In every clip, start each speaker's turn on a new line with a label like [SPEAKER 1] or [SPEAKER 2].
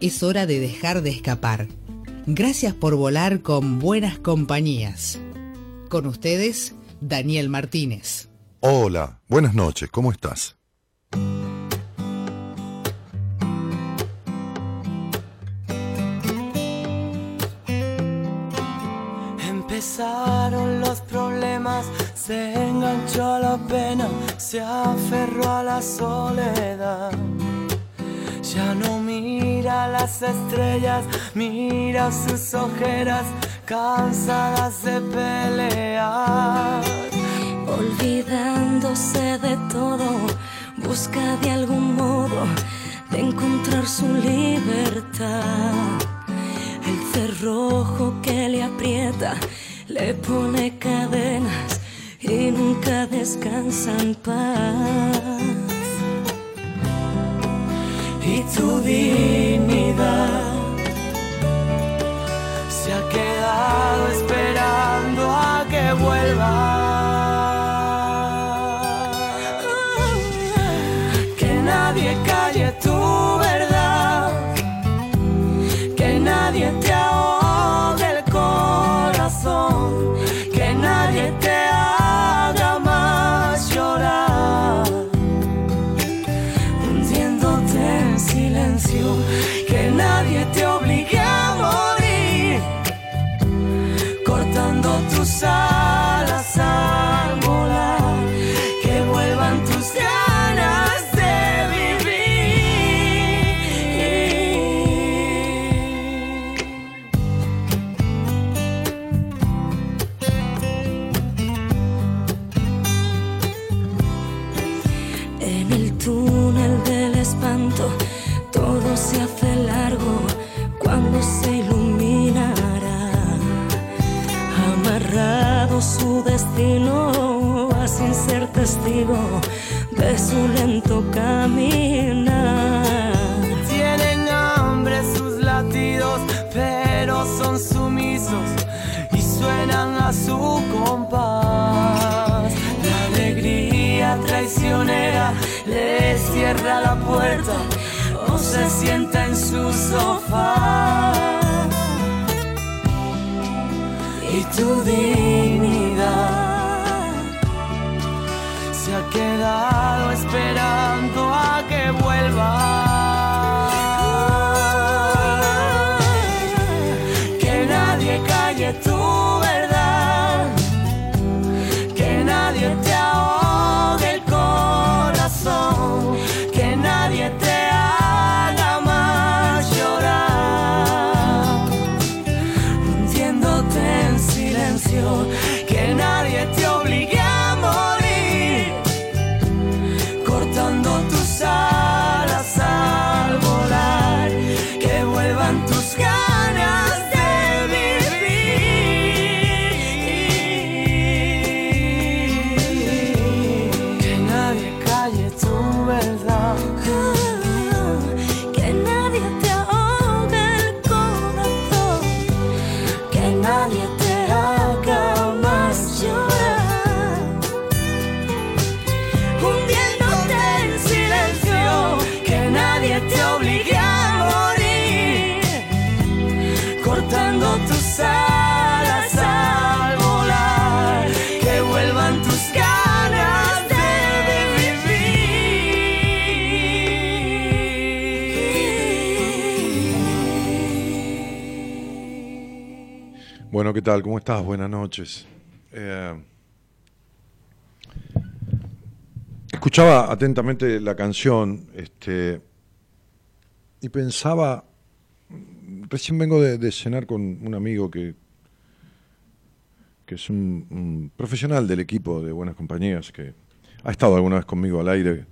[SPEAKER 1] Es hora de dejar de escapar. Gracias por volar con buenas compañías. Con ustedes, Daniel Martínez.
[SPEAKER 2] Hola, buenas noches, ¿cómo estás?
[SPEAKER 3] Empezaron los problemas, se enganchó a la pena, se aferró a la soledad. Ya no mira las estrellas, mira sus ojeras cansadas de pelear.
[SPEAKER 4] Olvidándose de todo, busca de algún modo de encontrar su libertad. El cerrojo que le aprieta le pone cadenas y nunca descansa en paz. itzu gineida destino sin ser testigo de su lento caminar.
[SPEAKER 3] Tienen hambre sus latidos, pero son sumisos y suenan a su compás. La alegría traicionera les cierra la puerta o se sienta en su sofá. Y tu dignidad quedado esperando a
[SPEAKER 2] Bueno, ¿qué tal? ¿Cómo estás? Buenas noches. Eh, escuchaba atentamente la canción este, y pensaba, recién vengo de, cenar con un amigo que, que es un, profesional del equipo de Buenas Compañías, que ha estado alguna vez conmigo al aire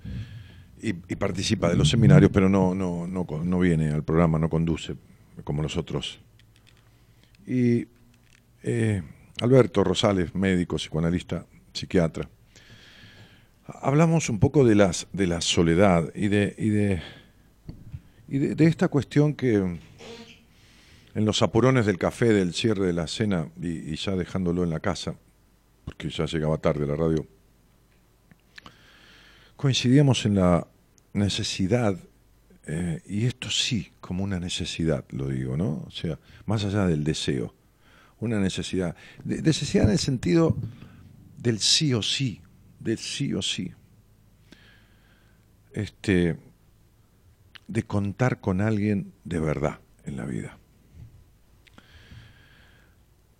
[SPEAKER 2] y, participa de los seminarios, pero no, no, no, no viene al programa, no conduce como los otros. Y eh, Alberto Rosales, médico, psicoanalista, psiquiatra, hablamos un poco de, las, de la soledad y de, y de, y de, esta cuestión que en los apurones del café, del cierre de la cena y, ya dejándolo en la casa, porque ya llegaba tarde la radio, coincidíamos en la necesidad, eh, y esto sí, como una necesidad, lo digo, ¿no? O sea, más allá del deseo, una necesidad. necesidad en el sentido del sí o sí, del sí o sí. Este, de contar con alguien de verdad en la vida.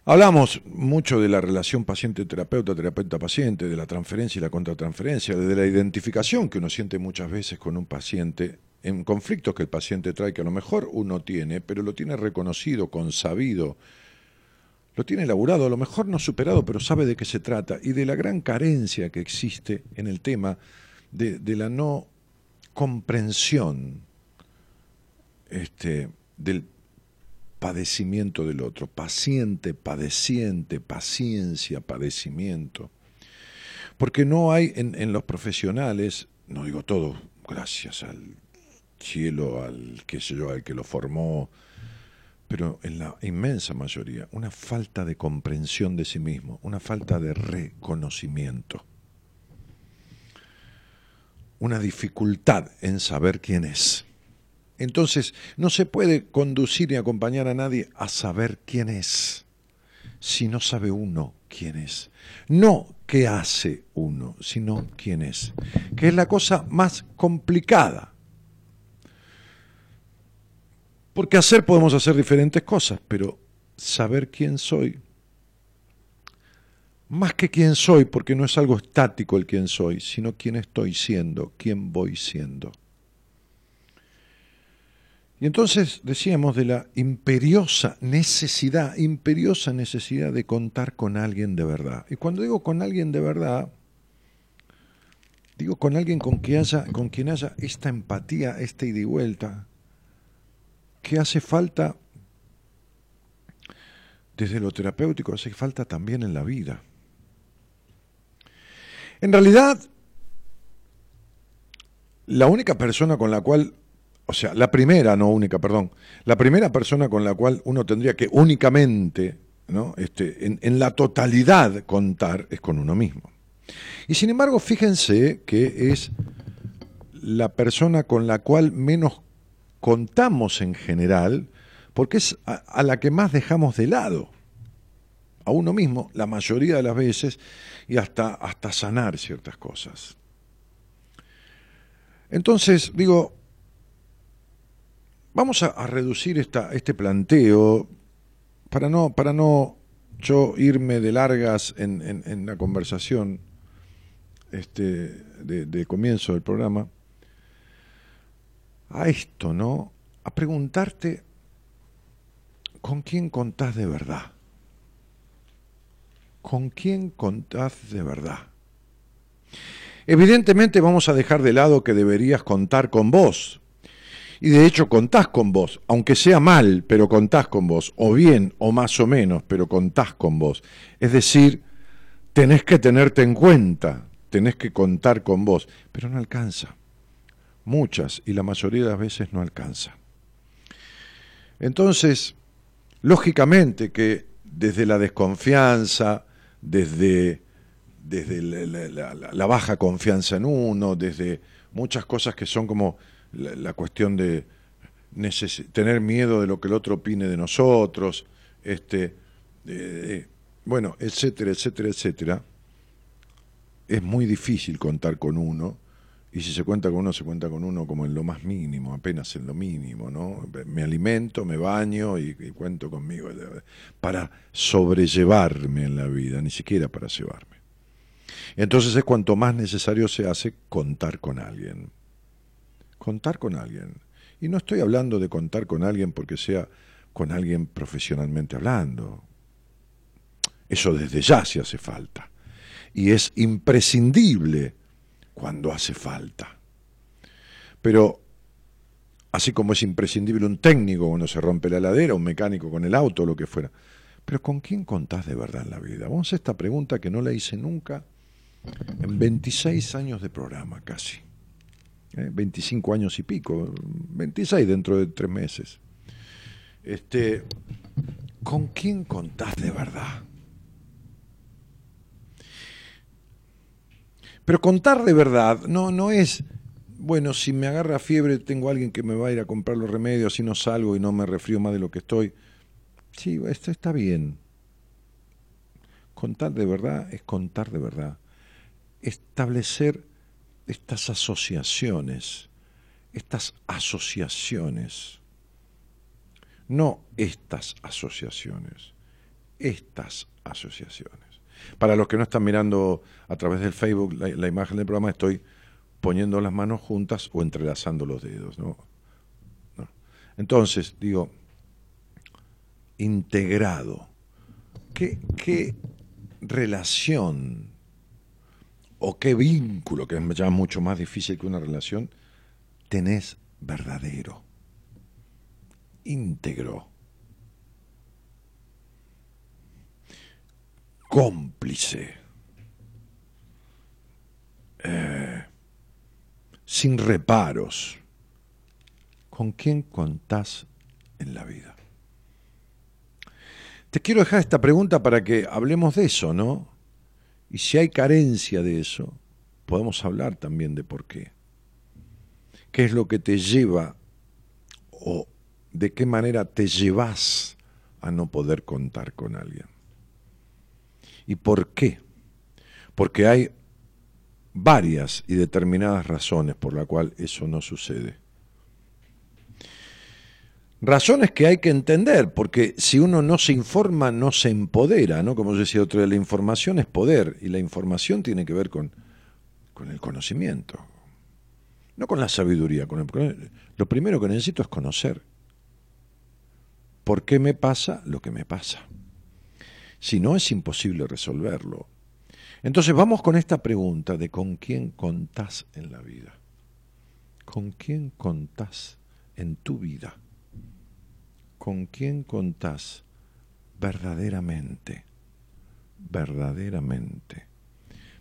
[SPEAKER 2] Hablamos mucho de la relación paciente-terapeuta, terapeuta-paciente, de la transferencia y la contratransferencia, de la identificación que uno siente muchas veces con un paciente en conflictos que el paciente trae, que a lo mejor uno tiene, pero lo tiene reconocido, consabido, lo tiene elaborado, a lo mejor no superado, pero sabe de qué se trata, y de la gran carencia que existe en el tema de, la no comprensión este, del padecimiento del otro, paciente, padeciente, paciencia, padecimiento. Porque no hay en, los profesionales, no digo todo, gracias al cielo, al que sé yo, al que lo formó, pero en la inmensa mayoría, una falta de comprensión de sí mismo, una falta de reconocimiento, una dificultad en saber quién es. Entonces, no se puede conducir y acompañar a nadie a saber quién es, si no sabe uno quién es. No qué hace uno, sino quién es, que es la cosa más complicada. Porque hacer podemos hacer diferentes cosas, pero saber quién soy, más que quién soy, porque no es algo estático el quién soy, sino quién estoy siendo, quién voy siendo. Y entonces decíamos de la imperiosa necesidad, imperiosa necesidad de contar con alguien de verdad. Y cuando digo con alguien de verdad, digo con alguien con, quien haya, con quien haya esta empatía, esta ida y vuelta, que hace falta desde lo terapéutico, hace falta también en la vida. En realidad, la única persona con la cual o sea, la primera, no única, perdón, la primera persona con la cual uno tendría que únicamente, ¿no? este, en, en la totalidad contar es con uno mismo. Y sin embargo, fíjense que es la persona con la cual menos contamos en general, porque es a, la que más dejamos de lado, a uno mismo, la mayoría de las veces, y hasta, hasta sanar ciertas cosas. Entonces, digo, Vamos a, reducir esta, este planteo para no, para no yo irme de largas en, la conversación este, de, comienzo del programa, a esto, ¿no? A preguntarte con quién contás de verdad. ¿Con quién contás de verdad? Evidentemente vamos a dejar de lado que deberías contar con vos, y de hecho contás con vos, aunque sea mal, pero contás con vos, o bien o más o menos, pero contás con vos. Es decir, tenés que tenerte en cuenta, tenés que contar con vos, pero no alcanza. Muchas y la mayoría de las veces no alcanza. Entonces, lógicamente que desde la desconfianza, desde, desde la baja confianza en uno, desde muchas cosas que son como la, cuestión de tener miedo de lo que el otro opine de nosotros, este, bueno, etcétera, etcétera, etcétera, es muy difícil contar con uno, y si se cuenta con uno, se cuenta con uno como en lo más mínimo, apenas en lo mínimo, ¿no? Me alimento, me baño y, cuento conmigo para sobrellevarme en la vida, ni siquiera para llevarme. Entonces es cuanto más necesario se hace contar con alguien contar con alguien. Y no estoy hablando de contar con alguien porque sea con alguien profesionalmente hablando. Eso desde ya se hace falta. Y es imprescindible cuando hace falta. Pero así como es imprescindible un técnico cuando se rompe la ladera, un mecánico con el auto, lo que fuera. Pero ¿con quién contás de verdad en la vida? Vamos a esta pregunta que no la hice nunca en 26 años de programa casi. 25 ¿eh? años y pico, 26 dentro de tres meses. Este, ¿Con quién contás de verdad? Pero contar de verdad no, no es, bueno, si me agarra fiebre tengo alguien que me va a ir a comprar los remedios y no salgo y no me refrío más de lo que estoy. Sí, esto está bien. Contar de verdad es contar de verdad. Establecer estas asociaciones, estas asociaciones, no estas asociaciones, estas asociaciones. Para los que no están mirando a través del Facebook la, imagen del programa, estoy poniendo las manos juntas o entrelazando los dedos. ¿no? Entonces, digo, integrado, ¿qué, qué relación o qué vínculo, que es ya mucho más difícil que una relación, tenés verdadero, íntegro, cómplice, eh, sin reparos. ¿Con quién contás en la vida? Te quiero dejar esta pregunta para que hablemos de eso, ¿no? Y si hay carencia de eso, podemos hablar también de por qué. ¿Qué es lo que te lleva o de qué manera te llevas a no poder contar con alguien? ¿Y por qué? Porque hay varias y determinadas razones por las cuales eso no sucede. Razones que hay que entender, porque si uno no se informa, no se empodera, ¿no? Como yo decía otro día, la información es poder, y la información tiene que ver con, con el conocimiento, no con la sabiduría. Con lo primero que necesito es conocer. ¿Por qué me pasa lo que me pasa? Si no, es imposible resolverlo. Entonces vamos con esta pregunta de con quién contás en la vida. ¿Con quién contás en tu vida? con quién contás verdaderamente, verdaderamente.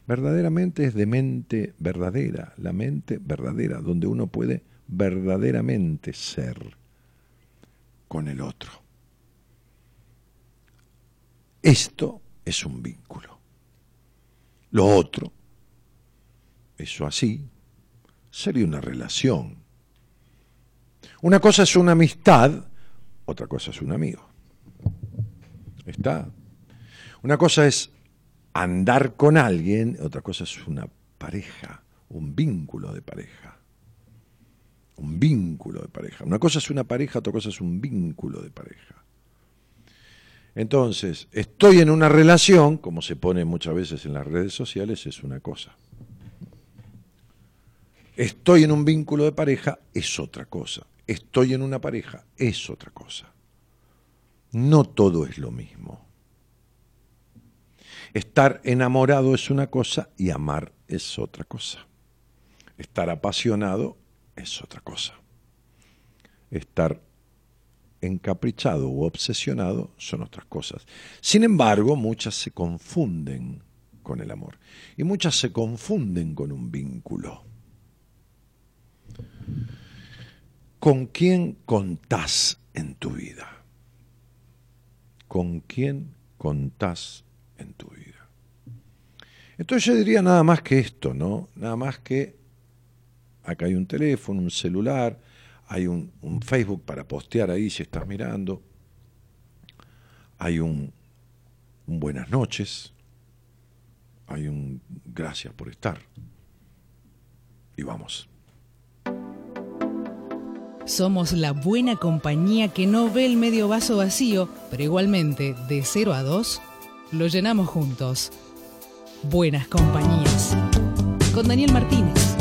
[SPEAKER 2] Verdaderamente es de mente verdadera, la mente verdadera, donde uno puede verdaderamente ser con el otro. Esto es un vínculo. Lo otro, eso así, sería una relación. Una cosa es una amistad otra cosa es un amigo. ¿Está? Una cosa es andar con alguien, otra cosa es una pareja, un vínculo de pareja. Un vínculo de pareja. Una cosa es una pareja, otra cosa es un vínculo de pareja. Entonces, estoy en una relación, como se pone muchas veces en las redes sociales, es una cosa. Estoy en un vínculo de pareja, es otra cosa estoy en una pareja, es otra cosa. No todo es lo mismo. Estar enamorado es una cosa y amar es otra cosa. Estar apasionado es otra cosa. Estar encaprichado u obsesionado son otras cosas. Sin embargo, muchas se confunden con el amor y muchas se confunden con un vínculo. ¿Con quién contás en tu vida? ¿Con quién contás en tu vida? Entonces yo diría nada más que esto, ¿no? Nada más que acá hay un teléfono, un celular, hay un, Facebook para postear ahí si estás mirando, hay un, un buenas noches, hay un gracias por estar. Y vamos.
[SPEAKER 1] Somos la buena compañía que no ve el medio vaso vacío, pero igualmente, de 0 a 2, lo llenamos juntos. Buenas compañías. Con Daniel Martínez.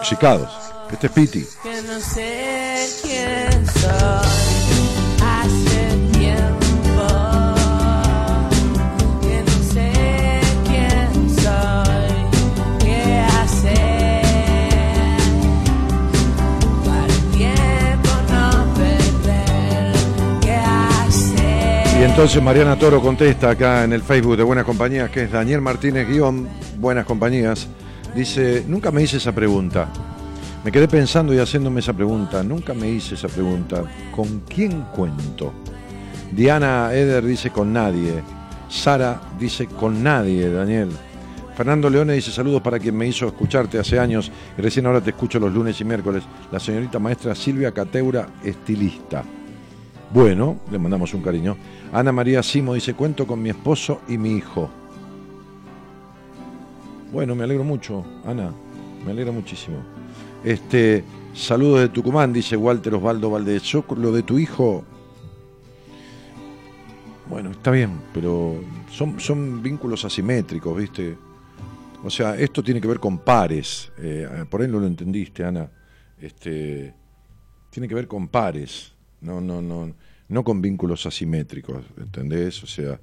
[SPEAKER 2] Intoxicados. Este es Piti.
[SPEAKER 3] Que no sé quién soy. Hace tiempo que no sé quién soy. ¿Qué hacer? Para el tiempo no perder. ¿Qué hacer?
[SPEAKER 2] Y entonces Mariana Toro contesta acá en el Facebook de Buenas Compañías, que es Daniel Martínez guion Buenas Compañías. Dice, nunca me hice esa pregunta. Me quedé pensando y haciéndome esa pregunta. Nunca me hice esa pregunta. ¿Con quién cuento? Diana Eder dice con nadie. Sara dice con nadie, Daniel. Fernando Leone dice saludos para quien me hizo escucharte hace años y recién ahora te escucho los lunes y miércoles. La señorita maestra Silvia Cateura, estilista. Bueno, le mandamos un cariño. Ana María Simo dice cuento con mi esposo y mi hijo. Bueno, me alegro mucho, Ana, me alegra muchísimo. Este, saludos de Tucumán, dice Walter Osvaldo Valdez. Yo, lo de tu hijo, bueno, está bien, pero son, son vínculos asimétricos, ¿viste? O sea, esto tiene que ver con pares. eh, por ahí no lo entendiste, Ana. Este, tiene que ver con pares, no, no, no, no con vínculos asimétricos, ¿entendés? O sea,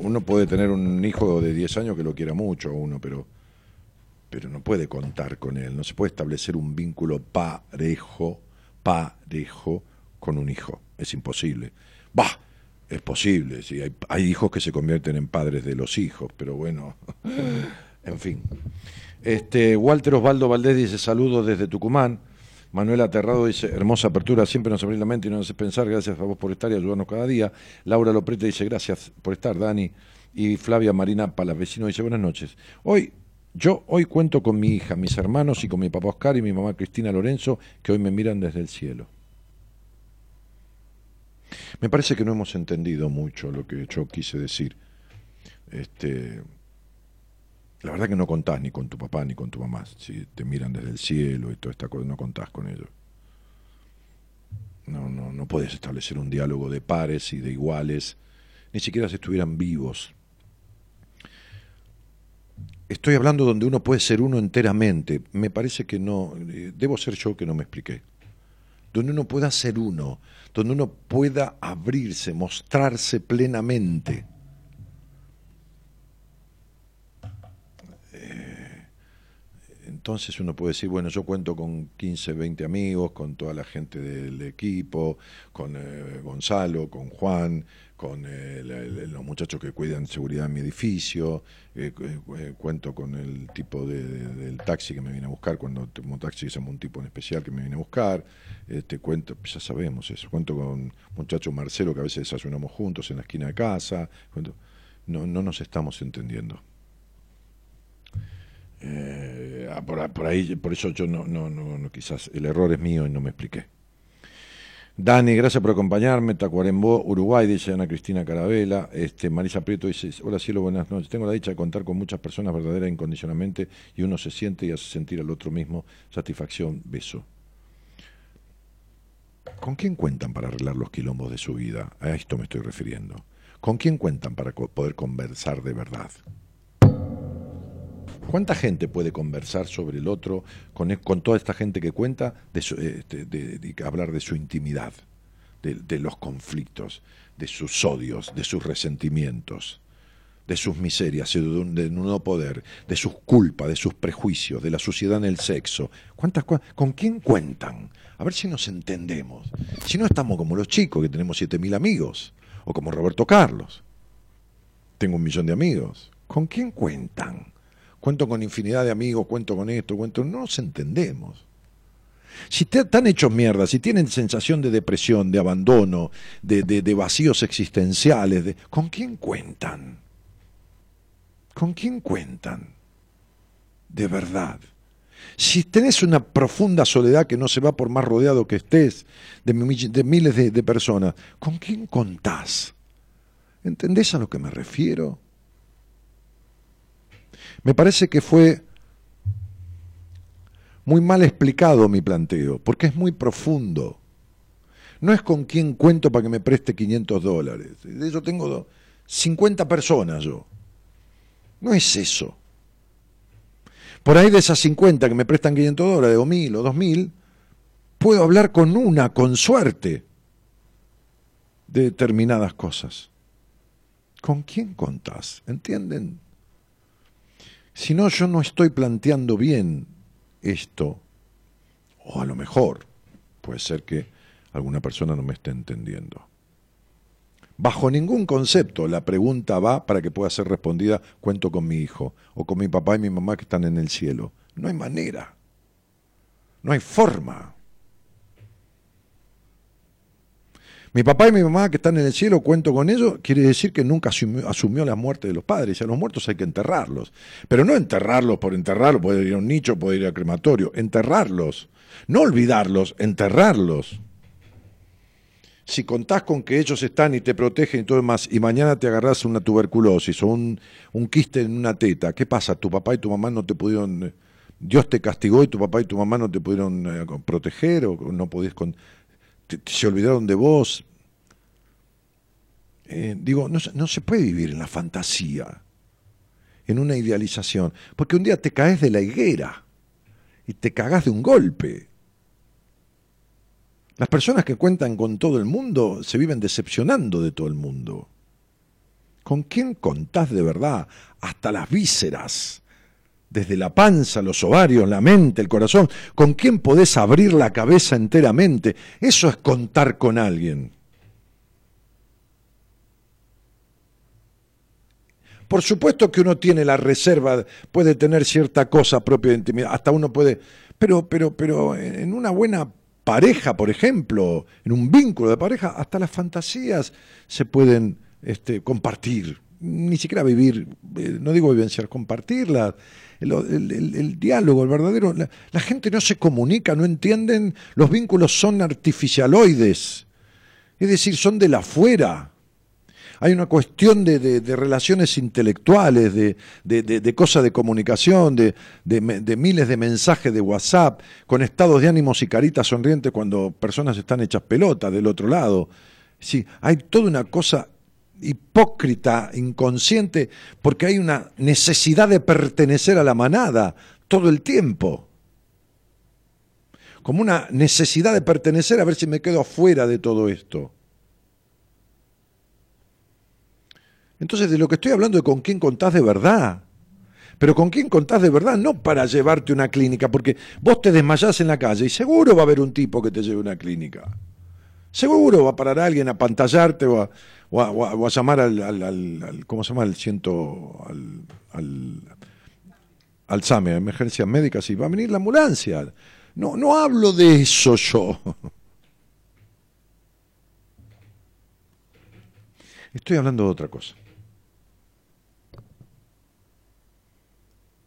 [SPEAKER 2] uno puede tener un hijo de 10 años que lo quiera mucho a uno, pero, pero no puede contar con él, no se puede establecer un vínculo parejo, parejo con un hijo, es imposible. Bah, es posible, sí, hay, hay hijos que se convierten en padres de los hijos, pero bueno, en fin. Este, Walter Osvaldo Valdés dice saludos desde Tucumán. Manuel Aterrado dice, hermosa apertura, siempre nos abre la mente y nos hace pensar, gracias a vos por estar y ayudarnos cada día. Laura Loprete dice, gracias por estar, Dani. Y Flavia Marina Palavecino dice, buenas noches. Hoy, yo hoy cuento con mi hija, mis hermanos y con mi papá Oscar y mi mamá Cristina Lorenzo, que hoy me miran desde el cielo. Me parece que no hemos entendido mucho lo que yo quise decir. Este, la verdad que no contás ni con tu papá ni con tu mamá. Si te miran desde el cielo y toda esta cosa, no contás con ellos. No, no, no puedes establecer un diálogo de pares y de iguales, ni siquiera si estuvieran vivos. Estoy hablando donde uno puede ser uno enteramente. Me parece que no, eh, debo ser yo que no me expliqué. Donde uno pueda ser uno, donde uno pueda abrirse, mostrarse plenamente. Entonces uno puede decir, bueno, yo cuento con 15, 20 amigos, con toda la gente del equipo, con eh, Gonzalo, con Juan, con eh, los muchachos que cuidan seguridad en mi edificio, eh, cu- eh, cuento con el tipo de- de- del taxi que me viene a buscar, cuando tomo taxi llama un tipo en especial que me viene a buscar, este, cuento, ya sabemos eso, cuento con muchacho Marcelo que a veces desayunamos juntos en la esquina de casa, cuento- no, no nos estamos entendiendo. Eh, por, por ahí, por eso yo no, quizás el error es mío y no me expliqué. Dani, gracias por acompañarme. Tacuarembó, Uruguay, dice Ana Cristina Carabela. Este, Marisa Prieto dice, hola cielo, buenas noches. Tengo la dicha de contar con muchas personas verdaderas incondicionalmente y uno se siente y hace sentir al otro mismo satisfacción, beso. ¿Con quién cuentan para arreglar los quilombos de su vida? A esto me estoy refiriendo. ¿Con quién cuentan para poder conversar de verdad? ¿Cuánta gente puede conversar sobre el otro con, e, con toda esta gente que cuenta de, este, hablar de su intimidad, de, los conflictos, de sus odios, de sus resentimientos, de sus miserias, de, de no poder, de sus culpas, de sus prejuicios, de la suciedad en el sexo? ¿Cuántas, ¿Con quién cuentan? A ver si nos entendemos. Si no estamos como los chicos que tenemos 7.000 amigos o como Roberto Carlos. Tengo un millón de amigos. ¿Con quién cuentan? Cuento con infinidad de amigos, cuento con esto, cuento... No nos entendemos. Si están hechos mierda, si tienen sensación de depresión, de abandono, de, de vacíos existenciales. ¿con quién cuentan? ¿Con quién cuentan? De verdad. Si tenés una profunda soledad que no se va por más rodeado que estés de, miles de, de personas, ¿con quién contás? ¿Entendés a lo que me refiero? Me parece que fue muy mal explicado mi planteo, porque es muy profundo. No es con quién cuento para que me preste 500 dólares. De eso tengo 50 personas yo. No es eso. Por ahí de esas 50 que me prestan 500 dólares, o 1000 o 2000, puedo hablar con una, con suerte, de determinadas cosas. ¿Con quién contás? ¿Entienden? Si no, yo no estoy planteando bien esto, o a lo mejor puede ser que alguna persona no me esté entendiendo. Bajo ningún concepto la pregunta va para que pueda ser respondida, cuento con mi hijo o con mi papá y mi mamá que están en el cielo. No hay manera. No hay forma. Mi papá y mi mamá que están en el cielo, cuento con ellos, quiere decir que nunca asumió, la muerte de los padres. Y a los muertos hay que enterrarlos. Pero no enterrarlos por enterrarlos, puede ir a un nicho, puede ir a crematorio. Enterrarlos. No olvidarlos, enterrarlos si contás con que ellos están y te protegen y todo demás, y mañana te agarras una tuberculosis o un, quiste en una teta, ¿qué pasa? Tu papá y tu mamá no te pudieron, Dios te castigó y tu papá y tu mamá no te pudieron eh, proteger o no podías con, se olvidaron de vos. Eh, digo, no, no se puede vivir en la fantasía, en una idealización, porque un día te caes de la higuera y te cagás de un golpe. Las personas que cuentan con todo el mundo se viven decepcionando de todo el mundo. ¿Con quién contás de verdad? Hasta las vísceras, desde la panza, los ovarios, la mente, el corazón. ¿Con quién podés abrir la cabeza enteramente? Eso es contar con alguien. Por supuesto que uno tiene la reserva, puede tener cierta cosa propia de intimidad, hasta uno puede, pero, pero, pero en una buena pareja, por ejemplo, en un vínculo de pareja, hasta las fantasías se pueden este, compartir, ni siquiera vivir, eh, no digo vivenciar, compartirlas. El, diálogo, el verdadero. La, gente no se comunica, no entienden, los vínculos son artificialoides, es decir, son de la afuera hay una cuestión de, relaciones intelectuales, de, cosas de comunicación, de, miles de mensajes de WhatsApp, con estados de ánimos y caritas sonrientes cuando personas están hechas pelotas del otro lado. Sí, hay toda una cosa hipócrita, inconsciente, porque hay una necesidad de pertenecer a la manada todo el tiempo. Como una necesidad de pertenecer a ver si me quedo afuera de todo esto. Entonces, de lo que estoy hablando es con quién contás de verdad. Pero con quién contás de verdad, no para llevarte una clínica, porque vos te desmayás en la calle y seguro va a haber un tipo que te lleve una clínica. Seguro va a parar alguien a pantallarte o a, llamar al, ¿cómo se llama? El ciento, al, al, al SAME, a emergencias médicas, y va a venir la ambulancia. No, no hablo de eso yo. Estoy hablando de otra cosa.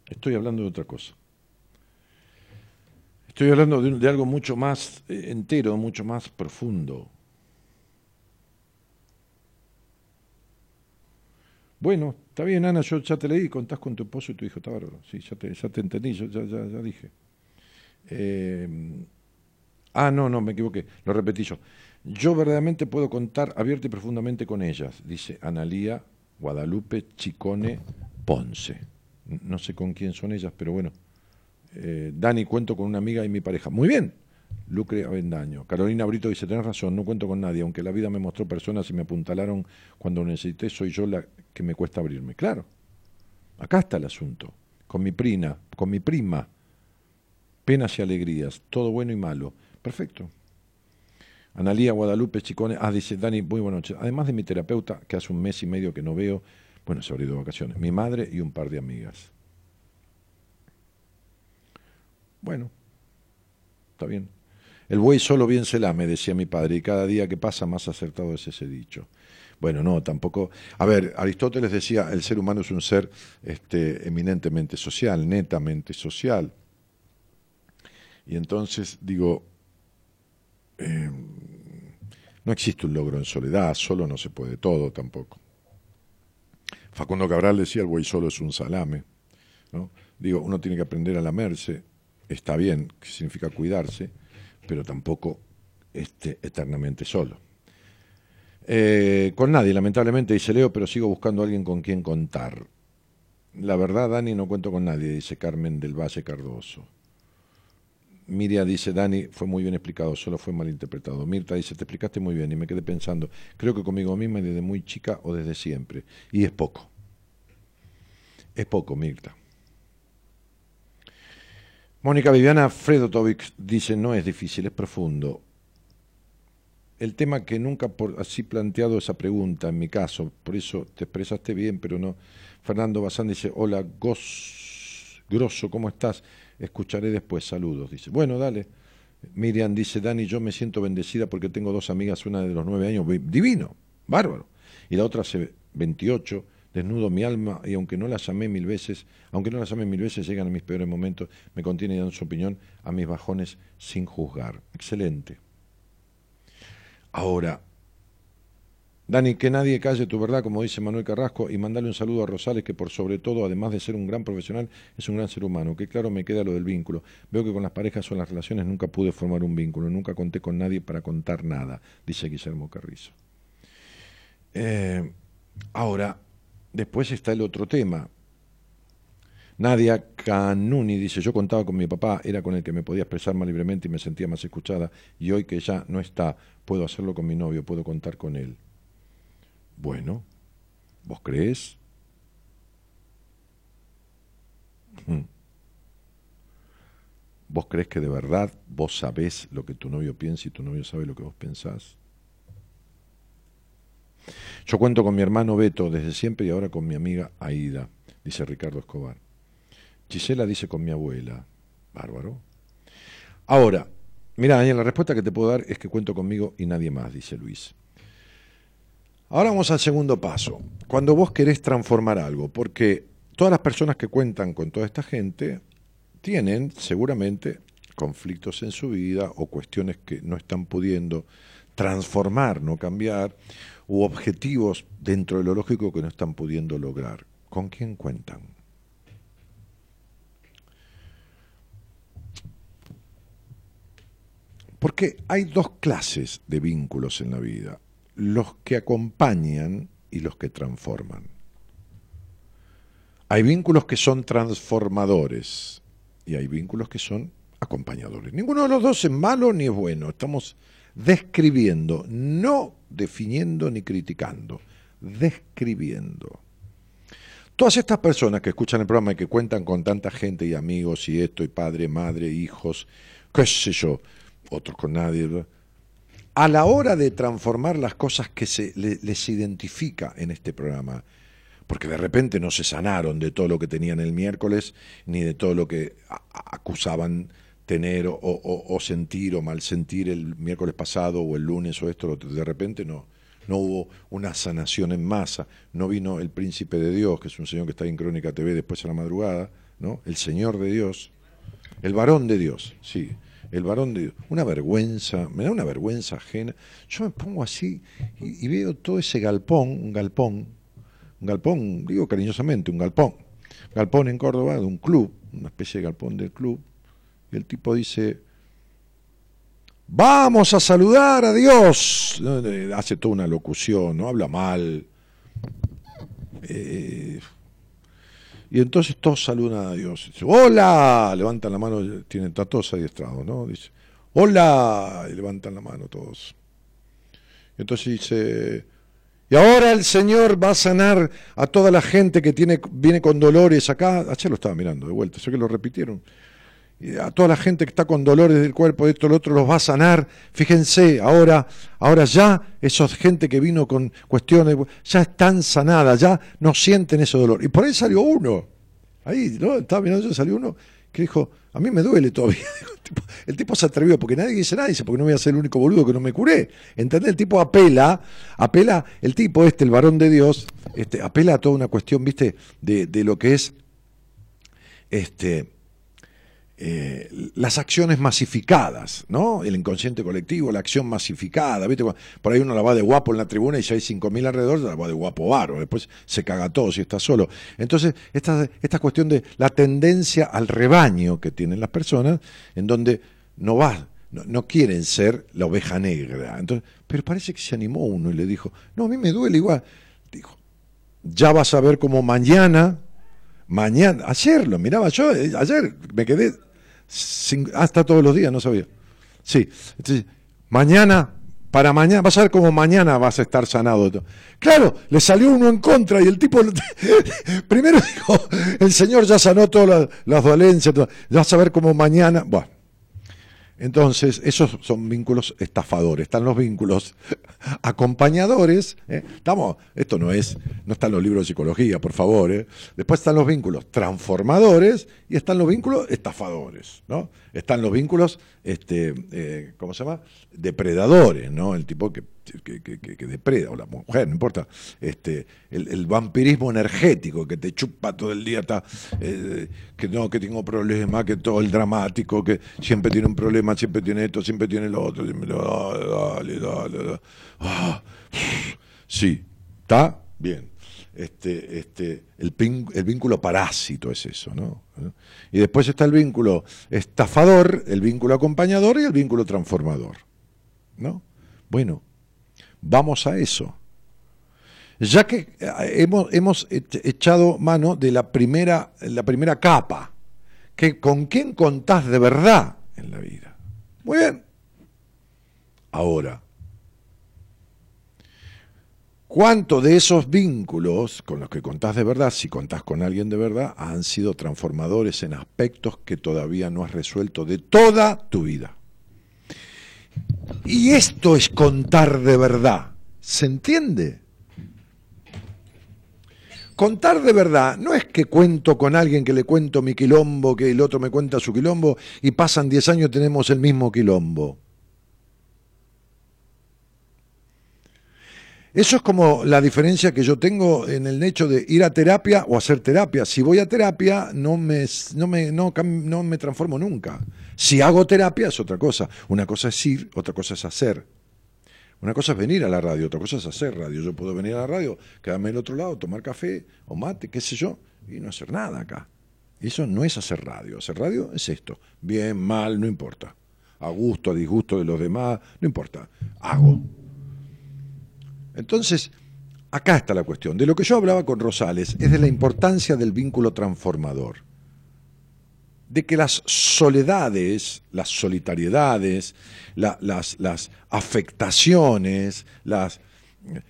[SPEAKER 2] Estoy hablando de otra cosa. Estoy hablando de, algo mucho más eh, entero, mucho más profundo. Bueno, está bien, Ana, yo ya te leí, contás con tu esposo y tu hijo, está bárbaro. Sí, ya te, entendí, yo ya, ya, dije. Eh, ah, no, no, me equivoqué, lo repetí yo. Yo verdaderamente puedo contar abierta y profundamente con ellas, dice Analía Guadalupe Chicone Ponce. No sé con quién son ellas, pero bueno. Eh, Dani, cuento con una amiga y mi pareja. Muy bien. Lucre Avendaño. Carolina Brito dice, tenés razón, no cuento con nadie, aunque la vida me mostró personas y me apuntalaron cuando necesité, soy yo la que me cuesta abrirme. Claro, acá está el asunto. Con mi prima, con mi prima, penas y alegrías, todo bueno y malo. Perfecto. Analía Guadalupe Chicone, ah, dice Dani, muy buenas noches. Además de mi terapeuta, que hace un mes y medio que no veo, bueno, se ha de vacaciones, mi madre y un par de amigas. Bueno, está bien. El buey solo bien se lame, decía mi padre, y cada día que pasa más acertado es ese dicho. Bueno, no, tampoco. A ver, Aristóteles decía, el ser humano es un ser este, eminentemente social, netamente social. Y entonces digo, eh, no existe un logro en soledad, solo no se puede todo tampoco. Facundo Cabral decía, el buey solo es un salame. ¿no? Digo, uno tiene que aprender a lamerse, está bien, que significa cuidarse, pero tampoco esté eternamente solo. Eh, con nadie, lamentablemente, dice Leo, pero sigo buscando a alguien con quien contar. La verdad, Dani, no cuento con nadie, dice Carmen del Valle Cardoso. Miria dice, Dani, fue muy bien explicado, solo fue mal interpretado. Mirta dice, te explicaste muy bien y me quedé pensando, creo que conmigo misma desde muy chica o desde siempre. Y es poco. Es poco, Mirta. Mónica Viviana Fredotovic dice, no es difícil, es profundo. El tema que nunca por así planteado esa pregunta, en mi caso, por eso te expresaste bien, pero no. Fernando Bazán dice, hola, Gos, Grosso, ¿cómo estás? Escucharé después, saludos, dice. Bueno, dale. Miriam dice, Dani, yo me siento bendecida porque tengo dos amigas, una de los nueve años, divino, bárbaro, y la otra hace 28, desnudo mi alma, y aunque no la llamé mil veces, aunque no la llamé mil veces, llegan a mis peores momentos, me contiene y su opinión a mis bajones sin juzgar. Excelente. Ahora, Dani, que nadie calle tu verdad, como dice Manuel Carrasco, y mandale un saludo a Rosales, que por sobre todo, además de ser un gran profesional, es un gran ser humano. Que claro me queda lo del vínculo. Veo que con las parejas o las relaciones nunca pude formar un vínculo, nunca conté con nadie para contar nada, dice Guillermo Carrizo. Eh, ahora, después está el otro tema. Nadia Canuni dice, yo contaba con mi papá, era con el que me podía expresar más libremente y me sentía más escuchada, y hoy que ya no está, puedo hacerlo con mi novio, puedo contar con él. Bueno, ¿vos crees? Hmm. ¿Vos crees que de verdad vos sabés lo que tu novio piensa y tu novio sabe lo que vos pensás? Yo cuento con mi hermano Beto desde siempre y ahora con mi amiga Aida, dice Ricardo Escobar. Gisela dice con mi abuela. Bárbaro. Ahora, mira, Daniel, la respuesta que te puedo dar es que cuento conmigo y nadie más, dice Luis. Ahora vamos al segundo paso. Cuando vos querés transformar algo, porque todas las personas que cuentan con toda esta gente tienen seguramente conflictos en su vida o cuestiones que no están pudiendo transformar, no cambiar, u objetivos dentro de lo lógico que no están pudiendo lograr. ¿Con quién cuentan? Porque hay dos clases de vínculos en la vida los que acompañan y los que transforman. Hay vínculos que son transformadores y hay vínculos que son acompañadores. Ninguno de los dos es malo ni es bueno. Estamos describiendo, no definiendo ni criticando, describiendo. Todas estas personas que escuchan el programa y que cuentan con tanta gente y amigos y esto y padre, madre, hijos, qué sé yo, otros con nadie, a la hora de transformar las cosas que se les identifica en este programa, porque de repente no se sanaron de todo lo que tenían el miércoles, ni de todo lo que acusaban tener o, sentir o mal sentir el miércoles pasado o el lunes o esto, de repente no, no hubo una sanación en masa, no vino el príncipe de Dios, que es un señor que está en Crónica TV después a la madrugada, ¿no? el Señor de Dios, el varón de Dios, sí, el varón de una vergüenza, me da una vergüenza ajena. Yo me pongo así y, veo todo ese galpón, un galpón, un galpón, digo cariñosamente, un galpón, galpón en Córdoba de un club, una especie de galpón del club, y el tipo dice, Vamos a saludar a Dios. Hace toda una locución, no habla mal. Eh, y entonces todos saludan a Dios. Dice, hola, levantan la mano, tienen todos adiestrados, ¿no? Dice, hola, y levantan la mano todos. Y entonces dice, y ahora el Señor va a sanar a toda la gente que tiene, viene con dolores acá. Ayer lo estaba mirando de vuelta, sé que lo repitieron a toda la gente que está con dolores del cuerpo, esto, lo otro, los va a sanar. Fíjense, ahora, ahora ya esa gente que vino con cuestiones, ya están sanadas, ya no sienten ese dolor. Y por ahí salió uno, ahí, ¿no? Estaba mirando, salió uno que dijo, a mí me duele todavía. El tipo, se atrevió, porque nadie dice nada, dice, porque no voy a ser el único boludo que no me curé. ¿Entendés? El tipo apela, apela, el tipo este, el varón de Dios, este, apela a toda una cuestión, viste, de, de lo que es, este, eh, las acciones masificadas, ¿no? El inconsciente colectivo, la acción masificada, ¿viste? Por ahí uno la va de guapo en la tribuna y si hay 5.000 alrededor, la va de guapo varo, después se caga todo si está solo. Entonces, esta, esta cuestión de la tendencia al rebaño que tienen las personas, en donde no va, no, quieren ser la oveja negra. Entonces, pero parece que se animó uno y le dijo, no, a mí me duele igual. Dijo, ya vas a ver cómo mañana mañana, ayer lo miraba yo, eh, ayer me quedé hasta todos los días, no sabía. Sí, mañana, para mañana, vas a ver cómo mañana vas a estar sanado. Claro, le salió uno en contra y el tipo, primero dijo, el Señor ya sanó todas las, dolencias, vas a ver cómo mañana, bueno. Entonces, esos son vínculos estafadores. Están los vínculos acompañadores. ¿eh? Estamos, esto no es, no está en los libros de psicología, por favor. ¿eh? Después están los vínculos transformadores y están los vínculos estafadores. ¿no? Están los vínculos, este, eh, ¿cómo se llama? Depredadores, ¿no? El tipo que que, depreda, o la mujer, no importa, este, el, vampirismo energético que te chupa todo el día, está, eh, que no, que tengo problemas, que todo el dramático, que siempre tiene un problema, siempre tiene esto, siempre tiene lo otro, dale, dale, dale, ah, sí, está bien. Este, este, el, vínculo parásito es eso, ¿no? Y después está el vínculo estafador, el vínculo acompañador y el vínculo transformador, ¿no? Bueno, Vamos a eso. Ya que eh, hemos, hemos echado mano de la primera, la primera capa, que con quién contás de verdad en la vida. Muy bien. Ahora, ¿cuánto de esos vínculos con los que contás de verdad, si contás con alguien de verdad, han sido transformadores en aspectos que todavía no has resuelto de toda tu vida? Y esto es contar de verdad. ¿Se entiende? Contar de verdad no es que cuento con alguien que le cuento mi quilombo, que el otro me cuenta su quilombo y pasan 10 años tenemos el mismo quilombo. Eso es como la diferencia que yo tengo en el hecho de ir a terapia o hacer terapia. Si voy a terapia, no me, no me, no, no me transformo nunca. Si hago terapia es otra cosa. Una cosa es ir, otra cosa es hacer. Una cosa es venir a la radio, otra cosa es hacer radio. Yo puedo venir a la radio, quedarme al otro lado, tomar café o mate, qué sé yo, y no hacer nada acá. Eso no es hacer radio. Hacer radio es esto. Bien, mal, no importa. A gusto, a disgusto de los demás, no importa. Hago. Entonces, acá está la cuestión. De lo que yo hablaba con Rosales es de la importancia del vínculo transformador. De que las soledades, las solitariedades, las, afectaciones, las,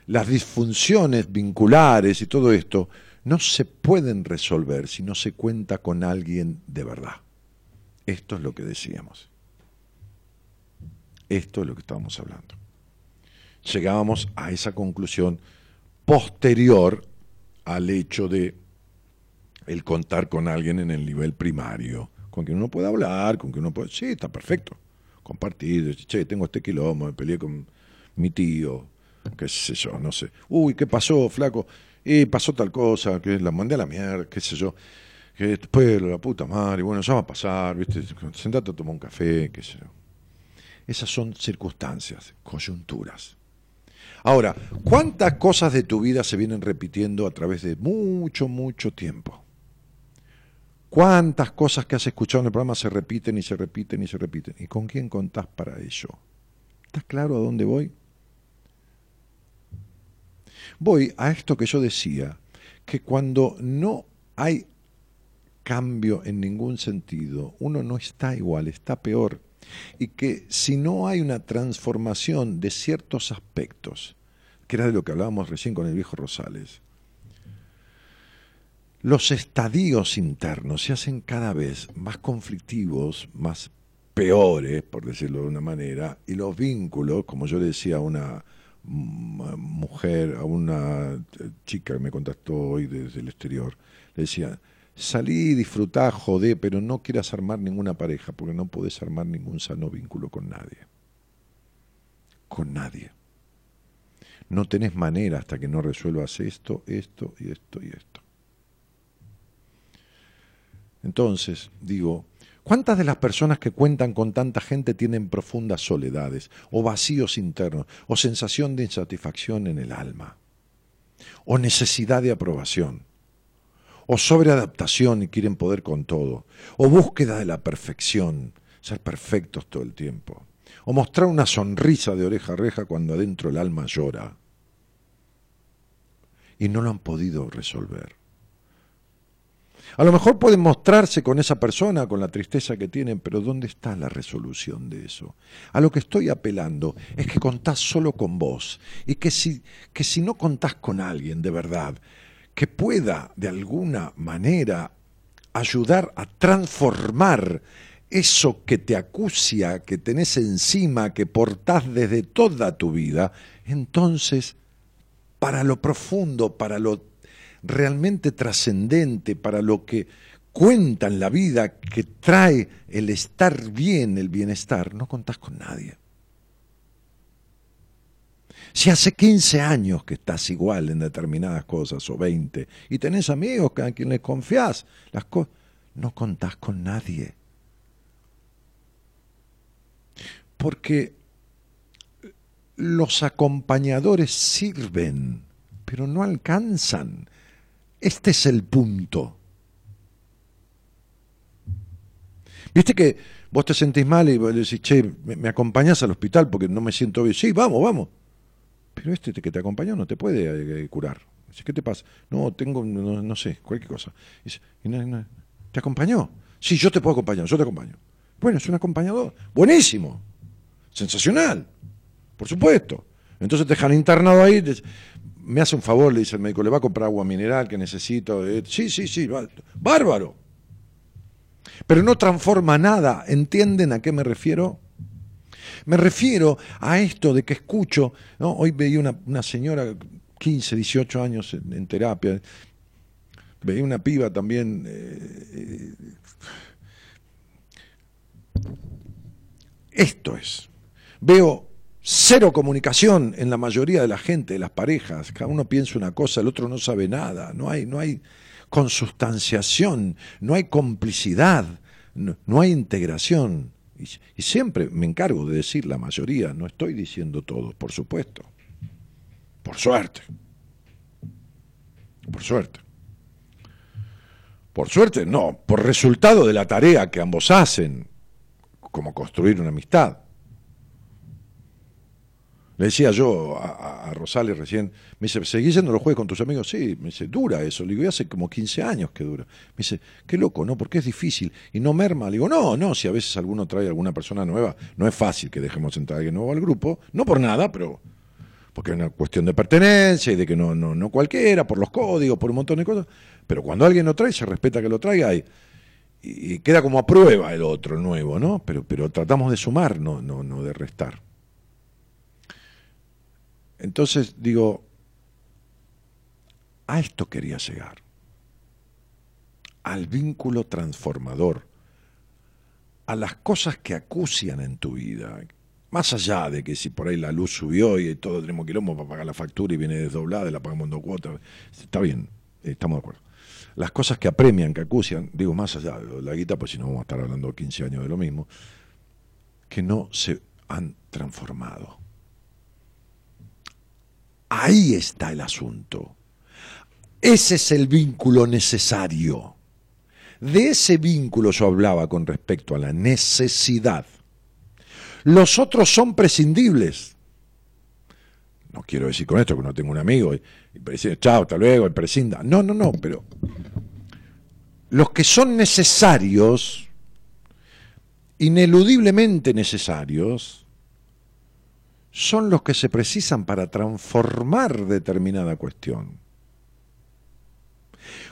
[SPEAKER 2] las disfunciones vinculares y todo esto, no se pueden resolver si no se cuenta con alguien de verdad. Esto es lo que decíamos. Esto es lo que estábamos hablando llegábamos a esa conclusión posterior al hecho de el contar con alguien en el nivel primario, con quien uno puede hablar, con quien uno puede, sí, está perfecto, compartir, che, tengo este quilombo, me peleé con mi tío, qué sé yo, no sé, uy, ¿qué pasó, flaco? Y pasó tal cosa, que la mandé a la mierda, qué sé yo, que después la puta madre, bueno, ya va a pasar, viste, sentate a tomar un café, qué sé yo. Esas son circunstancias, coyunturas. Ahora, ¿cuántas cosas de tu vida se vienen repitiendo a través de mucho, mucho tiempo? ¿Cuántas cosas que has escuchado en el programa se repiten y se repiten y se repiten? ¿Y con quién contás para ello? ¿Estás claro a dónde voy? Voy a esto que yo decía, que cuando no hay cambio en ningún sentido, uno no está igual, está peor. Y que si no hay una transformación de ciertos aspectos, que era de lo que hablábamos recién con el viejo Rosales, los estadios internos se hacen cada vez más conflictivos, más peores, por decirlo de una manera, y los vínculos, como yo le decía a una mujer, a una chica que me contactó hoy desde el exterior, le decía, salí, disfrutá, jodé, pero no quieras armar ninguna pareja, porque no puedes armar ningún sano vínculo con nadie. Con nadie. No tenés manera hasta que no resuelvas esto, esto y esto y esto. Entonces, digo, ¿cuántas de las personas que cuentan con tanta gente tienen profundas soledades, o vacíos internos, o sensación de insatisfacción en el alma, o necesidad de aprobación, o sobreadaptación y quieren poder con todo, o búsqueda de la perfección, ser perfectos todo el tiempo, o mostrar una sonrisa de oreja a oreja cuando adentro el alma llora? Y no lo han podido resolver. A lo mejor pueden mostrarse con esa persona, con la tristeza que tienen, pero ¿dónde está la resolución de eso? A lo que estoy apelando es que contás solo con vos y que si, que si no contás con alguien de verdad, que pueda de alguna manera ayudar a transformar eso que te acucia, que tenés encima, que portás desde toda tu vida, entonces, para lo profundo, para lo realmente trascendente para lo que cuenta en la vida, que trae el estar bien, el bienestar, no contás con nadie. Si hace 15 años que estás igual en determinadas cosas, o 20, y tenés amigos a quienes confiás, las no contás con nadie. Porque los acompañadores sirven, pero no alcanzan. Este es el punto. Viste que vos te sentís mal y vos decís, che, me, acompañás al hospital porque no me siento bien. Sí, vamos, vamos. Pero este que te acompañó no te puede eh, curar. Dice, ¿qué te pasa? No, tengo, no, sé, cualquier cosa. Dice, ¿te acompañó? Sí, yo te puedo acompañar, yo te acompaño. Bueno, es un acompañador. Buenísimo. Sensacional. Por supuesto. Entonces te dejan internado ahí me hace un favor, le dice el médico, le va a comprar agua mineral que necesito. Eh, sí, sí, sí, bárbaro. Pero no transforma nada. ¿Entienden a qué me refiero? Me refiero a esto de que escucho, ¿no? hoy veía una, una señora, 15, 18 años en, terapia, veía una piba también. Eh, eh, esto es. Veo cero comunicación en la mayoría de la gente, de las parejas. Cada uno piensa una cosa, el otro no sabe nada. No hay, no hay consustanciación, no hay complicidad, no, hay integración. Y, siempre me encargo de decir la mayoría, no estoy diciendo todo, por supuesto. Por suerte. Por suerte. Por suerte, no, por resultado de la tarea que ambos hacen, como construir una amistad. Le decía yo a, Rosales recién, me dice, ¿seguís yendo los jueves con tus amigos? Sí, me dice, dura eso. Le digo, hace como 15 años que dura. Me dice, qué loco, ¿no? Porque es difícil. Y no merma. Le digo, no, no, si a veces alguno trae alguna persona nueva, no es fácil que dejemos entrar a alguien nuevo al grupo. No por nada, pero porque es una cuestión de pertenencia y de que no, no, no cualquiera, por los códigos, por un montón de cosas. Pero cuando alguien lo trae, se respeta que lo traiga y, y queda como a prueba el otro nuevo, ¿no? Pero, pero tratamos de sumar, no, no, no de restar. Entonces digo, a esto quería llegar, al vínculo transformador, a las cosas que acucian en tu vida, más allá de que si por ahí la luz subió y todo tenemos quilombo para pagar la factura y viene desdoblada y la pagamos en dos cuotas, está bien, estamos de acuerdo. Las cosas que apremian, que acucian, digo más allá de la guita, pues si no vamos a estar hablando 15 años de lo mismo, que no se han transformado. Ahí está el asunto. Ese es el vínculo necesario. De ese vínculo yo hablaba con respecto a la necesidad. Los otros son prescindibles. No quiero decir con esto que no tengo un amigo y, y chao, hasta luego, y prescinda. No, no, no, pero los que son necesarios, ineludiblemente necesarios, son los que se precisan para transformar determinada cuestión.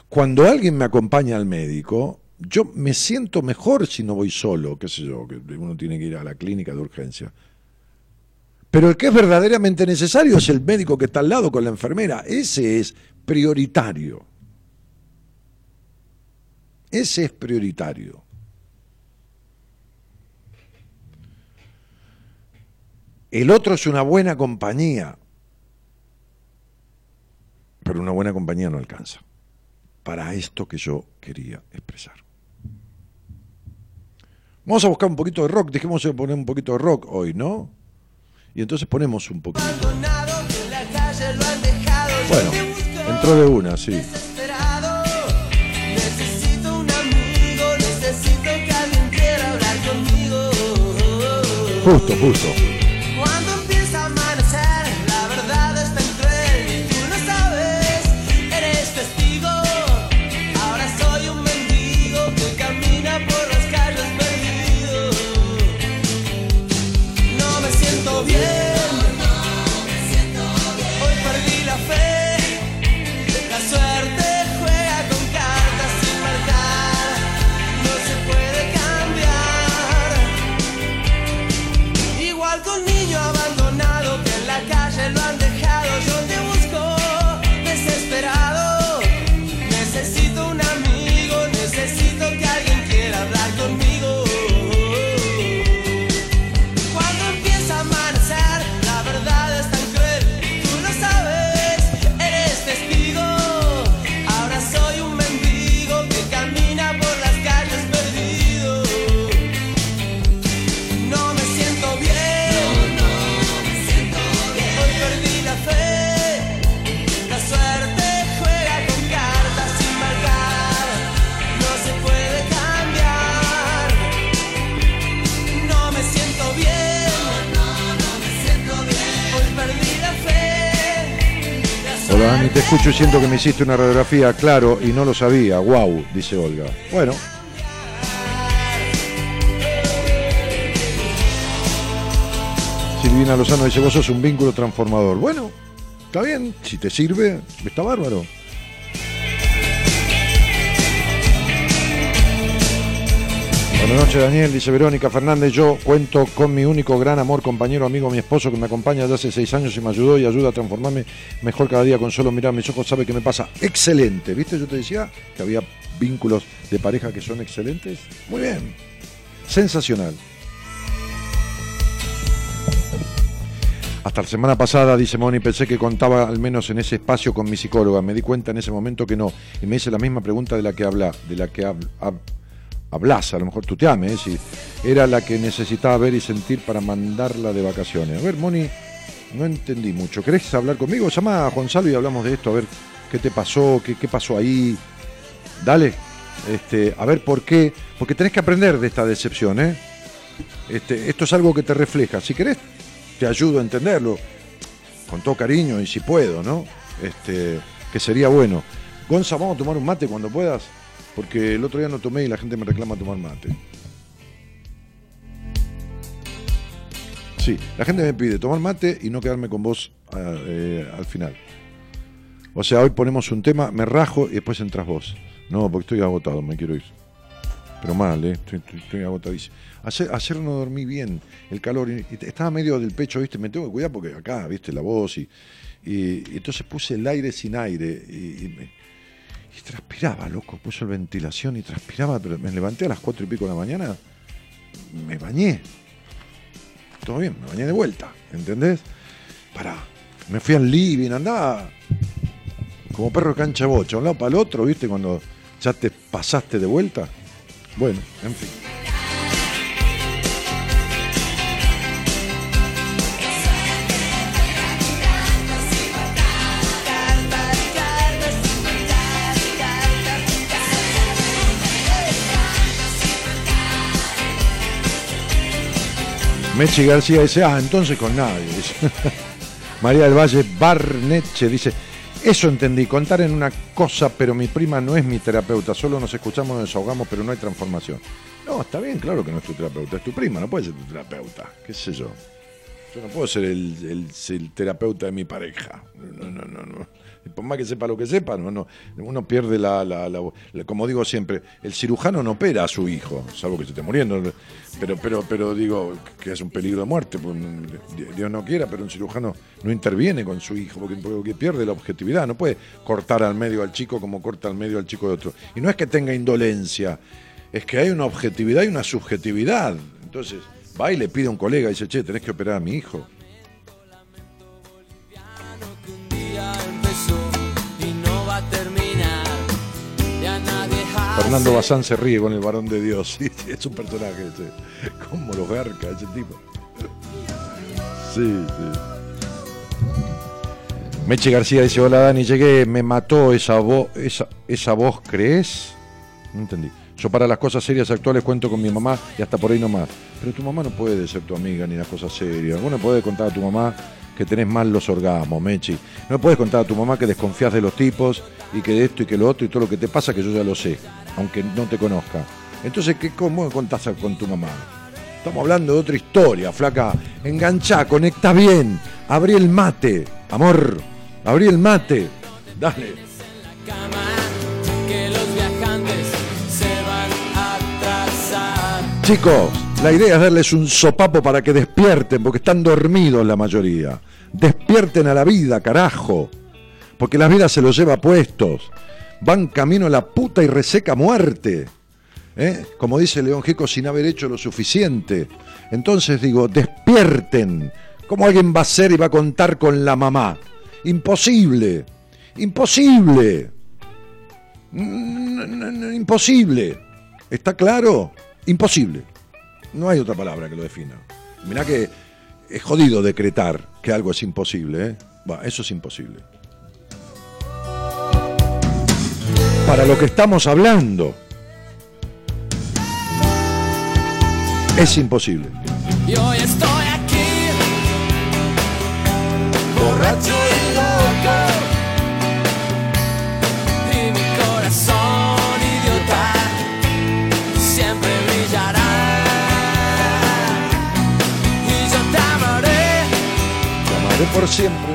[SPEAKER 2] Cuando alguien me acompaña al médico, yo me siento mejor si no voy solo, qué sé yo, que uno tiene que ir a la clínica de urgencia. Pero el que es verdaderamente necesario es el médico que está al lado con la enfermera. Ese es prioritario. Ese es prioritario. El otro es una buena compañía, pero una buena compañía no alcanza para esto que yo quería expresar. Vamos a buscar un poquito de rock, dejemos de poner un poquito de rock hoy, ¿no? Y entonces ponemos un poquito. Bueno, entró de una, sí. Justo, justo. Escucho y siento que me hiciste una radiografía, claro, y no lo sabía. Wow, dice Olga. Bueno. Silvina Lozano dice, vos sos un vínculo transformador. Bueno, está bien, si te sirve, está bárbaro. Buenas noches, Daniel. Dice Verónica Fernández. Yo cuento con mi único gran amor, compañero, amigo, mi esposo, que me acompaña desde hace seis años y me ayudó y ayuda a transformarme mejor cada día con solo mirar mis ojos. Sabe que me pasa excelente. ¿Viste? Yo te decía que había vínculos de pareja que son excelentes. Muy bien. Sensacional. Hasta la semana pasada, dice Moni, pensé que contaba al menos en ese espacio con mi psicóloga. Me di cuenta en ese momento que no. Y me hice la misma pregunta de la que habla, de la que habla hablas, a lo mejor tú te ames, si era la que necesitaba ver y sentir para mandarla de vacaciones. A ver, Moni, no entendí mucho. ¿Querés hablar conmigo? Llama a Gonzalo y hablamos de esto, a ver qué te pasó, qué, qué pasó ahí. Dale, este, a ver por qué, porque tenés que aprender de esta decepción, ¿eh? Este, esto es algo que te refleja. Si querés, te ayudo a entenderlo, con todo cariño y si puedo, ¿no? Este, que sería bueno. Gonza, vamos a tomar un mate cuando puedas. Porque el otro día no tomé y la gente me reclama tomar mate. Sí, la gente me pide tomar mate y no quedarme con vos eh, al final. O sea, hoy ponemos un tema, me rajo y después entras vos. No, porque estoy agotado, me quiero ir. Pero mal, ¿eh? Estoy, agotadísimo. Ayer, no dormí bien, el calor, estaba medio del pecho, ¿viste? Me tengo que cuidar porque acá, ¿viste? La voz y, y, entonces puse el aire sin aire y, me, y transpiraba, loco. Puso el ventilación y transpiraba, pero me levanté a las cuatro y pico de la mañana, me bañé. Todo bien, me bañé de vuelta, ¿entendés? Para, me fui al living, andaba como perro cancha bocha, un lado para el otro, ¿viste? Cuando ya te pasaste de vuelta. Bueno, en fin. Mechi García dice, ah, entonces con nadie. María del Valle Barneche dice, eso entendí, contar en una cosa, pero mi prima no es mi terapeuta, solo nos escuchamos, nos desahogamos, pero no hay transformación. No, está bien, claro que no es tu terapeuta, es tu prima, no puede ser tu terapeuta, qué sé yo. Yo no puedo ser el, terapeuta de mi pareja. No, no, no, no. Por más que sepa lo que sepa, no, no. uno pierde la, la, Como digo siempre, el cirujano no opera a su hijo, salvo que se esté muriendo. Pero, pero, pero digo que es un peligro de muerte. Pues, Dios no quiera, pero un cirujano no interviene con su hijo porque, porque pierde la objetividad. No puede cortar al medio al chico como corta al medio al chico de otro. Y no es que tenga indolencia, es que hay una objetividad y una subjetividad. Entonces va y le pide a un colega y dice, che, tenés que operar a mi hijo. Fernando Bazán se ríe con el varón de Dios. es un personaje ese. Como los garca ese tipo. Sí, sí. Meche García dice, hola Dani, llegué, me mató esa voz, esa, esa voz, ¿crees? No entendí. Yo para las cosas serias actuales cuento con mi mamá y hasta por ahí nomás. Pero tu mamá no puede ser tu amiga ni las cosas serias. Vos no podés contar a tu mamá que tenés mal los orgasmos, Mechi. No puedes contar a tu mamá que desconfías de los tipos y que de esto y que lo otro y todo lo que te pasa que yo ya lo sé, aunque no te conozca. Entonces, ¿qué, ¿cómo contás con tu mamá? Estamos hablando de otra historia, flaca. Enganchá, conecta bien. Abrí el mate, amor. Abrí el mate. Dale. Chicos, la idea es darles un sopapo para que despierten, porque están dormidos la mayoría. Despierten a la vida, carajo. Porque la vida se los lleva puestos. Van camino a la puta y reseca muerte. ¿eh? Como dice León Gico, sin haber hecho lo suficiente. Entonces digo, despierten. ¿Cómo alguien va a ser y va a contar con la mamá? Imposible. Imposible. Imposible. ¿Está claro? Imposible. No hay otra palabra que lo defina. Mirá que es jodido decretar que algo es imposible. ¿eh? eso es imposible. Para lo que estamos hablando, es imposible.
[SPEAKER 3] Y estoy aquí,
[SPEAKER 2] por siempre.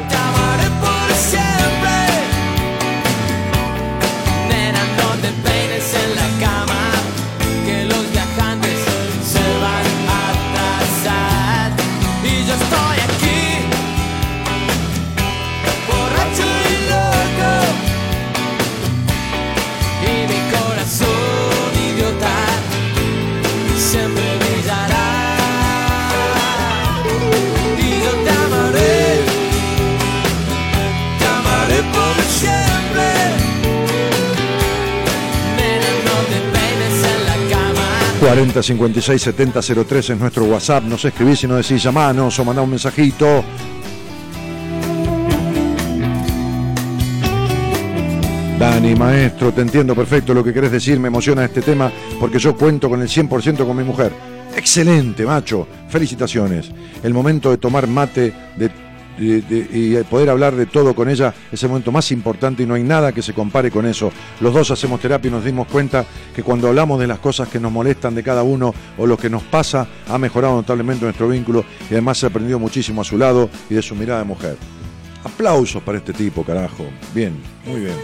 [SPEAKER 2] 40 56 70 03 es nuestro WhatsApp. Nos escribís y nos decís llamanos o mandá un mensajito. Dani, maestro, te entiendo perfecto lo que querés decir, me emociona este tema porque yo cuento con el 100% con mi mujer. Excelente, macho, felicitaciones. El momento de tomar mate, de y poder hablar de todo con ella es el momento más importante y no hay nada que se compare con eso. Los dos hacemos terapia y nos dimos cuenta que cuando hablamos de las cosas que nos molestan de cada uno o lo que nos pasa, ha mejorado notablemente nuestro vínculo y además se ha aprendido muchísimo a su lado y de su mirada de mujer. Aplausos para este tipo, carajo. Bien, muy bien.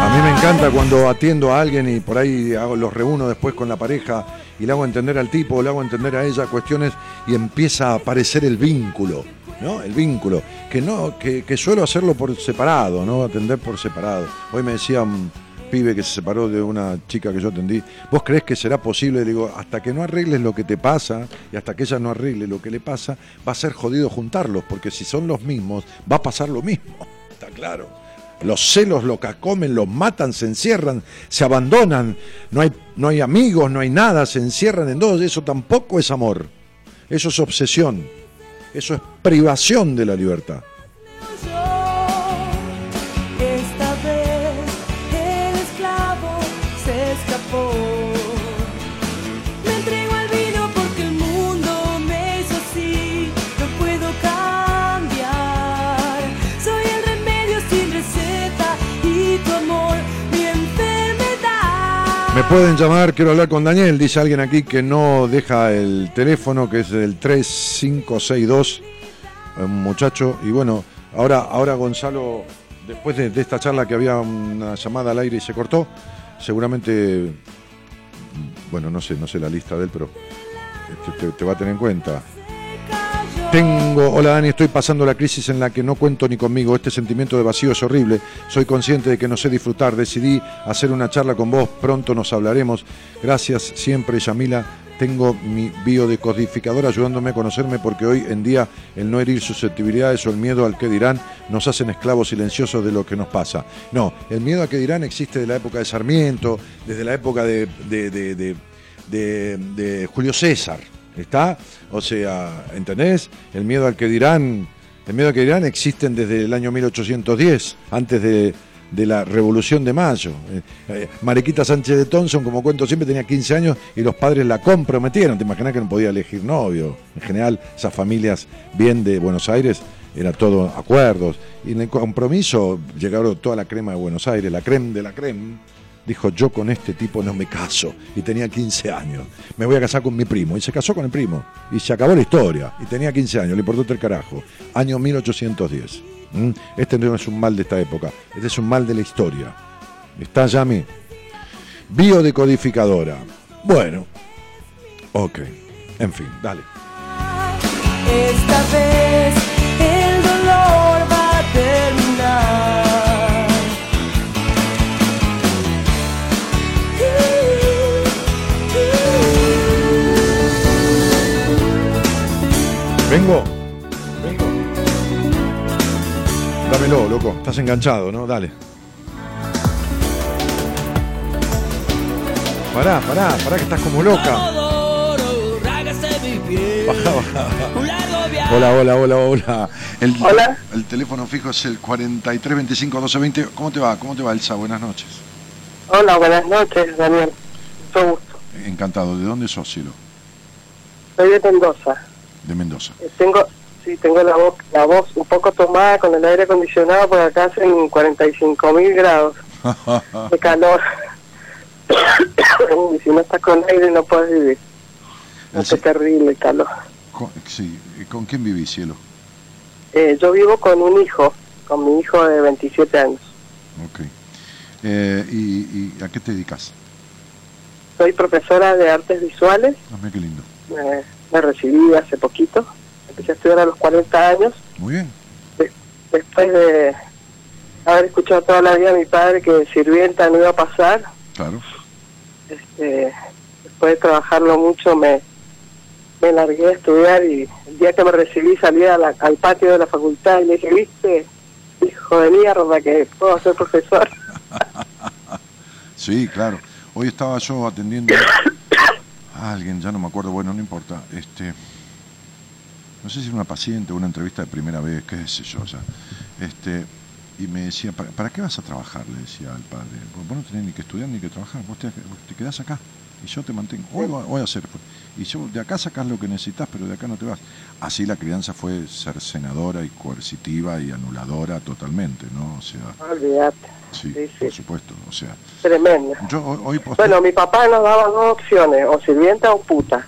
[SPEAKER 2] A mí me encanta cuando atiendo a alguien y por ahí los reúno después con la pareja y le hago entender al tipo, le hago entender a ella cuestiones y empieza a aparecer el vínculo, ¿no? El vínculo, que no, que, suelo hacerlo por separado, ¿no? Atender por separado. Hoy me decía un pibe que se separó de una chica que yo atendí, ¿vos crees que será posible? Le digo, hasta que no arregles lo que te pasa y hasta que ella no arregle lo que le pasa, va a ser jodido juntarlos, porque si son los mismos, va a pasar lo mismo, está claro. Los celos lo cacomen, los matan, se encierran, se abandonan, no hay, no hay amigos, no hay nada, se encierran en dos. Eso tampoco es amor, eso es obsesión, eso es privación de la libertad. Pueden llamar, quiero hablar con Daniel, dice alguien aquí que no deja el teléfono, que es el 3562, un muchacho, y bueno, ahora, ahora Gonzalo, después de, esta charla que había una llamada al aire y se cortó, seguramente, bueno, no sé, no sé la lista de él, pero este, te, te va a tener en cuenta. Tengo, hola Dani, estoy pasando la crisis en la que no cuento ni conmigo. Este sentimiento de vacío es horrible. Soy consciente de que no sé disfrutar. Decidí hacer una charla con vos. Pronto nos hablaremos. Gracias siempre, Yamila. Tengo mi biodecodificador ayudándome a conocerme porque hoy en día el no herir susceptibilidades o el miedo al que dirán nos hacen esclavos silenciosos de lo que nos pasa. No, el miedo a que dirán existe de la época de Sarmiento, desde la época de- de- de- de Julio César. ¿Está? O sea, ¿entendés? El miedo al que dirán, el miedo al que dirán existen desde el año 1810, antes de, de la Revolución de Mayo. Eh, eh, Mariquita Sánchez de Thompson, como cuento siempre, tenía 15 años y los padres la comprometieron. Te imaginas que no podía elegir novio. En general, esas familias bien de Buenos Aires era todo acuerdos. Y en el compromiso llegaron toda la crema de Buenos Aires, la crema de la crema dijo yo con este tipo no me caso y tenía 15 años, me voy a casar con mi primo y se casó con el primo y se acabó la historia y tenía 15 años, le importó el carajo, año 1810. ¿Mm? Este no es un mal de esta época, este es un mal de la historia. ¿Está Yami? Biodecodificadora. Bueno, ok, en fin, dale.
[SPEAKER 3] Esta vez
[SPEAKER 2] Vengo, vengo. Dámelo, loco, estás enganchado, ¿no? Dale. Pará, pará, pará que estás como loca. Baja, baja. Hola, hola, hola, hola. El,
[SPEAKER 5] Hola.
[SPEAKER 2] El teléfono fijo es el 43 25 12 20. ¿Cómo te va? ¿Cómo te va, Elsa? Buenas noches.
[SPEAKER 5] Hola, buenas noches, Daniel. Mucho gusto.
[SPEAKER 2] Encantado. ¿De dónde sos, cielo?
[SPEAKER 5] Soy de Mendoza.
[SPEAKER 2] De Mendoza.
[SPEAKER 5] Eh, Tengo, sí, tengo la voz, la voz un poco tomada con el aire acondicionado, porque acá hacen 45 mil grados de calor. y si no estás con aire no puedes vivir. Es terrible el calor.
[SPEAKER 2] Con- sí. ¿Y ¿Con quién vivís, cielo?
[SPEAKER 5] Eh, yo vivo con un hijo, con mi hijo de 27 años.
[SPEAKER 2] Ok. Eh, y, y a qué te dedicas?
[SPEAKER 5] Soy profesora de artes visuales,
[SPEAKER 2] Ah, qué lindo.
[SPEAKER 5] me, me recibí hace poquito, empecé a estudiar a los 40 años.
[SPEAKER 2] Muy bien.
[SPEAKER 5] después de haber escuchado toda la vida a mi padre que sirvienta no iba a pasar,
[SPEAKER 2] Claro.
[SPEAKER 5] este, después de trabajarlo mucho me, me largué a estudiar y el día que me recibí salí a la- al patio de la facultad y le dije, viste, hijo de mierda, que puedo ser profesor.
[SPEAKER 2] Sí, claro. Hoy estaba yo atendiendo a alguien, ya no me acuerdo, bueno, no importa. Este, no sé si una paciente o una entrevista de primera vez, qué sé yo, ya. Este, y me decía, ¿para, para qué vas a trabajar? Le decía al padre. Vos no tenés ni que estudiar ni que trabajar, vos te, te quedás acá y yo te mantengo. Hoy voy a- hacer. pues. Y yo de acá sacás lo que necesitas, pero de acá no te vas. Así la crianza fue cercenadora y coercitiva y anuladora totalmente, ¿no? O sea,
[SPEAKER 5] Olvídate,
[SPEAKER 2] sí,
[SPEAKER 5] Sí, sí.
[SPEAKER 2] por supuesto. O sea,
[SPEAKER 5] tremendo.
[SPEAKER 2] yo hoy, hoy posté-
[SPEAKER 5] Bueno, mi papá nos daba dos opciones, o sirvienta o puta,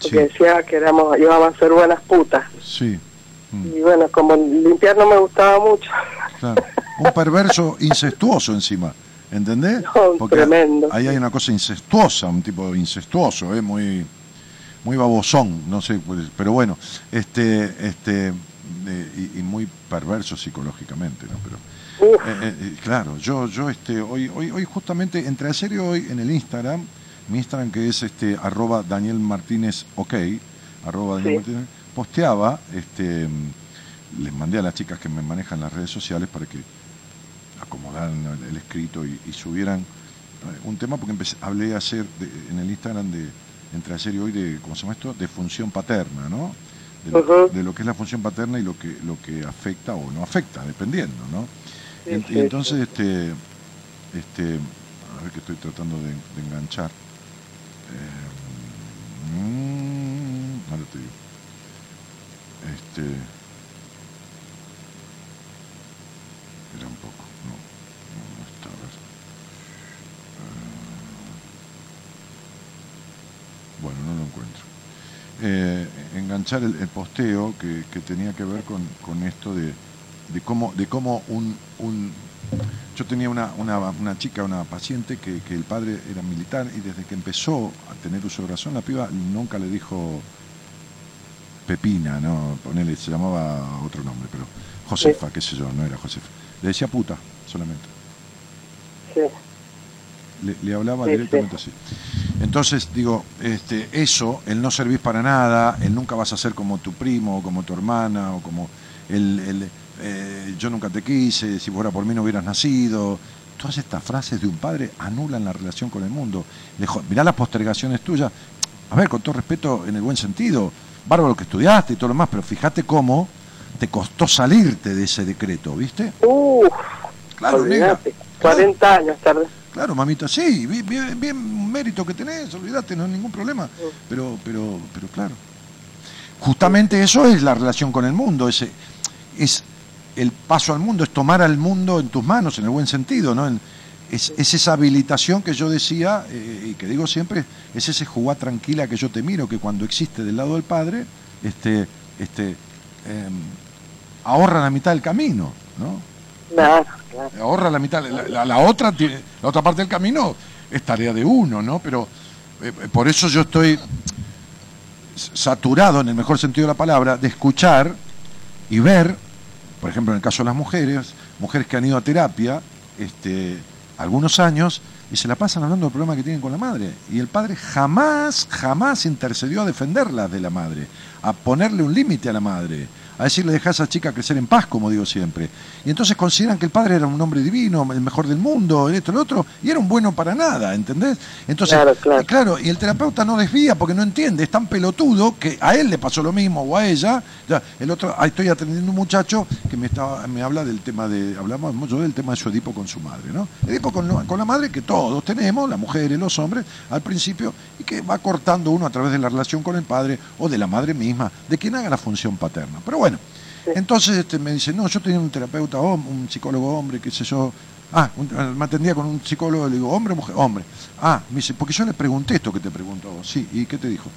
[SPEAKER 5] porque
[SPEAKER 2] Sí.
[SPEAKER 5] decía que éramos, íbamos a ser buenas putas.
[SPEAKER 2] Sí, mm,
[SPEAKER 5] Y bueno, como limpiar no me gustaba mucho,
[SPEAKER 2] claro. Un perverso incestuoso encima, ¿entendés?
[SPEAKER 5] No, tremendo,
[SPEAKER 2] ahí hay una cosa incestuosa, un tipo incestuoso, ¿eh? muy, muy babosón, no sé, pues, pero bueno, este, este, eh, y, y muy perverso psicológicamente, ¿no? Pero, eh, eh, claro, yo, yo, este, hoy, hoy, hoy justamente entré a serio hoy en el Instagram, mi Instagram que es este arroba Daniel Martínez OK, arroba Daniel
[SPEAKER 5] Sí.
[SPEAKER 2] Martínez, posteaba, este, mm, les mandé a las chicas que me manejan las redes sociales para que acomodaran el, escrito y, y subieran eh, un tema porque empecé, hablé ayer de- en el Instagram de entre ayer y hoy de cómo se llama esto de función paterna, ¿no? De lo,
[SPEAKER 5] Ujú.
[SPEAKER 2] de lo que es la función paterna y lo que lo que afecta o no afecta, dependiendo, ¿no?
[SPEAKER 5] Sí,
[SPEAKER 2] En-
[SPEAKER 5] sí,
[SPEAKER 2] y entonces este este a ver que estoy tratando de, de enganchar. Eh, mm, ahora te digo. Este Espera un poco, no, no, no está. Bueno, no lo encuentro. Eh, enganchar el, posteo que, tenía que ver con, esto de, de, cómo, de cómo un, un yo tenía una, una, una, chica, una paciente que, que, el padre era militar y desde que empezó a tener uso de razón, la piba nunca le dijo Pepina, ¿no? Ponele, se llamaba otro nombre, pero Josefa, qué sé yo, no era Josefa. Le decía puta solamente. Sí. Le, hablaba directamente así. Entonces, digo, este, eso, el no servís para nada, el nunca vas a ser como tu primo, o como tu hermana, o como el, eh, yo nunca te quise, si fuera por mí no hubieras nacido. Todas estas frases de un padre anulan la relación con el mundo. Le mirá las postergaciones tuyas. A ver, con todo respeto, en el buen sentido, bárbaro que estudiaste y todo lo más, pero fíjate cómo te costó salirte de ese decreto, ¿viste?
[SPEAKER 5] Uf, claro, 40 años tarde.
[SPEAKER 2] Claro, mamita, sí, bien, bien, mérito que tenés, olvídate, no hay ningún problema. Pero, pero, pero claro. Justamente eso es la relación con el mundo, ese, es el paso al mundo, es tomar al mundo en tus manos, en el buen sentido, ¿no? es, esa habilitación que yo decía eh, y que digo siempre, es ese jugar tranquila que yo te miro, que cuando existe del lado del padre, este, este, em, ahorra la mitad del camino, ¿no?
[SPEAKER 5] Claro,
[SPEAKER 2] Ahorra la mitad, la, otra, la otra parte del camino es tarea de uno, ¿no? Pero eh, por eso yo estoy saturado, en el mejor sentido de la palabra, de escuchar y ver, por ejemplo, en el caso de las mujeres, mujeres que han ido a terapia, este, algunos años y se la pasan hablando del problema que tienen con la madre. Y el padre jamás, jamás intercedió a defenderla de la madre, a ponerle un límite a la madre, a decirle deja a esa chica crecer en paz, como digo siempre. Y entonces consideran que el padre era un hombre divino, el mejor del mundo, esto, lo otro, y era un bueno para nada, ¿entendés? Entonces, claro, Y, el terapeuta no desvía porque no entiende, es tan pelotudo que a él le pasó lo mismo o a ella. Ya, el otro, ahí estoy atendiendo un muchacho que me estaba, me habla del tema de, hablamos mucho del tema de su Edipo con su madre, ¿no? Edipo con, con la madre que todos tenemos, las mujeres, los hombres, al principio, y que va cortando uno a través de la relación con el padre o de la madre misma, de quien haga la función paterna. Pero bueno, entonces este, me dice, no, yo tenía un terapeuta, un psicólogo hombre, qué sé yo. Ah, me atendía con un psicólogo, le digo, hombre, mujer, hombre. Ah, me dice, porque yo le pregunté esto que te pregunto. Sí, ¿y qué te dijo?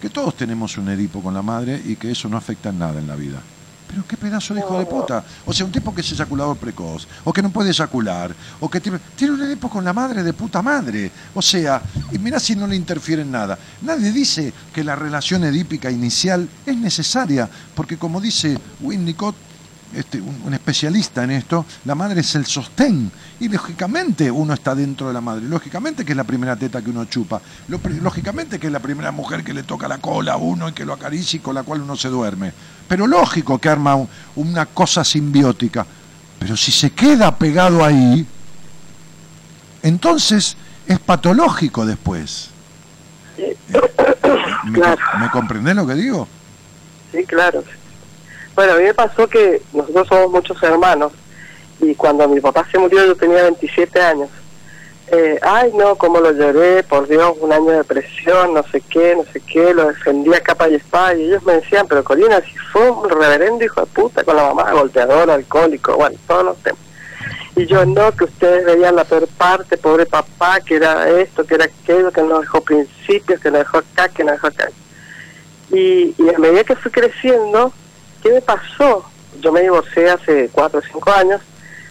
[SPEAKER 2] Que todos tenemos un Edipo con la madre y que eso no afecta en nada en la vida. Pero qué pedazo de hijo de puta. O sea, un tipo que es eyaculador precoz, o que no puede eyacular, o que tiene, tiene un Edipo con la madre de puta madre. O sea, y mira si no le interfiere en nada. Nadie dice que la relación edípica inicial es necesaria, porque como dice Winnicott, este, un, especialista en esto, la madre es el sostén. Y lógicamente uno está dentro de la madre. Lógicamente que es la primera teta que uno chupa. Lógicamente que es la primera mujer que le toca la cola a uno y que lo acaricia y con la cual uno se duerme. Pero lógico que arma una cosa simbiótica. Pero si se queda pegado ahí, entonces es patológico después. ¿Me, ¿Me comprendés lo que digo?
[SPEAKER 5] Sí, claro. Bueno, a mí me pasó que nosotros somos muchos hermanos y cuando mi papá se murió yo tenía 27 años. Eh, ay, no, cómo lo lloré, por Dios, un año de depresión, no sé qué, no sé qué, lo defendía capa y espada y ellos me decían, pero Corina, si fue un reverendo hijo de puta con la mamá, golpeador, alcohólico, bueno, todos los temas. Y yo no, que ustedes veían la peor parte, pobre papá, que era esto, que era aquello, que no dejó principios, que no dejó acá, que no dejó acá. Y a medida que fui creciendo, ¿qué me pasó? Yo me divorcié hace cuatro o cinco años,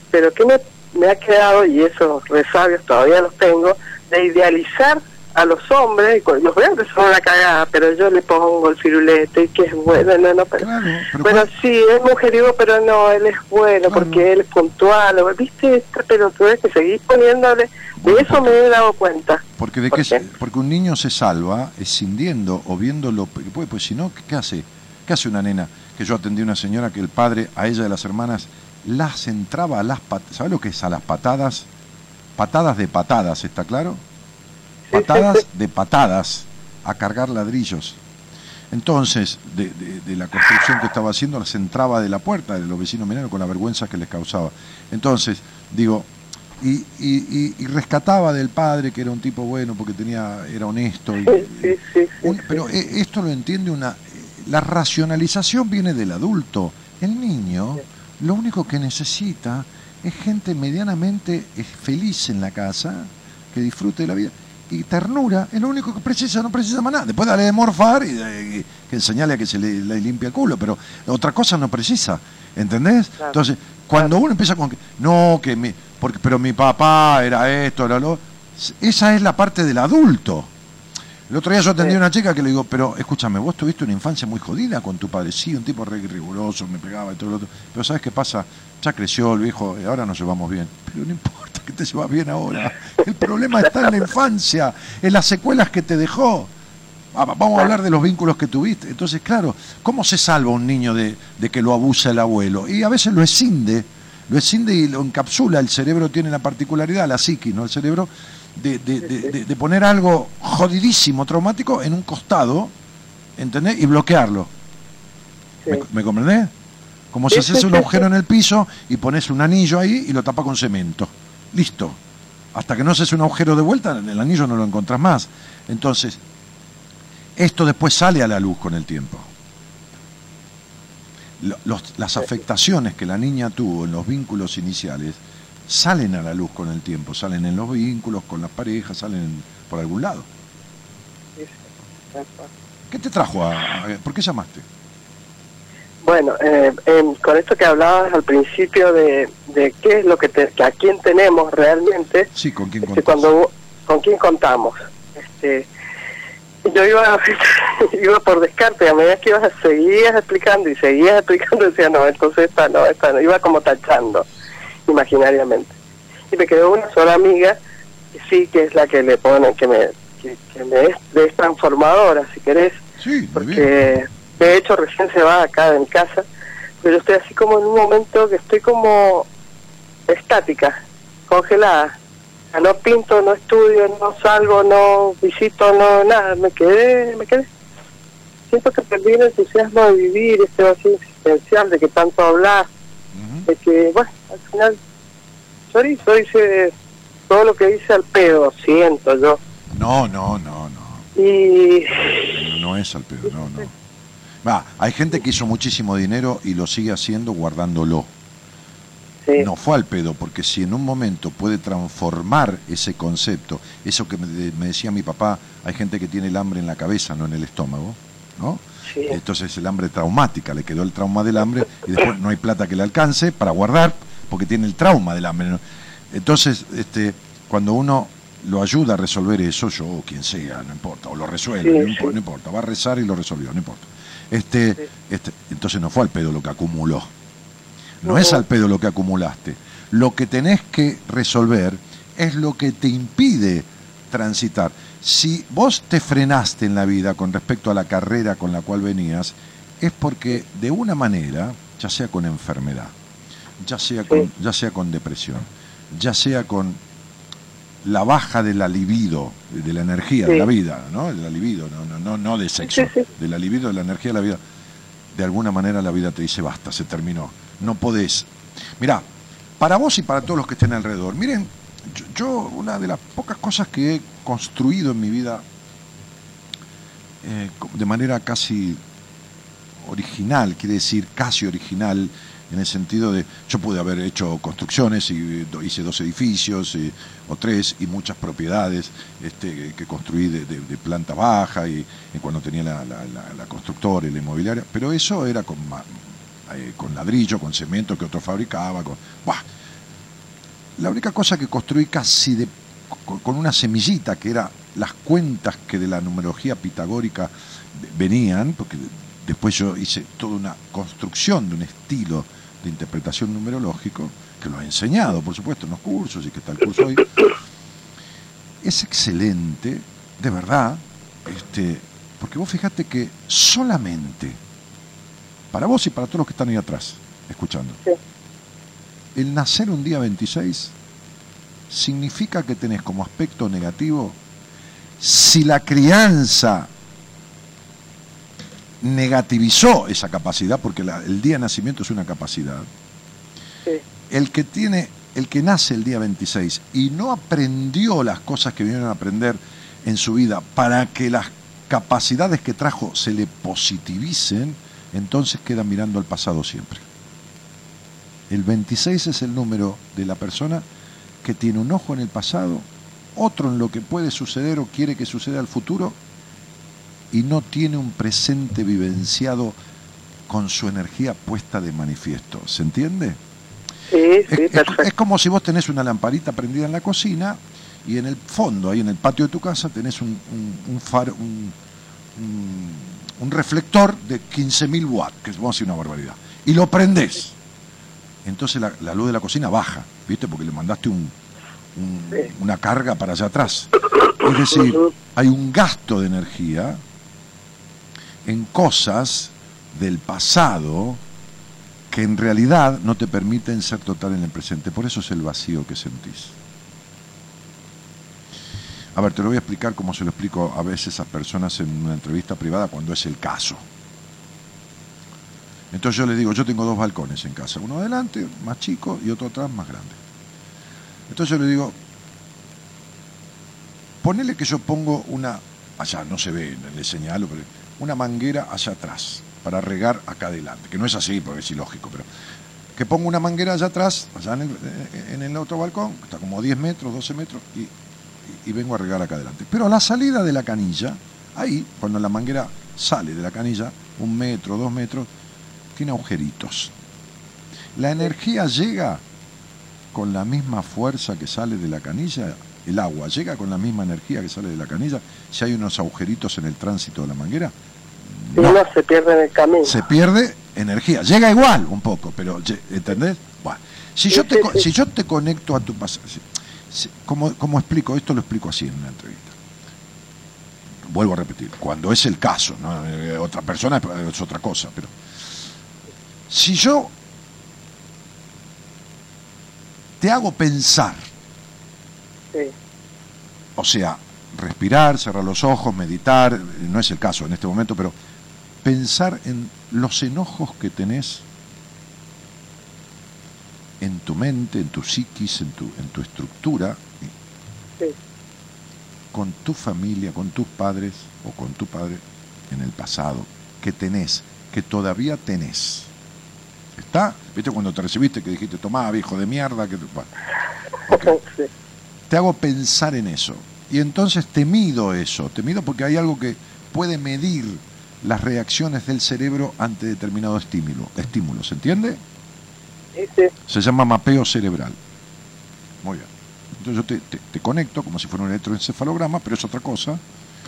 [SPEAKER 5] pero ¿qué me, ha quedado, y esos resabios todavía los tengo, de idealizar a los hombres, y los veo que son una cagada, pero yo le pongo el firulete y que es bueno, no, no, pero, bueno, sí, es mujeriego, pero no, él es bueno porque él es puntual, ¿viste? Pero tú ves que seguís poniéndole, de eso me he dado cuenta.
[SPEAKER 2] Porque de qué? porque un niño se salva escindiendo o viéndolo, pues, pues si no, ¿qué hace? ¿Qué hace una nena? Que yo atendí a una señora que el padre, a ella y a las hermanas, las entraba a las patadas. ¿Sabe lo que es a las patadas? Patadas de patadas, ¿está claro? Patadas de patadas a cargar ladrillos. Entonces, de, la construcción que estaba haciendo, las entraba de la puerta de los vecinos menores con la vergüenza que les causaba. Entonces, digo, y, rescataba del padre que era un tipo bueno porque tenía era honesto. Y, pero eh, esto lo entiende una la racionalización viene del adulto. El niño lo único que necesita es gente medianamente feliz en la casa, que disfrute de la vida. y ternura es lo único que precisa, no precisa más nada. Después dale de morfar y, de- que enseñale a que se le, le limpie el culo, pero otra cosa no precisa, ¿entendés?
[SPEAKER 5] Claro.
[SPEAKER 2] Entonces, cuando uno empieza con que, no, que mi, porque, pero mi papá era esto, era lo, esa es la parte del adulto. El otro día yo atendí a una chica que le digo, pero escúchame, vos tuviste una infancia muy jodida con tu padre. Sí, un tipo re riguroso, me pegaba y todo lo otro. Pero ¿sabes qué pasa? Ya creció el viejo y ahora nos llevamos bien. Pero no importa que te llevas bien ahora. El problema está en la infancia, en las secuelas que te dejó. Ah, Vamos a hablar de los vínculos que tuviste. Entonces, claro, ¿cómo se salva un niño de, de que lo abusa el abuelo? Y a veces lo escinde, lo escinde y lo encapsula. El cerebro tiene la particularidad, la psiquis, ¿no? El cerebro de, de- de- poner algo jodidísimo, traumático, en un costado, ¿entendés? Y bloquearlo.
[SPEAKER 5] Sí.
[SPEAKER 2] ¿Me, me comprendés? Como si haces un agujero en el piso y pones un anillo ahí y lo tapas con cemento. Listo. Hasta que no haces un agujero de vuelta, el anillo no lo encontrás más. Entonces, esto después sale a la luz con el tiempo. Lo- los- las afectaciones que la niña tuvo en los vínculos iniciales salen a la luz con el tiempo, salen en los vínculos, con las parejas, salen por algún lado. ¿Qué te trajo a, a- ¿Por qué llamaste?
[SPEAKER 5] Bueno, eh, em, con esto que hablabas al principio de, de qué es lo que, te- que a quién tenemos realmente,
[SPEAKER 2] Sí, ¿con quién
[SPEAKER 5] este,
[SPEAKER 2] contás?
[SPEAKER 5] cuando con quién contamos. Este, yo iba iba por descarte, a medida que ibas seguías explicando y seguías explicando, decía, no, entonces esta no, esta no, iba como tachando imaginariamente. Y me quedó una sola amiga, que sí, que es la que le pone, que me, que, que me es, es transformadora, si querés,
[SPEAKER 2] Sí,
[SPEAKER 5] porque de hecho recién se va acá de mi casa, pero estoy así como en un momento que estoy como estática, congelada. No pinto, no estudio, no salgo, no visito, no nada, me quedé, me quedé. Siento que perdí el entusiasmo de vivir, este vacío existencial de que tanto hablas, de que, bueno, al final, chorizo, todo lo que hice al pedo, siento yo.
[SPEAKER 2] No, no, no, no.
[SPEAKER 5] Y
[SPEAKER 2] No, no es al pedo, no, no. Va, hay gente que hizo muchísimo dinero y lo sigue haciendo guardándolo.
[SPEAKER 5] sí,
[SPEAKER 2] No fue al pedo, porque si en un momento puede transformar ese concepto, eso que me, me decía mi papá, hay gente que tiene el hambre en la cabeza, no en el estómago, ¿no?
[SPEAKER 5] sí,
[SPEAKER 2] Entonces el hambre traumática, le quedó el trauma del hambre y después no hay plata que le alcance para guardar porque tiene el trauma del hambre. ¿no? Entonces, este, cuando uno lo ayuda a resolver eso, yo o quien sea, no importa, o lo resuelve,
[SPEAKER 5] Sí,
[SPEAKER 2] no, impo-
[SPEAKER 5] sí.
[SPEAKER 2] no importa, va a rezar y lo resolvió, no importa. Este,
[SPEAKER 5] Sí.
[SPEAKER 2] este, entonces no fue al pedo lo que acumuló. No
[SPEAKER 5] No.
[SPEAKER 2] es al pedo lo que acumulaste. Lo que tenés que resolver es lo que te impide transitar. Si vos te frenaste en la vida con respecto a la carrera con la cual venías, es porque de una manera, ya sea con enfermedad, ya sea con, ya sea con depresión, ya sea con la baja de la libido, de la energía de la vida, ¿no? De la libido, no, no, no, no de sexo,
[SPEAKER 5] Sí,
[SPEAKER 2] de la libido, de la energía de la vida. De alguna manera la vida te dice basta, se terminó. No podés. Mirá, para vos y para todos los que estén alrededor, miren, yo, yo una de las pocas cosas que he construido en mi vida eh, de manera casi original, quiere decir casi original, en el sentido de, yo pude haber hecho construcciones y hice dos edificios eh, o tres y muchas propiedades este, que construí de, planta baja y, cuando tenía la, la- la- constructora y la inmobiliaria, pero eso era con, eh, con ladrillo, con cemento que otro fabricaba, con... ¡buah! La única cosa que construí casi de, con, con una semillita, que era las cuentas que de la numerología pitagórica venían, porque después yo hice toda una construcción de un estilo de interpretación numerológico, que lo he enseñado, por supuesto, en los cursos y que está el curso hoy. Es excelente, de verdad, este, porque vos fíjate que solamente, para vos y para todos los que están ahí atrás, escuchando,
[SPEAKER 5] Sí.
[SPEAKER 2] el nacer un día 26 significa que tenés como aspecto negativo si la crianza negativizó esa capacidad, porque la- el día de nacimiento es una capacidad,
[SPEAKER 5] sí,
[SPEAKER 2] el que tiene, el que nace el día 26 y no aprendió las cosas que vinieron a aprender en su vida para que las capacidades que trajo se le positivicen, entonces queda mirando al pasado siempre. El 26 es el número de la persona que tiene un ojo en el pasado otro en lo que puede suceder o quiere que suceda al futuro y no tiene un presente vivenciado con su energía puesta de manifiesto. ¿Se entiende?
[SPEAKER 5] Sí,
[SPEAKER 2] Es,
[SPEAKER 5] sí,
[SPEAKER 2] es-
[SPEAKER 5] perfecto.
[SPEAKER 2] es como si vos tenés una lamparita prendida en la cocina y en el fondo, ahí en el patio de tu casa, tenés un, un, un faro, un, reflector de 15.000 watts, que vamos a decir una barbaridad, y lo prendés. Entonces la, la luz de la cocina baja, ¿viste? Porque le mandaste un, una carga para allá atrás. Es decir, hay un gasto de energía en cosas del pasado que en realidad no te permiten ser total en el presente. Por eso es el vacío que sentís. A ver, te lo voy a explicar como se lo explico a veces a personas en una entrevista privada cuando es el caso. Entonces yo les digo, yo tengo dos balcones en casa, uno adelante, más chico, y otro atrás, más grande. Entonces yo le digo, ponele que yo pongo una, allá no se ve, le señalo, pero una manguera allá atrás, para regar acá adelante, que no es así porque es ilógico, pero que pongo una manguera allá atrás, allá en el, otro balcón, está como 10 metros, 12 metros, y, y- y vengo a regar acá adelante. Pero a la salida de la canilla, ahí, cuando la manguera sale de la canilla, un metro, dos metros, tiene agujeritos. La energía llega con la misma fuerza que sale de la canilla, el agua llega con la misma energía que sale de la canilla, si hay unos agujeritos en el tránsito de la manguera,
[SPEAKER 5] Si
[SPEAKER 2] no.
[SPEAKER 5] se pierde en el camino.
[SPEAKER 2] se pierde energía. Llega igual un poco, pero ¿entendés? Bueno, si yo te, co- si yo te conecto a tu como, como explico, esto lo explico así en una entrevista. Vuelvo a repetir, cuando es el caso, ¿no? Eh, otra persona es otra cosa, pero si yo te hago pensar,
[SPEAKER 5] Sí,
[SPEAKER 2] o sea, respirar, cerrar los ojos, meditar, no es el caso en este momento, pero pensar en los enojos que tenés en tu mente, en tu psiquis, en tu, en tu estructura,
[SPEAKER 5] sí,
[SPEAKER 2] con tu familia, con tus padres o con tu padre en el pasado, que tenés, que todavía tenés. ¿Está? ¿Viste cuando te recibiste que dijiste, tomá, viejo de mierda? Que... bueno,
[SPEAKER 5] sí,
[SPEAKER 2] te hago pensar en eso. Y entonces te mido eso, te mido porque hay algo que puede medir las reacciones del cerebro ante determinado estímulo, estímulo ¿se entiende?
[SPEAKER 5] sí, sí,
[SPEAKER 2] Se llama mapeo cerebral. Muy bien. Entonces yo te, te- te conecto como si fuera un electroencefalograma, pero es otra cosa,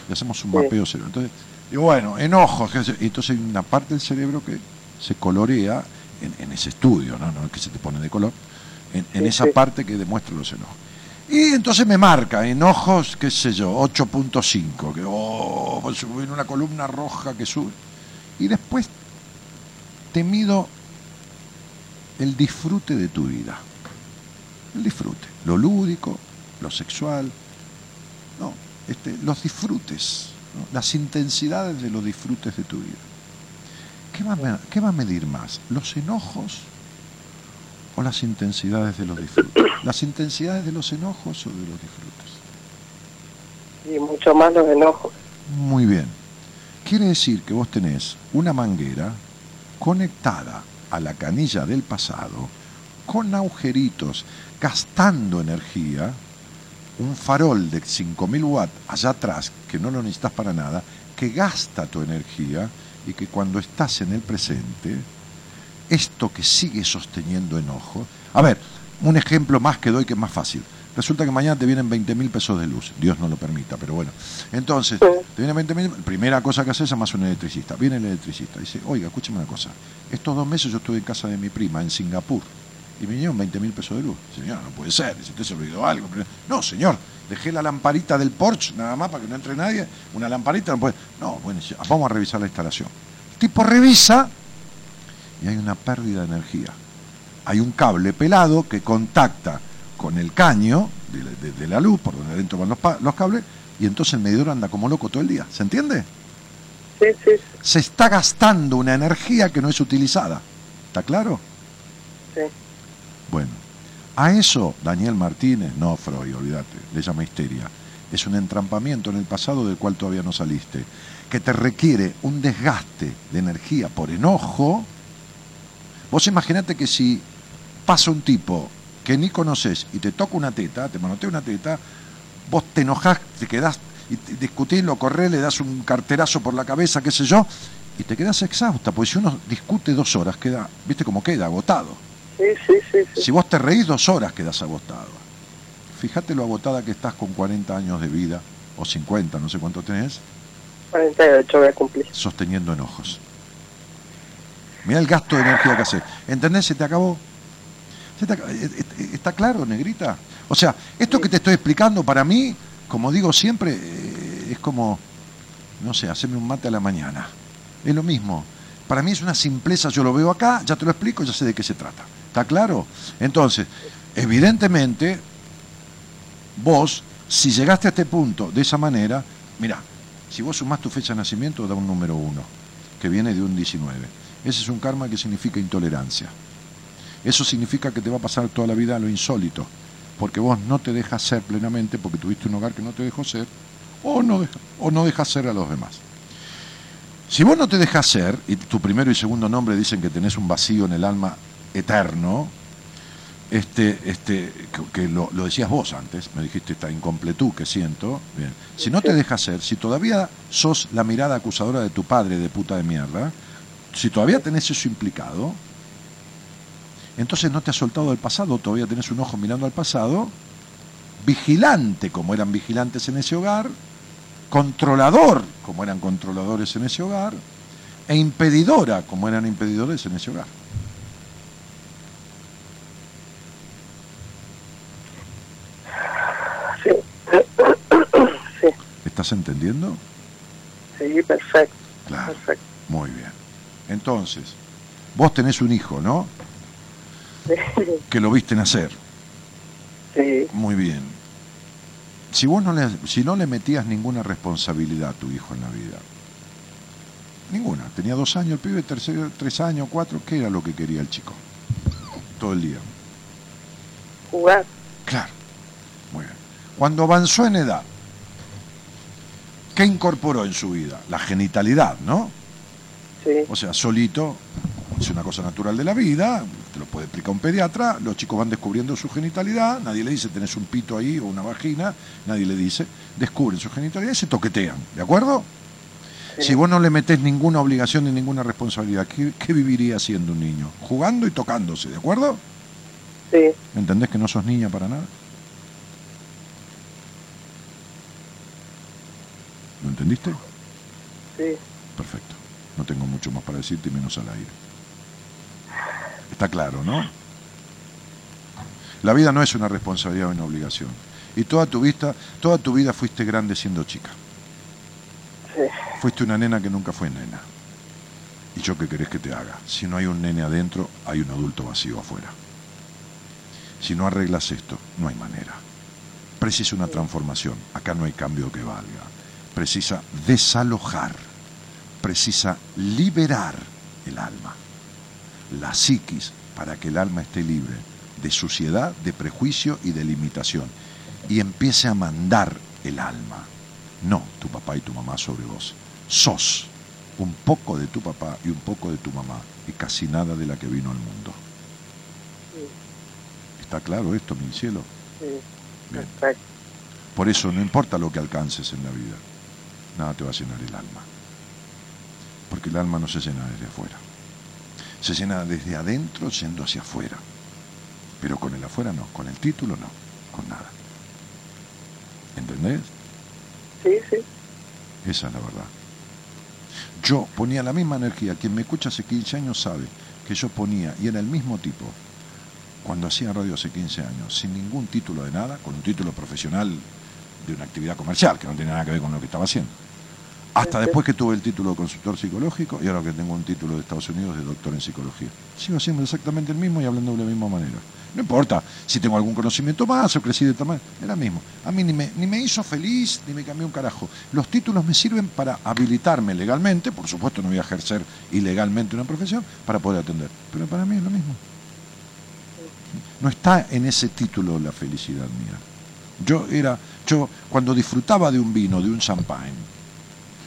[SPEAKER 2] y hacemos un
[SPEAKER 5] Sí.
[SPEAKER 2] mapeo cerebral. Entonces, digo, bueno, enojos, y entonces hay una parte del cerebro que se colorea en, en ese estudio, ¿no? No es que se te pone de color, en, esa parte que demuestra los enojos. Y entonces me marca enojos, qué sé yo, 8.5, que oh, pues en una columna roja que sube. Y después te mido el disfrute de tu vida. El disfrute, lo lúdico, lo sexual, no, este, los disfrutes, las intensidades de los disfrutes de tu vida. ¿Qué qué va a medir más? ¿Los enojos o las intensidades de los disfrutes? ¿Las intensidades de los enojos o de los disfrutes?
[SPEAKER 5] y mucho más los enojos.
[SPEAKER 2] Muy bien. Quiere decir que vos tenés una manguera conectada a la canilla del pasado, con agujeritos, gastando energía, un farol de 5.000 watts allá atrás, que no lo necesitas para nada, que gasta tu energía y que cuando estás en el presente, esto que sigue sosteniendo enojo. A ver, un ejemplo más que doy que es más fácil. Resulta que mañana te vienen 20 mil pesos de luz. Dios no lo permita, pero bueno. Entonces,
[SPEAKER 5] Sí.
[SPEAKER 2] te vienen 20 mil. Primera cosa que haces, llamas a un electricista. Viene el electricista. Dice, oiga, escúcheme una cosa. Estos dos meses yo estuve en casa de mi prima, en Singapur. Y me vinieron 20 mil pesos de luz. Señor, no puede ser. Si usted se olvidó algo. No, señor. Dejé la lamparita del Porsche, nada más para que no entre nadie. Una lamparita no puede. No, bueno, vamos a revisar la instalación. El tipo revisa y hay una pérdida de energía. Hay un cable pelado que contacta con el caño de, la- de- de la luz, por donde adentro van los, los cables, y entonces el medidor anda como loco todo el día. ¿Se entiende?
[SPEAKER 5] Sí, sí,
[SPEAKER 2] Se está gastando una energía que no es utilizada. ¿Está claro?
[SPEAKER 5] sí.
[SPEAKER 2] Bueno, a eso Daniel Martínez, no Freud, olvídate, le llama histeria. Es un entrampamiento en el pasado del cual todavía no saliste, que te requiere un desgaste de energía por enojo. Vos imaginate que si pasa un tipo que ni conoces y te toca una teta, te manotea una teta, vos te enojás, te quedás y te- discutís, lo corrés, le das un carterazo por la cabeza, qué sé yo, y te quedás exhausta, porque si uno discute dos horas, queda, viste cómo queda, agotado.
[SPEAKER 5] Sí, sí, sí, sí.
[SPEAKER 2] Si vos te reís dos horas, quedas agotado. Fíjate lo agotada que estás con 40 años de vida, o 50, no sé cuánto tenés,
[SPEAKER 5] 48 voy a cumplir.
[SPEAKER 2] sosteniendo enojos. Mira el gasto de energía que hace. ¿Entendés? Se te acabó. Se te. Eh, eh, ¿Está claro, negrita? O sea, esto que te estoy explicando para mí, como digo siempre, eh, es como, no sé, hacerme un mate a la mañana. Es lo mismo. Para mí es una simpleza, yo lo veo acá, ya te lo explico, ya sé de qué se trata. ¿Está claro? Entonces, evidentemente, vos, si llegaste a este punto de esa manera, mira, si vos sumás tu fecha de nacimiento, da un número uno, que viene de un 19. Ese es un karma que significa intolerancia. Eso significa que te va a pasar toda la vida lo insólito, porque vos no te dejas ser plenamente, porque tuviste un hogar que no te dejó ser, o no, deja- o no dejas ser a los demás. Si vos no te dejas ser, y tu primero y segundo nombre dicen que tenés un vacío en el alma eterno, este, este, que, que lo, lo decías vos antes, me dijiste esta incompletud que siento, bien. Si no te dejas ser, si todavía sos la mirada acusadora de tu padre de puta de mierda, si todavía tenés eso implicado, entonces no te has soltado del pasado, todavía tenés un ojo mirando al pasado, vigilante como eran vigilantes en ese hogar, controlador como eran controladores en ese hogar, e impedidora como eran impedidores en ese hogar.
[SPEAKER 5] Sí. sí,
[SPEAKER 2] ¿Estás entendiendo?
[SPEAKER 5] sí, perfecto,
[SPEAKER 2] Claro.
[SPEAKER 5] perfecto.
[SPEAKER 2] Muy bien. Entonces, vos tenés un hijo, ¿no? Que lo viste nacer.
[SPEAKER 5] Sí,
[SPEAKER 2] Muy bien. Si vos no le, si no le metías ninguna responsabilidad a tu hijo en la vida, ninguna, tenía dos años el pibe, tercero, tres años, cuatro, ¿qué era lo que quería el chico? Todo el día.
[SPEAKER 5] jugar.
[SPEAKER 2] Claro. Muy bien. Cuando avanzó en edad, ¿qué incorporó en su vida? La genitalidad, ¿no?
[SPEAKER 5] Sí,
[SPEAKER 2] O sea, solito, es una cosa natural de la vida, te lo puede explicar un pediatra, los chicos van descubriendo su genitalidad, nadie le dice tenés un pito ahí o una vagina, nadie le dice, descubren su genitalidad y se toquetean, ¿de acuerdo? Si vos no le metés ninguna obligación ni ninguna responsabilidad, ¿qué, qué viviría siendo un niño? Jugando y tocándose, ¿de acuerdo?
[SPEAKER 5] sí,
[SPEAKER 2] ¿Entendés que no sos niña para nada? ¿Lo entendiste?
[SPEAKER 5] sí,
[SPEAKER 2] Perfecto. No tengo mucho más para decirte y menos al aire. Está claro, ¿no? La vida no es una responsabilidad o una obligación. Y toda tu, vista, toda tu vida fuiste grande siendo chica.
[SPEAKER 5] sí.
[SPEAKER 2] Fuiste una nena que nunca fue nena. ¿Y yo qué querés que te haga? Si no hay un nene adentro, hay un adulto vacío afuera. Si no arreglas esto, no hay manera. Precisa una transformación. Acá no hay cambio que valga. Precisa desalojar. Precisa liberar el alma. La psiquis para que el alma esté libre de suciedad, de prejuicio y de limitación. Y empiece a mandar el alma. No tu papá y tu mamá sobre vos. Sos un poco de tu papá y un poco de tu mamá y casi nada de la que vino al mundo. ¿Está claro esto, mi cielo?
[SPEAKER 5] sí,
[SPEAKER 2] Bien.
[SPEAKER 5] perfecto.
[SPEAKER 2] Por eso no importa lo que alcances en la vida, nada te va a llenar el alma. Porque el alma no se llena desde afuera. Se llena desde adentro yendo hacia afuera. Pero con el afuera no, con el título no, con nada. ¿Entendés?
[SPEAKER 5] Sí, sí,
[SPEAKER 2] Esa es la verdad. Yo ponía la misma energía. Quien me escucha hace 15 años sabe que yo ponía, y era el mismo tipo, cuando hacía radio hace 15 años, sin ningún título de nada, con un título profesional de una actividad comercial, que no tiene nada que ver con lo que estaba haciendo. Hasta después que tuve el título de consultor psicológico y ahora que tengo un título de Estados Unidos de doctor en psicología. Sigo haciendo exactamente el mismo y hablando de la misma manera. No importa si tengo algún conocimiento más o crecí de tamaño, es la mismo. A mí ni me, ni me hizo feliz ni me cambió un carajo. Los títulos me sirven para habilitarme legalmente, por supuesto no voy a ejercer ilegalmente una profesión, para poder atender. Pero para mí es lo mismo. No está en ese título la felicidad mía. Yo era, yo cuando disfrutaba de un vino, de un champán,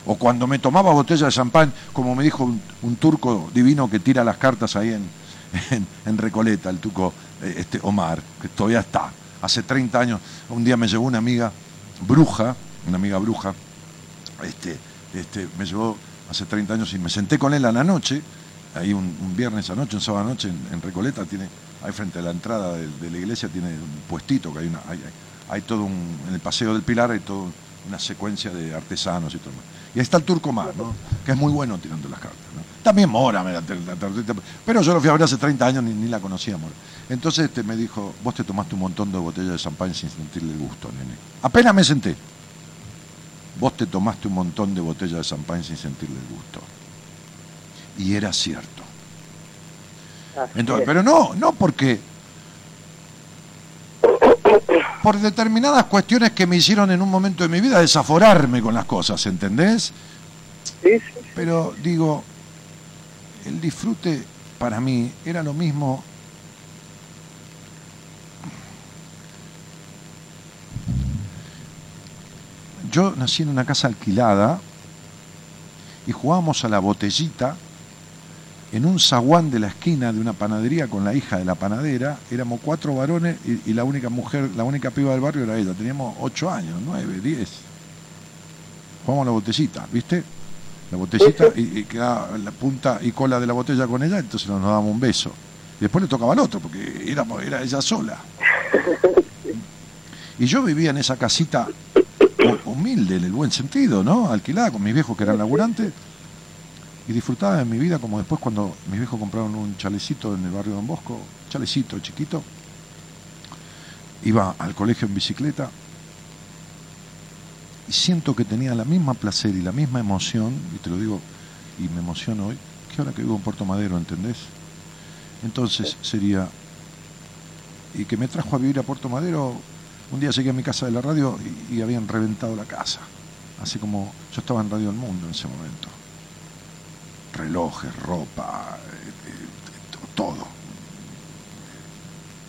[SPEAKER 2] o cuando me tomaba botella de champán, como me dijo un, turco divino que tira las cartas ahí en, Recoleta, el turco eh, este, Omar, que todavía está. Hace 30 años, un día me llegó una amiga bruja, una amiga bruja, este, este, me llevó hace 30 años y me senté con él a la noche, ahí un, un viernes anoche, un sábado anoche en, en Recoleta, tiene, ahí frente a la entrada de, la iglesia tiene un puestito, que hay una, hay, todo un, en el Paseo del Pilar hay toda una secuencia de artesanos y todo. Y ahí está el Turco Mar, ¿no? Que es muy bueno tirando las cartas, ¿no? También Mora, me la- la- la- pero yo lo fui a ver hace 30 años, ni, ni la conocía Mora. Entonces este, me dijo, vos te tomaste un montón de botellas de champán sin sentirle el gusto, nene. Apenas me senté. Vos te tomaste un montón de botellas de champán sin sentirle el gusto. Y era cierto.
[SPEAKER 5] Así
[SPEAKER 2] Entonces,
[SPEAKER 5] es.
[SPEAKER 2] pero no, no porque por determinadas cuestiones que me hicieron en un momento de mi vida desaforarme con las cosas, ¿entendés?
[SPEAKER 5] Sí, sí, sí.
[SPEAKER 2] Pero digo, el disfrute para mí era lo mismo. Yo nací en una casa alquilada y jugábamos a la botellita en un zaguán de la esquina de una panadería con la hija de la panadera. Éramos cuatro varones y, la única mujer, la única piba del barrio era ella. Teníamos ocho años, nueve, diez. Jugábamos a la botellita, ¿viste? la botellita y, y quedaba la punta y cola de la botella con ella, entonces nos dábamos un beso. Y después le tocaba al otro, porque era, era ella sola. Y yo vivía en esa casita hu- humilde, en el buen sentido, ¿no? Alquilada con mis viejos que eran laburantes. Y disfrutaba de mi vida como después cuando mis viejos compraron un chalecito en el barrio Don Bosco, chalecito chiquito. Iba al colegio en bicicleta y siento que tenía la misma placer y la misma emoción, y te lo digo, y me emociono hoy, que ahora que vivo en Puerto Madero, ¿entendés? Entonces sería, y que me trajo a vivir a Puerto Madero, un día llegué a mi casa de la radio y, y habían reventado la casa, así como yo estaba en Radio El Mundo en ese momento. Relojes, ropa, eh, eh, todo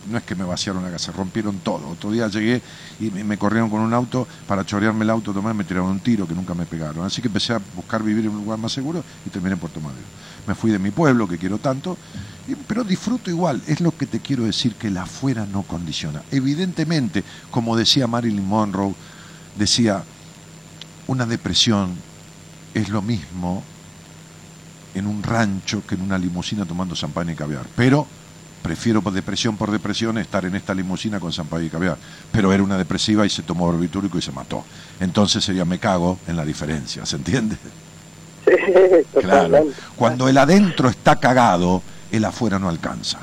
[SPEAKER 2] no es que me vaciaron la casa, rompieron todo. Otro día llegué y me, corrieron con un auto para chorearme el auto, tomar, me tiraron un tiro que nunca me pegaron. Así que empecé a buscar vivir en un lugar más seguro y terminé en Puerto Madero. Me fui de mi pueblo, que quiero tanto, pero disfruto igual. Es lo que te quiero decir, que el afuera no condiciona. Evidentemente, como decía Marilyn Monroe, decía, una depresión es lo mismo en un rancho que en una limusina tomando champán y caviar. Pero prefiero por depresión por depresión estar en esta limusina con champán y caviar. Pero era una depresiva y se tomó barbitúrico y se mató. Entonces sería me cago en la diferencia, ¿se entiende?
[SPEAKER 5] Sí,
[SPEAKER 2] Claro. Cuando el adentro está cagado, el afuera no alcanza.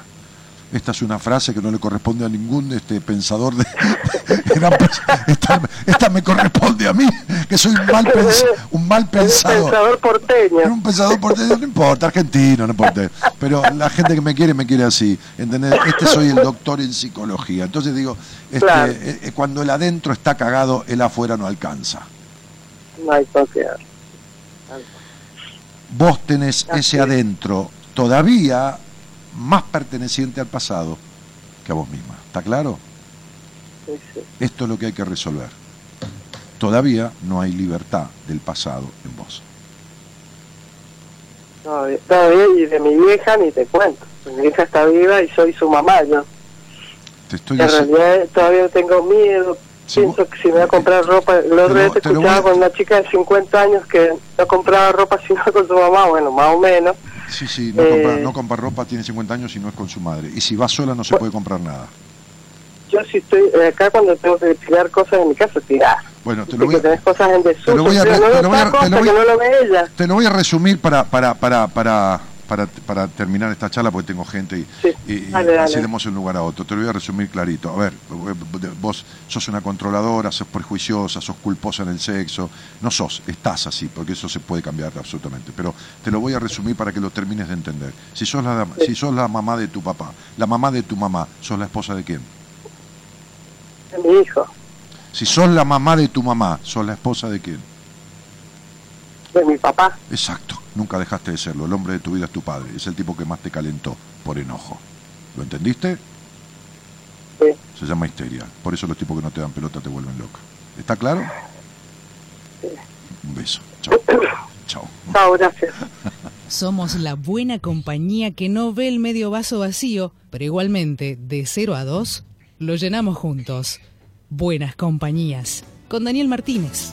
[SPEAKER 2] Esta es una frase que no le corresponde a ningún este, pensador de, esta, esta me corresponde a mí, que soy un mal, pens- un mal
[SPEAKER 5] Un
[SPEAKER 2] pensador.
[SPEAKER 5] pensador porteño.
[SPEAKER 2] Un pensador porteño, no importa, argentino, no importa. Pero la gente que me quiere, me quiere así. ¿entendés? Este soy el doctor en psicología. Entonces digo, este,
[SPEAKER 5] Claro.
[SPEAKER 2] eh, eh, cuando el adentro está cagado, el afuera no alcanza.
[SPEAKER 5] No hay.
[SPEAKER 2] Vos tenés ese
[SPEAKER 5] es.
[SPEAKER 2] adentro todavía más perteneciente al pasado que a vos misma. ¿Está claro?
[SPEAKER 5] Sí, sí.
[SPEAKER 2] Esto es lo que hay que resolver. Todavía no hay libertad del pasado en vos.
[SPEAKER 5] Todavía, todavía, y de mi vieja ni te cuento. Mi vieja está viva y soy su mamá yo.
[SPEAKER 2] Te estoy
[SPEAKER 5] En realidad todavía tengo miedo.
[SPEAKER 2] Si
[SPEAKER 5] Pienso
[SPEAKER 2] vos-
[SPEAKER 5] que si me voy a comprar ropa, otro
[SPEAKER 2] Te
[SPEAKER 5] día
[SPEAKER 2] lo- lo
[SPEAKER 5] escuchaba
[SPEAKER 2] a-
[SPEAKER 5] con una chica de 50 años que no compraba ropa sino con su mamá, bueno, más o menos.
[SPEAKER 2] Sí, sí, no,
[SPEAKER 5] Eh,
[SPEAKER 2] compra, no compra ropa, tiene 50 años y no es con su madre. Y si va sola no se puede comprar nada.
[SPEAKER 5] Yo sí estoy eh, acá cuando tengo que tirar cosas en mi casa, tirar.
[SPEAKER 2] Bueno, te
[SPEAKER 5] lo
[SPEAKER 2] voy a, te lo voy a te lo voy resumir para, para, para, para, para, terminar esta charla porque tengo gente y,
[SPEAKER 5] Sí,
[SPEAKER 2] y- y
[SPEAKER 5] dale,
[SPEAKER 2] así
[SPEAKER 5] dale.
[SPEAKER 2] demos un lugar a otro. Te lo voy a resumir clarito. A ver, vos sos una controladora, sos prejuiciosa, sos culposa en el sexo. No sos, estás así, porque eso se puede cambiar absolutamente. Pero te lo voy a resumir para que lo termines de entender. Si sos la, si sos la mamá de tu papá, la mamá de tu mamá, ¿sos la esposa de quién?
[SPEAKER 5] De mi hijo,
[SPEAKER 2] Si sos la mamá de tu mamá, ¿sos la esposa de quién?
[SPEAKER 5] de mi papá.
[SPEAKER 2] Exacto, nunca dejaste de serlo. El hombre de tu vida es tu padre, es el tipo que más te calentó por enojo. ¿Lo entendiste?
[SPEAKER 5] Sí.
[SPEAKER 2] Se llama histeria. Por eso los tipos que no te dan pelota te vuelven loca. ¿Está claro? Un beso. Chao. Chao.
[SPEAKER 5] Chao, gracias.
[SPEAKER 1] Somos la buena compañía que no ve el medio vaso vacío, pero igualmente, de 0 a 2, lo llenamos juntos. Buenas compañías. con Daniel Martínez.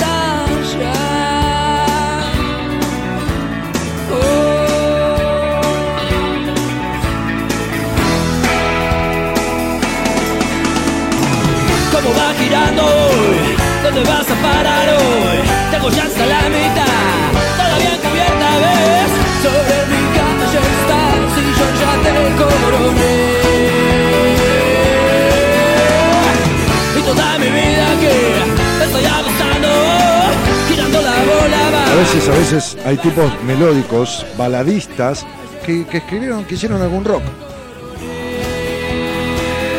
[SPEAKER 6] ¿Dónde vas a parar hoy? Tengo ya hasta la mitad, todavía cubierta ves. Sobre mi calle estás y yo ya te coroné. Y toda mi vida que estoy apostando, girando la bola va.
[SPEAKER 2] A veces, a veces hay tipos melódicos, baladistas, que, que escribieron, que hicieron algún rock.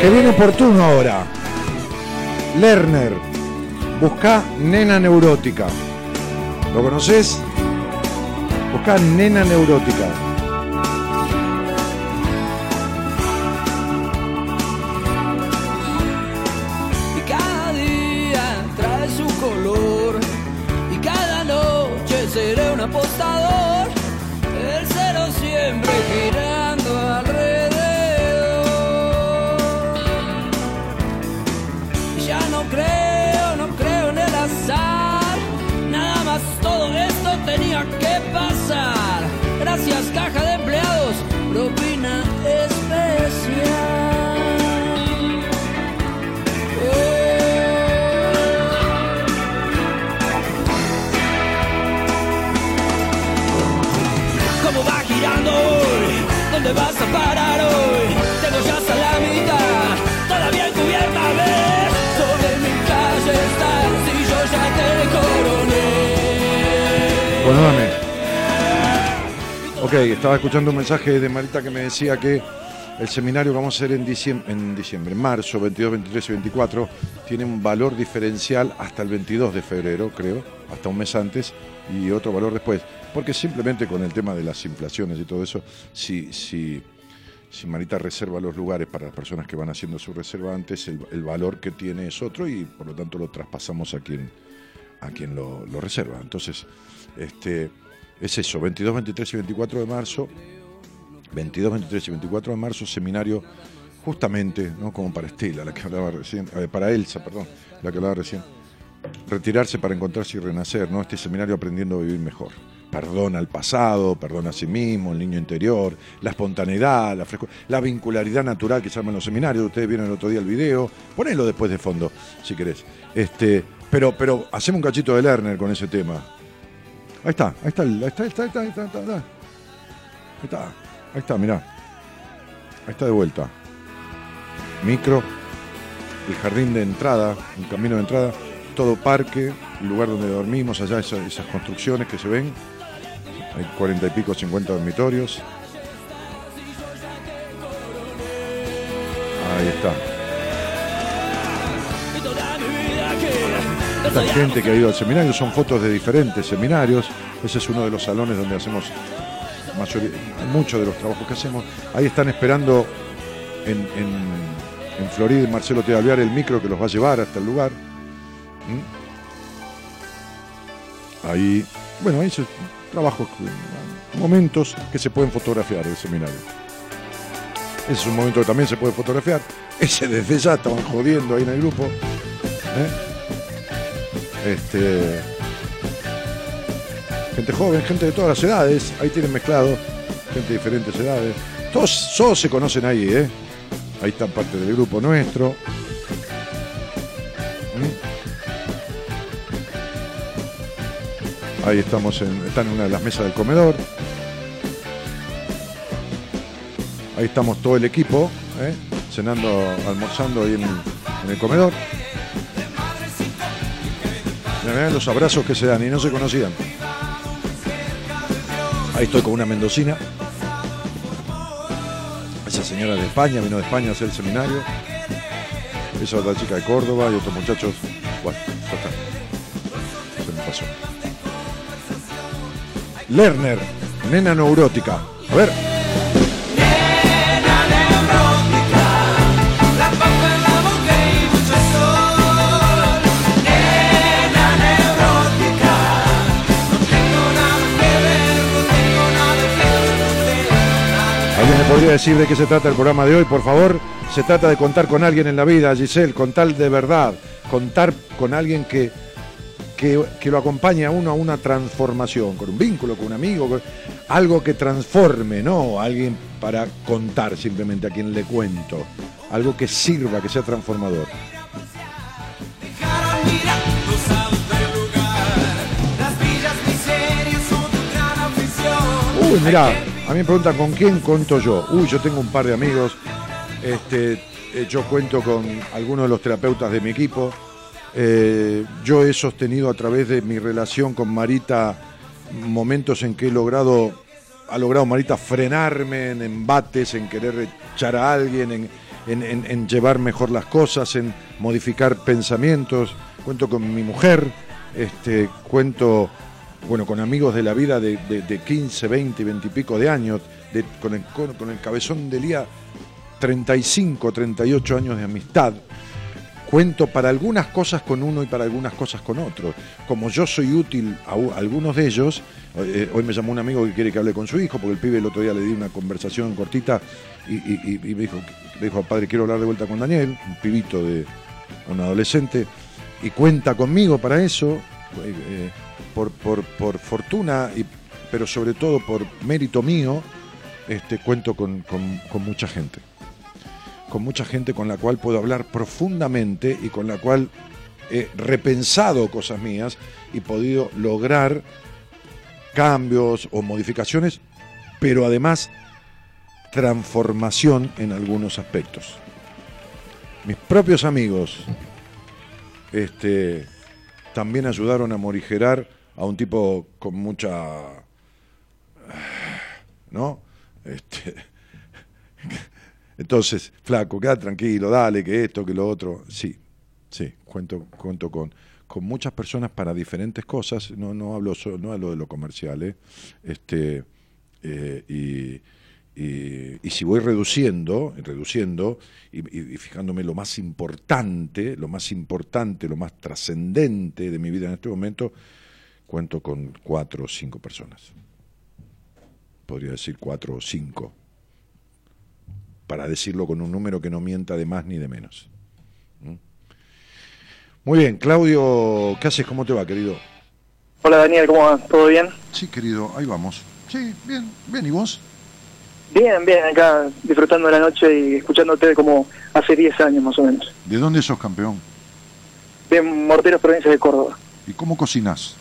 [SPEAKER 2] Que viene oportuno ahora. Lerner, busca nena neurótica. ¿Lo conoces? Busca nena neurótica. Ok, estaba escuchando un mensaje de Marita que me decía que el seminario que vamos a hacer en diciembre, en, diciembre, marzo, 22, 23 y 24, tiene un valor diferencial hasta el 22 de febrero, creo, hasta un mes antes, y otro valor después. Porque simplemente con el tema de las inflaciones y todo eso, si, si, si Marita reserva los lugares para las personas que van haciendo su reserva antes, el, el valor que tiene es otro y por lo tanto lo traspasamos a quien, a quien lo, lo reserva. Entonces, este, es eso, 22, 23 y 24 de marzo, 22, 23 y 24 de marzo, seminario justamente, ¿no? como para Estela, la que hablaba recién, eh, para Elsa, perdón, la que hablaba recién, retirarse para encontrarse y renacer, ¿no? Este seminario aprendiendo a vivir mejor. Perdona al pasado, perdona a sí mismo, el niño interior, la espontaneidad, la frescura, la vincularidad natural que se llama en los seminarios. Ustedes vieron el otro día el video, ponelo después de fondo, si querés. Este, pero, pero hacemos un cachito de Lerner con ese tema. Ahí está, ahí está, ahí está, ahí está, ahí está, ahí está, ahí está, ahí está, ahí mirá. Ahí está de vuelta. Micro, el jardín de entrada, un camino de entrada, todo parque, el lugar donde dormimos, allá esas, esas construcciones que se ven. Hay cuarenta y pico, cincuenta dormitorios. Ahí está. Esta gente que ha ido al seminario son fotos de diferentes seminarios. Ese es uno de los salones donde hacemos muchos de los trabajos que hacemos. Ahí están esperando en, en, en Florida Marcelo T. Alvear el micro que los va a llevar hasta el lugar. ¿Mm? Ahí, bueno, ahí trabajos, momentos que se pueden fotografiar del seminario. Ese es un momento que también se puede fotografiar. Ese desde ya estaban jodiendo ahí en el grupo. ¿eh? Este, gente joven, gente de todas las edades, ahí tienen mezclado, gente de diferentes edades. Todos, todos se conocen ahí, ¿eh? Ahí está parte del grupo nuestro. ¿Mm? Ahí estamos en, están en una de las mesas del comedor. Ahí estamos todo el equipo, ¿eh? cenando, almorzando ahí en el comedor. Mirá los abrazos que se dan y no se conocían. Ahí estoy con una mendocina. Esa señora de España, vino de España a hacer el seminario. Esa otra chica de Córdoba y otros muchachos. Bueno, ya está. Se me pasó. Lerner, nena neurótica. A ver. Podría decir de qué se trata el programa de hoy, por favor? Se trata de contar con alguien en la vida, Giselle, contar de verdad, contar con alguien que, que, que lo acompañe a uno a una transformación, con un vínculo, con un amigo, algo que transforme, no alguien para contar simplemente a quien le cuento, algo que sirva, que sea transformador. Uy, a mí me preguntan con quién cuento yo. Uy, yo tengo un par de amigos. Este, eh, yo cuento con algunos de los terapeutas de mi equipo. Eh, yo he sostenido a través de mi relación con Marita momentos en que he logrado, ha logrado Marita frenarme en embates, en querer echar a alguien, en, en- en- en llevar mejor las cosas, en modificar pensamientos. Cuento con mi mujer, este, cuento bueno, con amigos de la vida de, de- de 15, 20, 20 y pico de años, con, el, con, el cabezón de Lía, 35, 38 años de amistad. Cuento para algunas cosas con uno y para algunas cosas con otro. Como yo soy útil a, algunos de ellos, eh, hoy me llamó un amigo que quiere que hable con su hijo, porque el pibe el otro día le di una conversación cortita y, y- me dijo, le dijo, padre, quiero hablar de vuelta con Daniel, un pibito de un adolescente, y cuenta conmigo para eso, eh, eh, por, por- por fortuna, y, pero sobre todo por mérito mío, este, cuento con, con- mucha gente. Con mucha gente con la cual puedo hablar profundamente y con la cual he repensado cosas mías y podido lograr cambios o modificaciones, pero además transformación en algunos aspectos. Mis propios amigos este, también ayudaron a morigerar a un tipo con mucha... ¿No? Este, entonces, flaco, queda tranquilo, dale, que esto, que lo otro. Sí, sí, cuento, cuento con, con muchas personas para diferentes cosas. No, no hablo solo, no hablo de lo comercial, ¿eh? Este, eh, y, y- y si voy reduciendo, reduciendo y, y- y fijándome lo más importante, lo más importante, lo más trascendente de mi vida en este momento, cuento con cuatro o cinco personas. Podría decir cuatro o cinco para decirlo con un número que no mienta de más ni de menos. ¿Mm? Muy bien, Claudio, ¿qué haces? ¿Cómo te va, querido?
[SPEAKER 7] Hola Daniel, ¿cómo va? ¿Todo bien?
[SPEAKER 2] Sí, querido, ahí vamos. Sí, bien, bien, ¿y vos?
[SPEAKER 7] Bien, bien, acá disfrutando de la noche y escuchándote como hace 10 años más o menos.
[SPEAKER 2] ¿De dónde sos campeón?
[SPEAKER 7] De Morteros, provincia de Córdoba.
[SPEAKER 2] ¿Y cómo cocinás?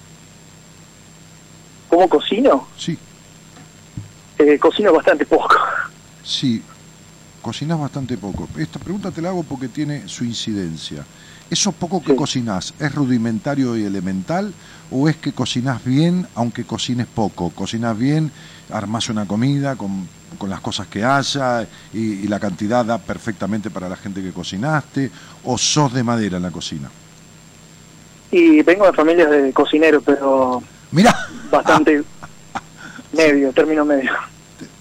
[SPEAKER 7] ¿Cómo cocino?
[SPEAKER 2] Sí,
[SPEAKER 7] Eh, cocino bastante poco.
[SPEAKER 2] sí, cocinás bastante poco. Esta pregunta te la hago porque tiene su incidencia. ¿Eso poco que
[SPEAKER 7] Sí.
[SPEAKER 2] cocinás es rudimentario y elemental o es que cocinás bien aunque cocines poco? ¿Cocinás bien, armás una comida con, con las cosas que haya y, y la cantidad da perfectamente para la gente que cocinaste o sos de madera en la cocina?
[SPEAKER 7] Y vengo de familias de cocineros, pero
[SPEAKER 2] Mirá,
[SPEAKER 7] bastante medio, término medio.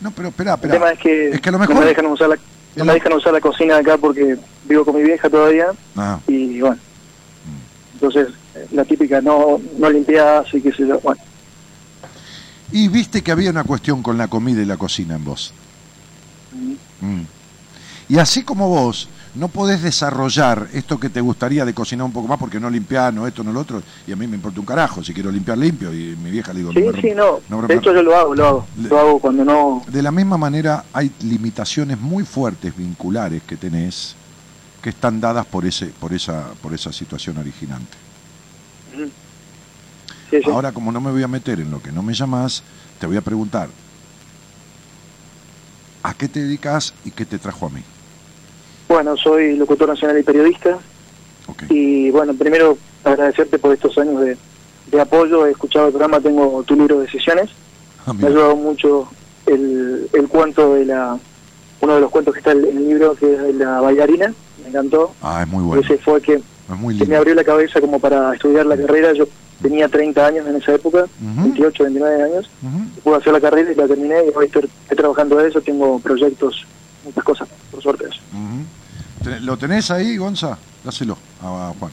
[SPEAKER 2] no, pero espera,
[SPEAKER 7] El
[SPEAKER 2] espera.
[SPEAKER 7] tema es que,
[SPEAKER 2] Es que a lo
[SPEAKER 7] no me dejan usar la, no me dejan usar la cocina acá porque vivo con mi vieja todavía
[SPEAKER 2] Ah,
[SPEAKER 7] y bueno. Entonces, la típica no, no limpias y qué sé yo. Bueno,
[SPEAKER 2] Y viste que había una cuestión con la comida y la cocina en vos. Mm. Y así como vos no podés desarrollar esto que te gustaría de cocinar un poco más porque no limpiás, no esto, no lo otro, y a mí me importa un carajo, si quiero limpiar limpio, y mi vieja le digo,
[SPEAKER 7] sí,
[SPEAKER 2] no
[SPEAKER 7] sí, no.
[SPEAKER 2] no
[SPEAKER 7] De hecho, yo lo hago, lo hago.
[SPEAKER 2] Le-
[SPEAKER 7] Lo hago cuando no.
[SPEAKER 2] De la misma manera hay limitaciones muy fuertes vinculares que tenés que están dadas por ese, por esa, por esa situación originante.
[SPEAKER 7] Sí, sí.
[SPEAKER 2] Ahora, como no me voy a meter en lo que no me llamás, te voy a preguntar, ¿a qué te dedicas y qué te trajo a mí?
[SPEAKER 7] Bueno, soy locutor nacional y periodista. Y bueno, primero agradecerte por estos años de, de apoyo. He escuchado el programa, tengo tu libro de sesiones.
[SPEAKER 2] Ah,
[SPEAKER 7] Me ha ayudado mucho el, el cuento de la uno de los cuentos que está en el libro, que es de la bailarina, me encantó.
[SPEAKER 2] Ah, es muy bueno.
[SPEAKER 7] Ese fue que,
[SPEAKER 2] Es muy
[SPEAKER 7] que me abrió la cabeza como para estudiar la carrera. Yo tenía 30 años en esa época,
[SPEAKER 2] Ujú.
[SPEAKER 7] 28, 29 años. Pude hacer la carrera y la terminé y hoy estoy, estoy trabajando de eso, tengo proyectos, muchas cosas, por suerte. eso.
[SPEAKER 2] Ten- ¿Lo tenés ahí, Gonza? Dáselo a Juan.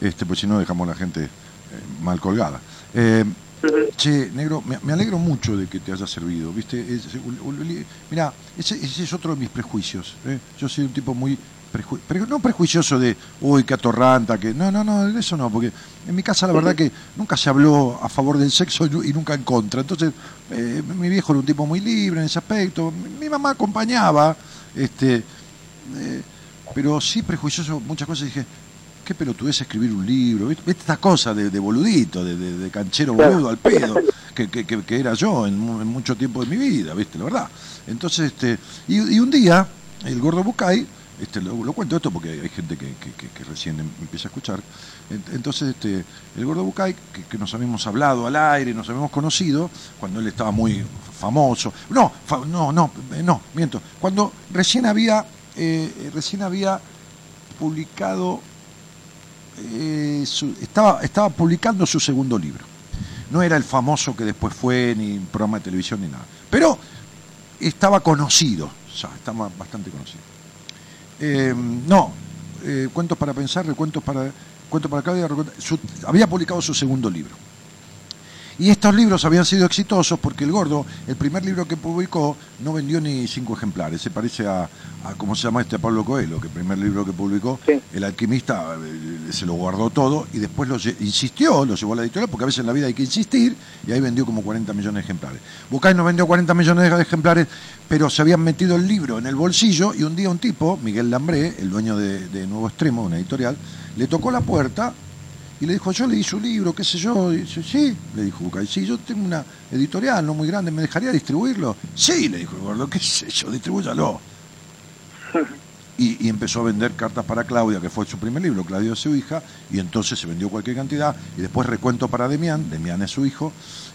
[SPEAKER 2] Este, pues si no dejamos a la gente eh, mal colgada. Eh, che, negro, me, me alegro mucho de que te haya servido, ¿viste? Es- mirá, ese, ese es otro de mis prejuicios. ¿eh? Yo soy un tipo muy... preju- pre- no prejuicioso de, uy, qué atorranta, que... No, no, no, eso no, porque en mi casa la verdad que nunca se habló a favor del sexo y nu- y nunca en contra. Entonces, eh, mi viejo era un tipo muy libre en ese aspecto. Mi, mi mamá acompañaba, este... eh, pero sí prejuicioso muchas cosas. Dije qué pelotudez escribir un libro ¿viste? ¿Viste esta cosa de, de boludito de, de- de canchero boludo al pedo que, que- que- que era yo en, mu- en mucho tiempo de mi vida viste la verdad. Entonces este y, y un día el gordo Bucay este lo, lo cuento esto porque hay gente que, que- que- que recién em- empieza a escuchar. Ent- entonces este el gordo Bucay que, nos habíamos hablado al aire nos habíamos conocido cuando él estaba muy famoso. No fa- no no eh, no miento. Cuando recién había eh, recién había publicado, eh, su- estaba, estaba publicando su segundo libro. No era el famoso que después fue, ni programa de televisión, ni nada. Pero estaba conocido, ya, estaba bastante conocido. Eh, no, Cuentos para Pensar, Recuentos para, Cuentos para Claudia, había publicado su segundo libro. Y estos libros habían sido exitosos porque el gordo, el primer libro que publicó, no vendió ni cinco ejemplares. Se parece a, a ¿cómo se llama este? A Pablo Coelho, que el primer libro que publicó,
[SPEAKER 7] Sí.
[SPEAKER 2] El alquimista eh, se lo guardó todo y después lo insistió, lo llevó a la editorial, porque a veces en la vida hay que insistir, y ahí vendió como 40 millones de ejemplares. Bucay no vendió 40 millones de ejemplares, pero se habían metido el libro en el bolsillo y un día un tipo, Miguel Lambré, el dueño de, de Nuevo Extremo, una editorial, le tocó la puerta y le dijo, yo leí su libro, qué sé yo. Y dice, sí, le dijo Bucay, sí, yo tengo una editorial no muy grande, ¿me dejaría distribuirlo? Sí, le dijo el gordo, qué sé yo, distribúyalo. Y, y empezó a vender cartas para Claudia, que fue su primer libro, Claudia es su hija, y entonces se vendió cualquier cantidad, y después recuento para Demián, Demián es su hijo,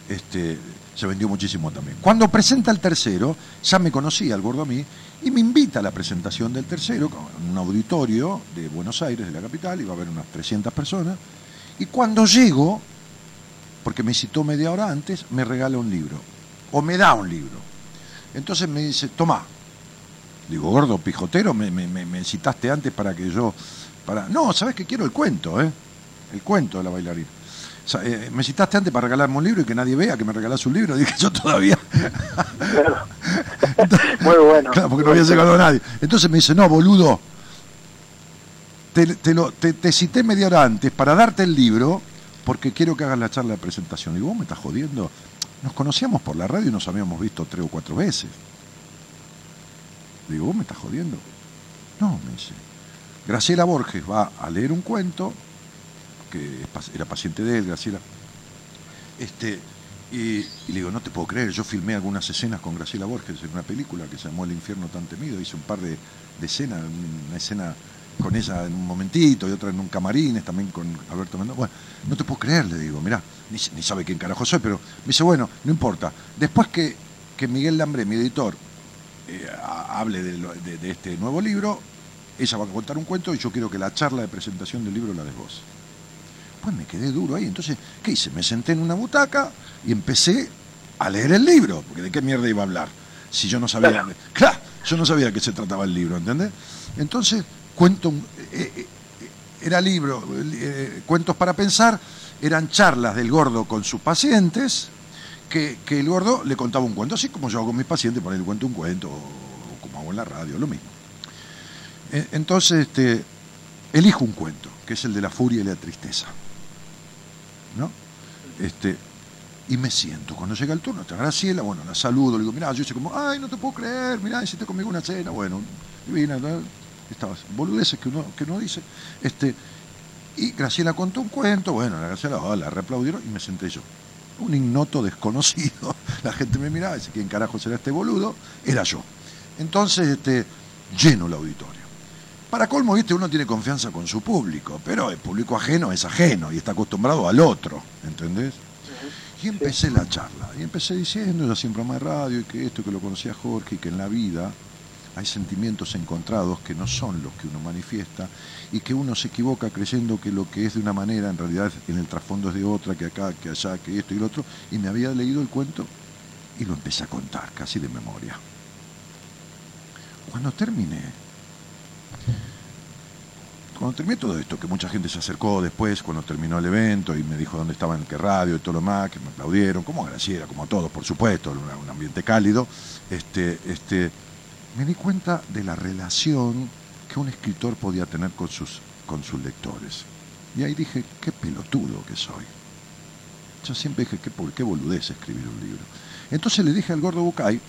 [SPEAKER 2] este, se vendió muchísimo también. Cuando presenta el tercero, ya me conocía el gordo a mí, y me invita a la presentación del tercero, con un auditorio de Buenos Aires, de la capital, iba a haber unas 300 personas, y cuando llego, porque me citó media hora antes, me regala un libro, o me da un libro. Entonces me dice, tomá, Digo, gordo, pijotero, me, me, me- me citaste antes para que yo... para No, ¿sabes qué quiero? El cuento, ¿eh? El cuento de la bailarina. O sea, eh, me citaste antes para regalarme un libro y que nadie vea que me regalás un libro. Dije, yo todavía...
[SPEAKER 7] Muy bueno.
[SPEAKER 2] Claro, porque no había llegado a nadie. Entonces me dice, no, boludo, te, te lo- te- cité media hora antes para darte el libro porque quiero que hagas la charla de presentación. Digo, vos me estás jodiendo. Nos conocíamos por la radio y nos habíamos visto tres o cuatro veces. Digo, vos me estás jodiendo. No, me dice. Graciela Borges va a leer un cuento, que era paciente de él, Graciela. Este, y, y le digo, no te puedo creer, yo filmé algunas escenas con Graciela Borges en una película que se llamó El infierno tan temido, hice un par de, de escenas, una escena con ella en un momentito y otra en un camarines también con Alberto Mendoza. Bueno, no te puedo creer, le digo, mirá, ni, ni sabe quién carajo soy, pero me dice, bueno, no importa. Después que, que Miguel Lambré, mi editor, eh, hable de, lo- de- de este nuevo libro, ella va a contar un cuento y yo quiero que la charla de presentación del libro la des vos. Pues me quedé duro ahí. Entonces, ¿qué hice? Me senté en una butaca y empecé a leer el libro, porque de qué mierda iba a hablar. Si yo no sabía.
[SPEAKER 7] Claro.
[SPEAKER 2] Claro, yo no sabía de qué se trataba el libro, ¿entendés? Entonces, cuento eh, eh, era libro, eh, cuentos para pensar, eran charlas del gordo con sus pacientes, que, que el gordo le contaba un cuento, así como yo hago con mis pacientes, por ahí le cuento un cuento, o como hago en la radio, lo mismo. Eh, Entonces, este, elijo un cuento, que es el de la furia y la tristeza. ¿No? Este, y me siento. Cuando llega el turno, está Graciela, bueno, la saludo, le digo, mirá, yo hice como, ay, no te puedo creer, mirá, hiciste conmigo una cena, bueno, divina, ¿no? Estas boludeces que uno, que uno dice. Este, y Graciela contó un cuento, bueno, la Graciela oh, la reaplaudieron y me senté yo. Un ignoto desconocido. La gente me miraba y dice, ¿quién carajo será este boludo? Era yo. Entonces, este, lleno el auditorio. Para colmo, viste, uno tiene confianza con su público, pero el público ajeno es ajeno y está acostumbrado al otro, ¿entendés? Y empecé la charla, y empecé diciendo, yo programa de radio, y que esto, que lo conocía Jorge, y que en la vida hay sentimientos encontrados que no son los que uno manifiesta y que uno se equivoca creyendo que lo que es de una manera en realidad en el trasfondo es de otra, que acá, que allá, que esto y lo otro, y me había leído el cuento y lo empecé a contar casi de memoria. Cuando terminé, cuando terminé todo esto, que mucha gente se acercó después, cuando terminó el evento, y me dijo dónde estaba, en qué radio y todo lo más, que me aplaudieron, como Graciela, como todos, por supuesto, un ambiente cálido, este, este, me di cuenta de la relación que un escritor podía tener con sus, con sus lectores. Y ahí dije, qué pelotudo que soy. Yo siempre dije, qué, qué boludez escribir un libro. Entonces le dije al gordo Bucay,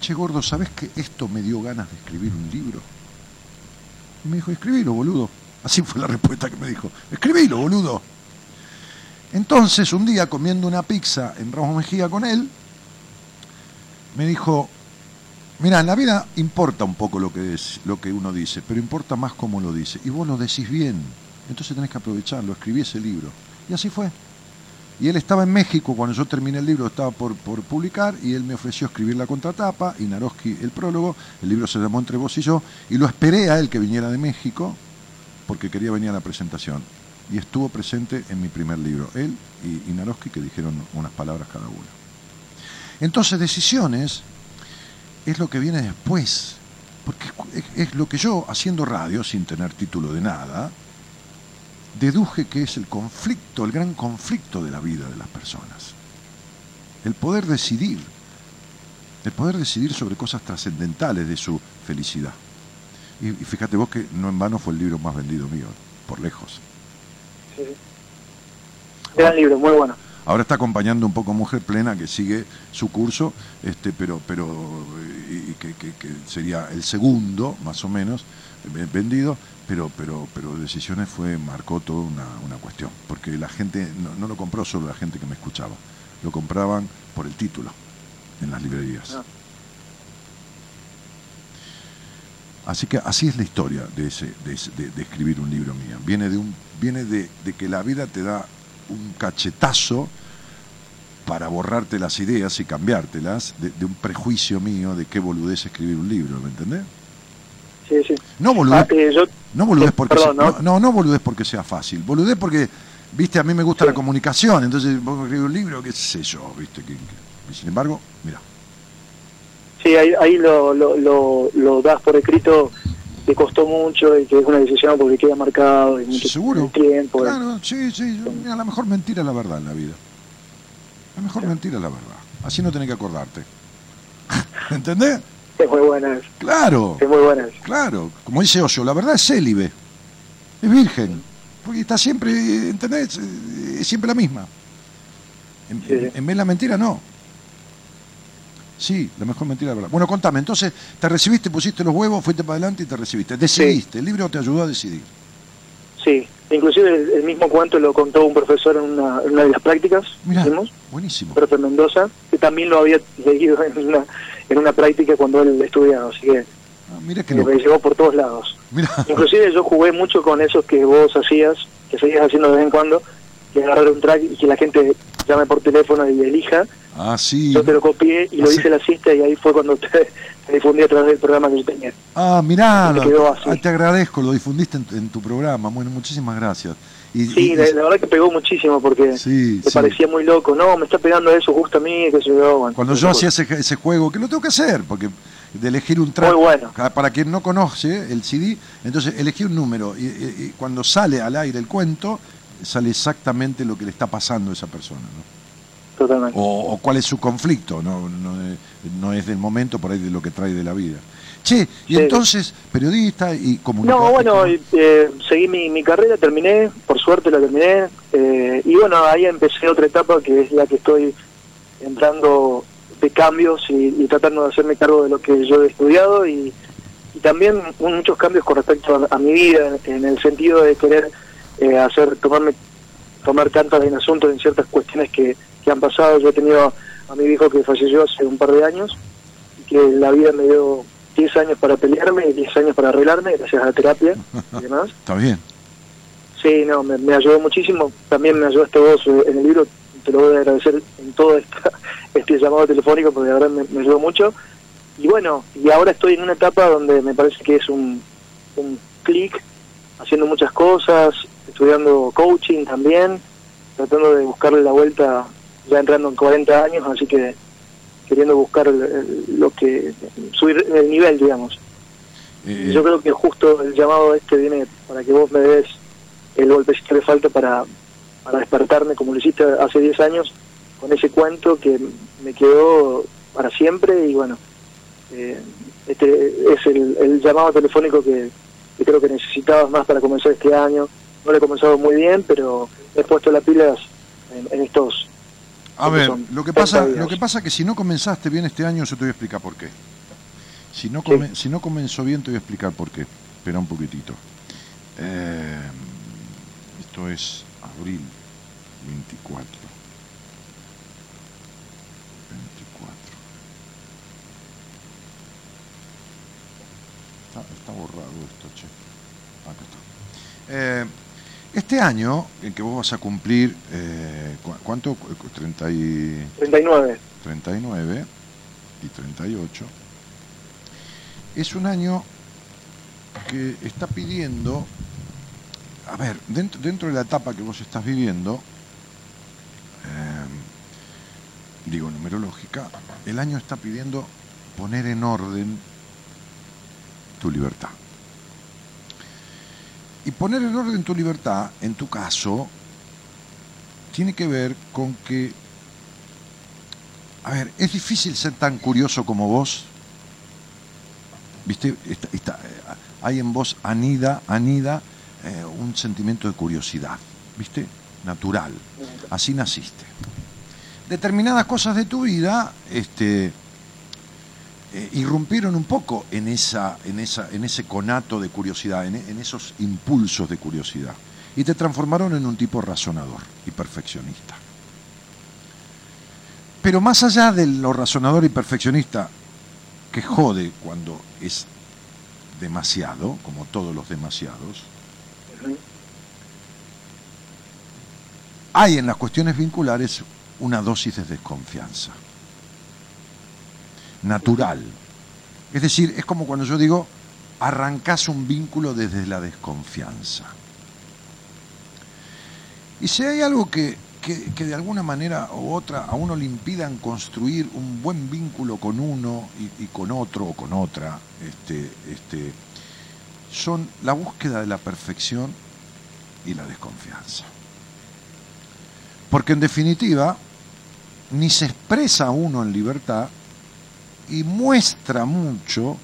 [SPEAKER 2] che gordo, ¿sabes que esto me dio ganas de escribir un libro? Y me dijo, escribilo, boludo. Así fue la respuesta que me dijo. Escribilo, boludo. Entonces, un día comiendo una pizza en Ramos Mejía con él, me dijo, mira, en la vida importa un poco lo que, es, lo que uno dice, pero importa más cómo lo dice. Y vos lo decís bien. Entonces tenés que aprovecharlo. Escribí ese libro. Y así fue. Y él estaba en México cuando yo terminé el libro, estaba por, por, publicar, y él me ofreció escribir la contratapa y Naroski el prólogo. El libro se llamó Entre vos y yo, y lo esperé a él que viniera de México, porque quería venir a la presentación. Y estuvo presente en mi primer libro, él y, y Naroski, que dijeron unas palabras cada uno. Entonces, decisiones es lo que viene después, porque es, lo que yo, haciendo radio, sin tener título de nada, deduje que es el conflicto, el gran conflicto de la vida de las personas. El poder decidir, el poder decidir sobre cosas trascendentales de su felicidad. Y, y, fíjate vos que no en vano fue el libro más vendido mío, por lejos.
[SPEAKER 7] Sí. Gran libro, muy bueno.
[SPEAKER 2] Ahora está acompañando un poco Mujer Plena, que sigue su curso, este, pero, pero y que, que, que sería el segundo, más o menos, vendido, pero, pero, pero Decisiones fue, marcó toda una, una cuestión, porque la gente no, no, lo compró solo la gente que me escuchaba, lo compraban por el título en las librerías. Ah. Así que así es la historia de, ese, de, de, de escribir un libro mío. Viene, de, un, viene de, de que la vida te da un cachetazo para borrarte las ideas y cambiártelas de, de, un prejuicio mío de qué boludez escribir un libro, ¿me entendés?
[SPEAKER 7] Sí, sí.
[SPEAKER 2] No boludez, ah, eh, yo, no boludez porque perdón, sea, ¿no? no, no boludez porque sea fácil, boludez porque, viste, a mí me gusta sí. la comunicación, entonces vos escribir un libro, qué sé yo, viste, que, que, sin embargo, mira.
[SPEAKER 7] Sí, ahí, ahí lo, lo, lo, lo, das por escrito, te costó mucho y que es una decisión porque queda marcado y mucho
[SPEAKER 2] ¿Seguro?
[SPEAKER 7] tiempo.
[SPEAKER 2] Claro, sí, sí, mira, la mejor mentira es la verdad en la vida. La mejor mentira es la verdad. Así no tenés que acordarte. ¿Entendés?
[SPEAKER 7] Es muy buena.
[SPEAKER 2] Claro.
[SPEAKER 7] Es muy buena.
[SPEAKER 2] Claro. Como dice Osho, la verdad es célibe. Es virgen. Porque está siempre, ¿entendés? Es siempre la misma. En, sí. en vez de la mentira, no. Sí, la mejor mentira, la verdad. Bueno, contame, entonces, te recibiste, pusiste los huevos, fuiste para adelante y te recibiste. Decidiste, sí. el libro te ayudó a decidir.
[SPEAKER 7] Sí, inclusive el, el, mismo cuento lo contó un profesor en una, en una de las prácticas
[SPEAKER 2] Mirá, hicimos, buenísimo.
[SPEAKER 7] profe Mendoza, que también lo había leído en una, en una práctica cuando él estudiaba, así que
[SPEAKER 2] ah, mira que
[SPEAKER 7] me llegó por todos lados. Mirá. Inclusive yo jugué mucho con esos que vos hacías, que seguías haciendo de vez en cuando, de agarrar un track y que la gente llame por teléfono y elija.
[SPEAKER 2] Ah, sí.
[SPEAKER 7] Yo te lo copié y lo hice la siesta y ahí fue cuando te, te, difundí a través del programa que yo tenía.
[SPEAKER 2] Ah, mirá, lo, te agradezco, lo difundiste en, en, tu programa. Bueno, muchísimas gracias.
[SPEAKER 7] Y, sí, y, la, la, verdad que pegó muchísimo porque
[SPEAKER 2] sí,
[SPEAKER 7] me
[SPEAKER 2] sí.
[SPEAKER 7] parecía muy loco. No, me está pegando eso justo a mí, que yo. Bueno,
[SPEAKER 2] Cuando yo hacía ese, ese juego, que lo tengo que hacer, porque de elegir un track.
[SPEAKER 7] Muy bueno.
[SPEAKER 2] Para quien no conoce el CD, entonces elegí un número y, y, y, cuando sale al aire el cuento, sale exactamente lo que le está pasando a esa persona. ¿no?
[SPEAKER 7] Totalmente.
[SPEAKER 2] O, o, cuál es su conflicto, no, no, no, es del momento, por ahí de lo que trae de la vida. Che, y sí. entonces, periodista y comunicador.
[SPEAKER 7] No, bueno, eh, seguí mi, mi, carrera, terminé, por suerte la terminé, eh, y bueno, ahí empecé otra etapa que es la que estoy entrando de cambios y, y tratando de hacerme cargo de lo que yo he estudiado y, y también muchos cambios con respecto a, a mi vida, en, en, el sentido de querer eh, hacer, tomarme, tomar cartas en asuntos en ciertas cuestiones que, que han pasado. Yo he tenido a mi hijo que falleció hace un par de años y que la vida me dio 10 años para pelearme y 10 años para arreglarme gracias a la terapia y demás.
[SPEAKER 2] Está bien.
[SPEAKER 7] Sí, no, me, me, ayudó muchísimo. También me ayudaste vos eh, en el libro. Te lo voy a agradecer en todo esta, este llamado telefónico porque la verdad me, me ayudó mucho. y bueno, y ahora estoy en una etapa donde me parece que es un, un clic, haciendo muchas cosas, estudiando coaching también, tratando de buscarle la vuelta ya entrando en 40 años, así que queriendo buscar lo que subir el nivel, digamos. Eh, Yo creo que justo el llamado este viene para que vos me des el golpecito que le falta para, para despertarme, como lo hiciste hace 10 años, con ese cuento que me quedó para siempre y bueno, eh, este es el, llamado telefónico que, creo que necesitabas más para comenzar este año. No lo he comenzado muy bien, pero he puesto las pilas en, estos...
[SPEAKER 2] A ver, lo que pasa lo que pasa es que si no comenzaste bien este año, yo te voy a explicar por qué. Si no, si no comenzó bien, te voy a explicar por qué. Espera un poquitito. Eh, esto es abril 24. 24. Está, borrado esto, che. Acá está. Eh, este año, en que vos vas a cumplir, eh, ¿cuánto? 30 y...
[SPEAKER 7] 39.
[SPEAKER 2] 39 y 38 es un año que está pidiendo, a ver, dentro, dentro de la etapa que vos estás viviendo, eh, digo numerológica, el año está pidiendo poner en orden tu libertad. Y poner en orden tu libertad, en tu caso, tiene que ver con que, a ver, es difícil ser tan curioso como vos ¿Viste? hay en vos anida, anida eh, un sentimiento de curiosidad, ¿viste? Natural. Así naciste. Determinadas cosas de tu vida este, eh, irrumpieron un poco en, esa, en, esa, en ese conato de curiosidad, en, en esos impulsos de curiosidad, y te transformaron en un tipo razonador y perfeccionista. Pero más allá de lo razonador y perfeccionista, que jode cuando es demasiado, como todos los demasiados, hay en las cuestiones vinculares una dosis de desconfianza. Natural. Es decir, es como cuando yo digo, arrancas un vínculo desde la desconfianza. Y si hay algo que que, de alguna manera u otra a uno le impidan construir un buen vínculo con uno y, con otro o con otra, este, este, son la búsqueda de la perfección y la desconfianza. Porque en definitiva, ni se expresa uno en libertad y muestra mucho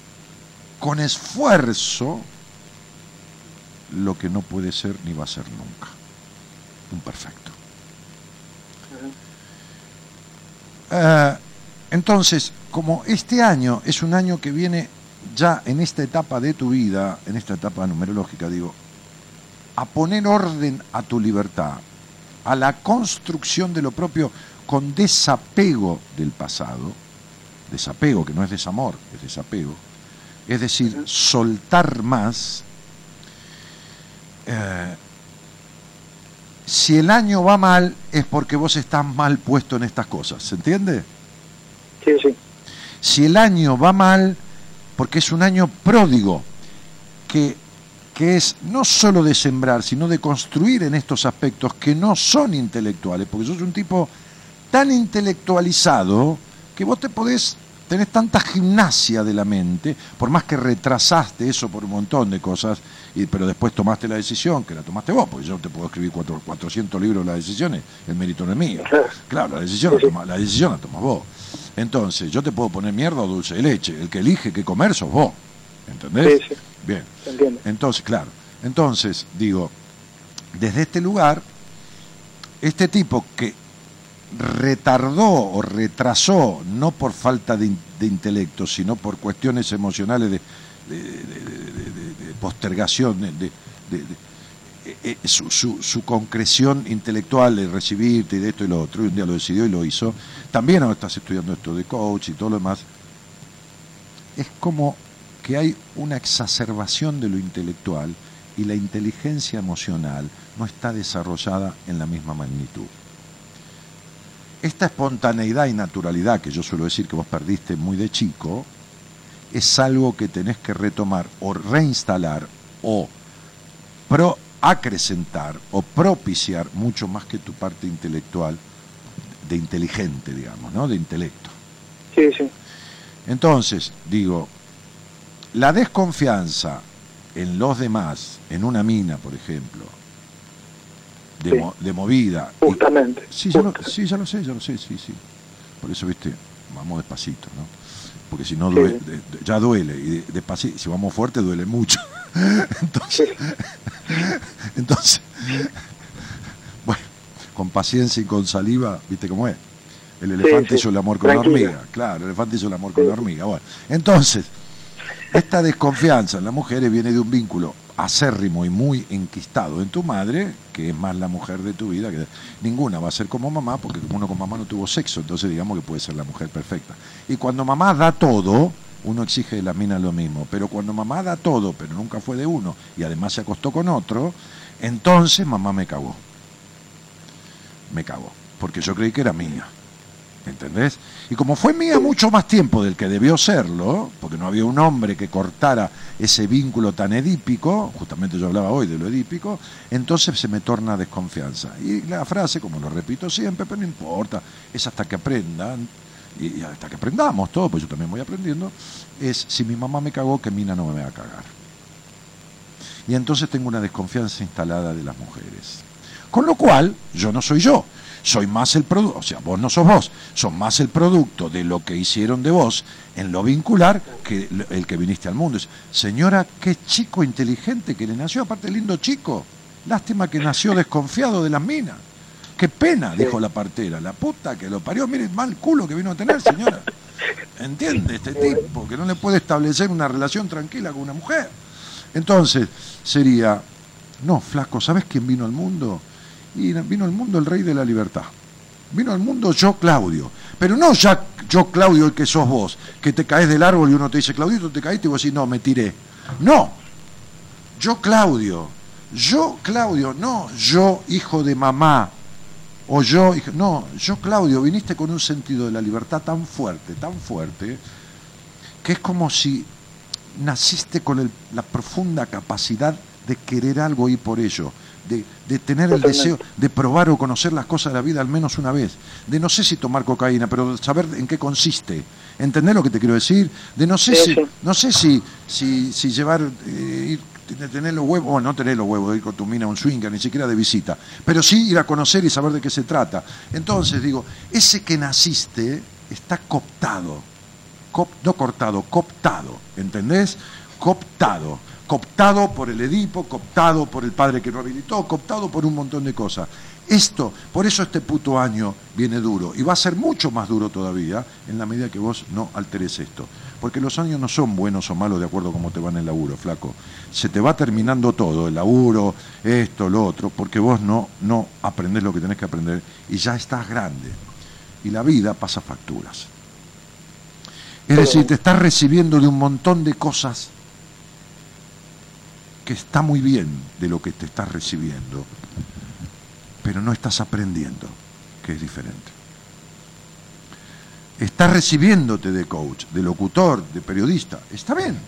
[SPEAKER 2] con esfuerzo lo que no puede ser ni va a ser nunca. Un perfecto. Eh, entonces, como este año es un año que viene ya en esta etapa de tu vida, en esta etapa numerológica, digo, a poner orden a tu libertad, a la construcción de lo propio con desapego del pasado, desapego que no es desamor, es desapego, es decir, soltar más, eh, si el año va mal es porque vos estás mal puesto en estas cosas, ¿se entiende?
[SPEAKER 7] Sí, sí.
[SPEAKER 2] Si el año va mal, porque es un año pródigo, que, que es no solo de sembrar, sino de construir en estos aspectos que no son intelectuales, porque sos un tipo tan intelectualizado que vos te podés tenés tanta gimnasia de la mente, por más que retrasaste eso por un montón de cosas, y, pero después tomaste la decisión, que la tomaste vos, porque yo te puedo escribir 400 libros de las decisiones, el mérito no es mío. Claro, la decisión, la, toma, la decisión la tomas vos. Entonces, yo te puedo poner mierda o dulce de leche, el que elige qué comer sos vos. ¿Entendés?
[SPEAKER 7] Sí, sí.
[SPEAKER 2] Bien. Entonces, claro. Entonces, digo, desde este lugar, este tipo que retardó o retrasó, no por falta de, intelecto, sino por cuestiones emocionales de, postergación, de, eh, eh, su, concreción intelectual de recibirte y de esto y lo otro, y un día lo decidió y lo hizo. También ahora estás estudiando esto de coach y todo lo demás. Es como que hay una exacerbación de lo intelectual y la inteligencia emocional no está desarrollada en la misma magnitud esta espontaneidad y naturalidad que yo suelo decir que vos perdiste muy de chico, es algo que tenés que retomar o reinstalar o pro acrecentar o propiciar mucho más que tu parte intelectual de inteligente, digamos, ¿no? De intelecto.
[SPEAKER 7] Sí, sí.
[SPEAKER 2] Entonces, digo, la desconfianza en los demás, en una mina, por ejemplo, de,
[SPEAKER 7] Sí.
[SPEAKER 2] mo- de movida. y-
[SPEAKER 7] Justamente.
[SPEAKER 2] sí, ya lo, sí, ya lo sé, ya lo sé, sí, sí. Por eso, viste, vamos despacito, ¿no? Porque si no,
[SPEAKER 7] Sí.
[SPEAKER 2] due- de- de- ya duele, y de- despacito, si vamos fuerte, duele mucho. Entonces, entonces, bueno, con paciencia y con saliva, ¿viste cómo es? El elefante hizo el amor con la hormiga, claro, el elefante hizo el amor con la hormiga. Bueno, entonces, esta desconfianza en las mujeres viene de un vínculo acérrimo y muy enquistado en tu madre, que es más la mujer de tu vida, que ninguna va a ser como mamá, porque uno con mamá no tuvo sexo, entonces digamos que puede ser la mujer perfecta. Y cuando mamá da todo, uno exige de la mina lo mismo, pero cuando mamá da todo, pero nunca fue de uno, y además se acostó con otro, entonces mamá me cagó. Me cagó, porque yo creí que era mía. ¿Entendés? Y como fue mía mucho más tiempo del que debió serlo, porque no había un hombre que cortara ese vínculo tan edípico, justamente yo hablaba hoy de lo edípico, entonces se me torna desconfianza. Y la frase, como lo repito siempre, pero no importa, es hasta que aprendan, y hasta que aprendamos todo, pues yo también voy aprendiendo, es si mi mamá me cagó, que Mina no me va a cagar. Y entonces tengo una desconfianza instalada de las mujeres. Con lo cual, yo no soy yo. Soy más el producto, o sea, vos no sos vos, sos más el producto de lo que hicieron de vos en lo vincular que el que viniste al mundo. Es, Señora, qué chico inteligente que le nació, aparte lindo chico. Lástima que nació desconfiado de las minas. Qué pena, dijo la partera. La puta que lo parió, mire mal culo que vino a tener, señora. ¿Entiende este tipo? Que no le puede establecer una relación tranquila con una mujer. Entonces, sería, no, flaco, ¿sabes quién vino al mundo? Y vino al mundo el rey de la libertad. Vino al mundo yo, Claudio. Pero no ya yo, Claudio, el que sos vos, que te caes del árbol y uno te dice, Claudito, te caíste y vos decís, no, me tiré. No, yo, Claudio. Yo, Claudio, no yo, hijo de mamá. O yo, hijo- no, yo, Claudio, viniste con un sentido de la libertad tan fuerte, tan fuerte, que es como si naciste con el- la profunda capacidad de querer algo y por ello, de, de tener el deseo de probar o conocer las cosas de la vida al menos una vez, de no sé si tomar cocaína, pero saber en qué consiste. ¿Entendés lo que te quiero decir? De no sé
[SPEAKER 7] Sí,
[SPEAKER 2] si,
[SPEAKER 7] sí.
[SPEAKER 2] no sé si, si, si llevar, eh, ir, de tener los huevos, o no tener los huevos de ir con tu mina a un swinger, ni siquiera de visita, pero sí ir a conocer y saber de qué se trata. Entonces digo, ese que naciste está cooptado, Cop- no cortado, cooptado, ¿entendés? Cooptado, cooptado por el Edipo, cooptado por el padre que no habilitó, cooptado por un montón de cosas. Esto, por eso este puto año viene duro y va a ser mucho más duro todavía en la medida que vos no alteres esto. Porque los años no son buenos o malos de acuerdo a cómo te va en el laburo, flaco. Se te va terminando todo, el laburo, esto, lo otro, porque vos no, no aprendés lo que tenés que aprender y ya estás grande. Y la vida pasa facturas. Es decir, te estás recibiendo de un montón de cosas que está muy bien de lo que te estás recibiendo, pero no estás aprendiendo, que es diferente. Estás recibiéndote de coach, de locutor, de periodista, está bien,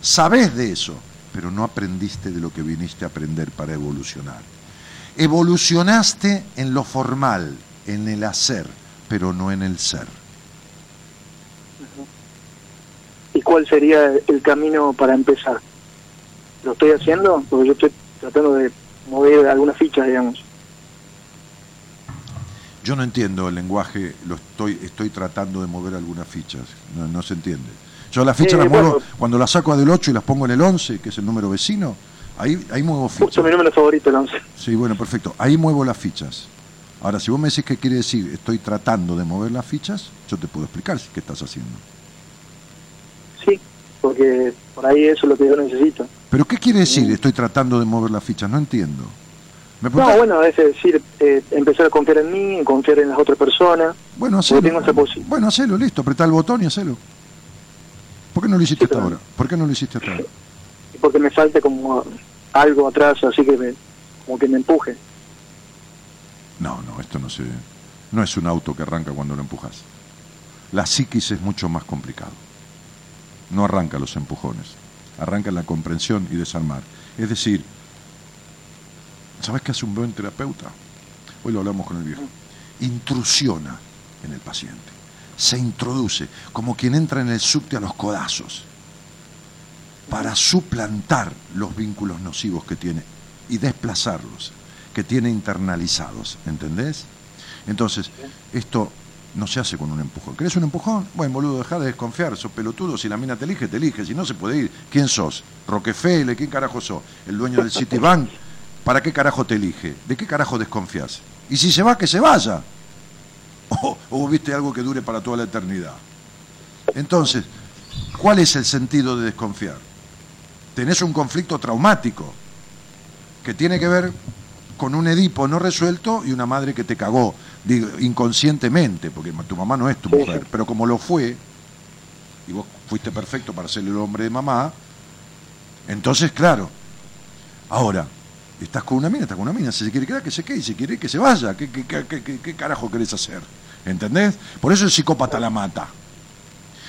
[SPEAKER 2] sabes de eso, pero no aprendiste de lo que viniste a aprender para evolucionar. Evolucionaste en lo formal, en el hacer, pero no en el ser.
[SPEAKER 7] ¿Y cuál sería el camino para empezar? ¿Lo estoy haciendo? Porque yo estoy tratando de mover algunas fichas, digamos.
[SPEAKER 2] Yo no entiendo el lenguaje, lo estoy, estoy tratando de mover algunas fichas, no, no se entiende. Yo las fichas
[SPEAKER 7] Eh,
[SPEAKER 2] las muevo, cuando las saco del 8 y las pongo en el 11, que es el número vecino, ahí, ahí muevo
[SPEAKER 7] Justo
[SPEAKER 2] fichas.
[SPEAKER 7] mi número favorito, el 11.
[SPEAKER 2] Sí, bueno, perfecto. Ahí muevo las fichas. Ahora, si vos me decís qué quiere decir, estoy tratando de mover las fichas, yo te puedo explicar qué estás haciendo.
[SPEAKER 7] Porque por ahí eso es lo que yo necesito.
[SPEAKER 2] Pero ¿qué quiere decir estoy tratando de mover las fichas? No entiendo. ¿Me
[SPEAKER 7] No, bueno, es decir, eh, empezar a confiar en mí, confiar en las otras personas.
[SPEAKER 2] Bueno, hacelo.
[SPEAKER 7] tengo
[SPEAKER 2] Bueno, hacelo, listo. Apretá el botón y hacelo. ¿Por qué no lo hiciste
[SPEAKER 7] Sí,
[SPEAKER 2] hasta
[SPEAKER 7] pero-
[SPEAKER 2] ahora? ¿Por qué no lo hiciste hasta ahora?
[SPEAKER 7] Porque me falta como algo atrás, así que me, como que me empuje.
[SPEAKER 2] No, no, esto no se. No es un auto que arranca cuando lo empujas. La psiquis es mucho más complicado. No arranca los empujones, arranca la comprensión y desarmar. Es decir, ¿sabes qué hace un buen terapeuta? Hoy lo hablamos con el viejo. Intrusiona en el paciente, se introduce como quien entra en el subte a los codazos para suplantar los vínculos nocivos que tiene y desplazarlos, que tiene internalizados, ¿entendés? Entonces, esto no se hace con un empujón. ¿Querés un empujón? Bueno, boludo, dejá de desconfiar, sos pelotudo, si la mina te elige, te elige, si no se puede ir. ¿Quién sos? Rockefeller, ¿quién carajo sos? ¿El dueño del Citibank? ¿Para qué carajo te elige? ¿De qué carajo desconfías? Y si se va, que se vaya. O, o viste algo que dure para toda la eternidad. Entonces, ¿cuál es el sentido de desconfiar? Tenés un conflicto traumático que tiene que ver con un Edipo no resuelto y una madre que te cagó, digo, inconscientemente, porque tu mamá no es tu mujer, pero como lo fue, y vos fuiste perfecto para ser el hombre de mamá, entonces, claro, ahora, estás con una mina, estás con una mina, si se quiere quedar, que se quede, y si quiere que se vaya, ¿qué, qué, qué, qué, qué carajo querés hacer? ¿Entendés? Por eso el psicópata la mata.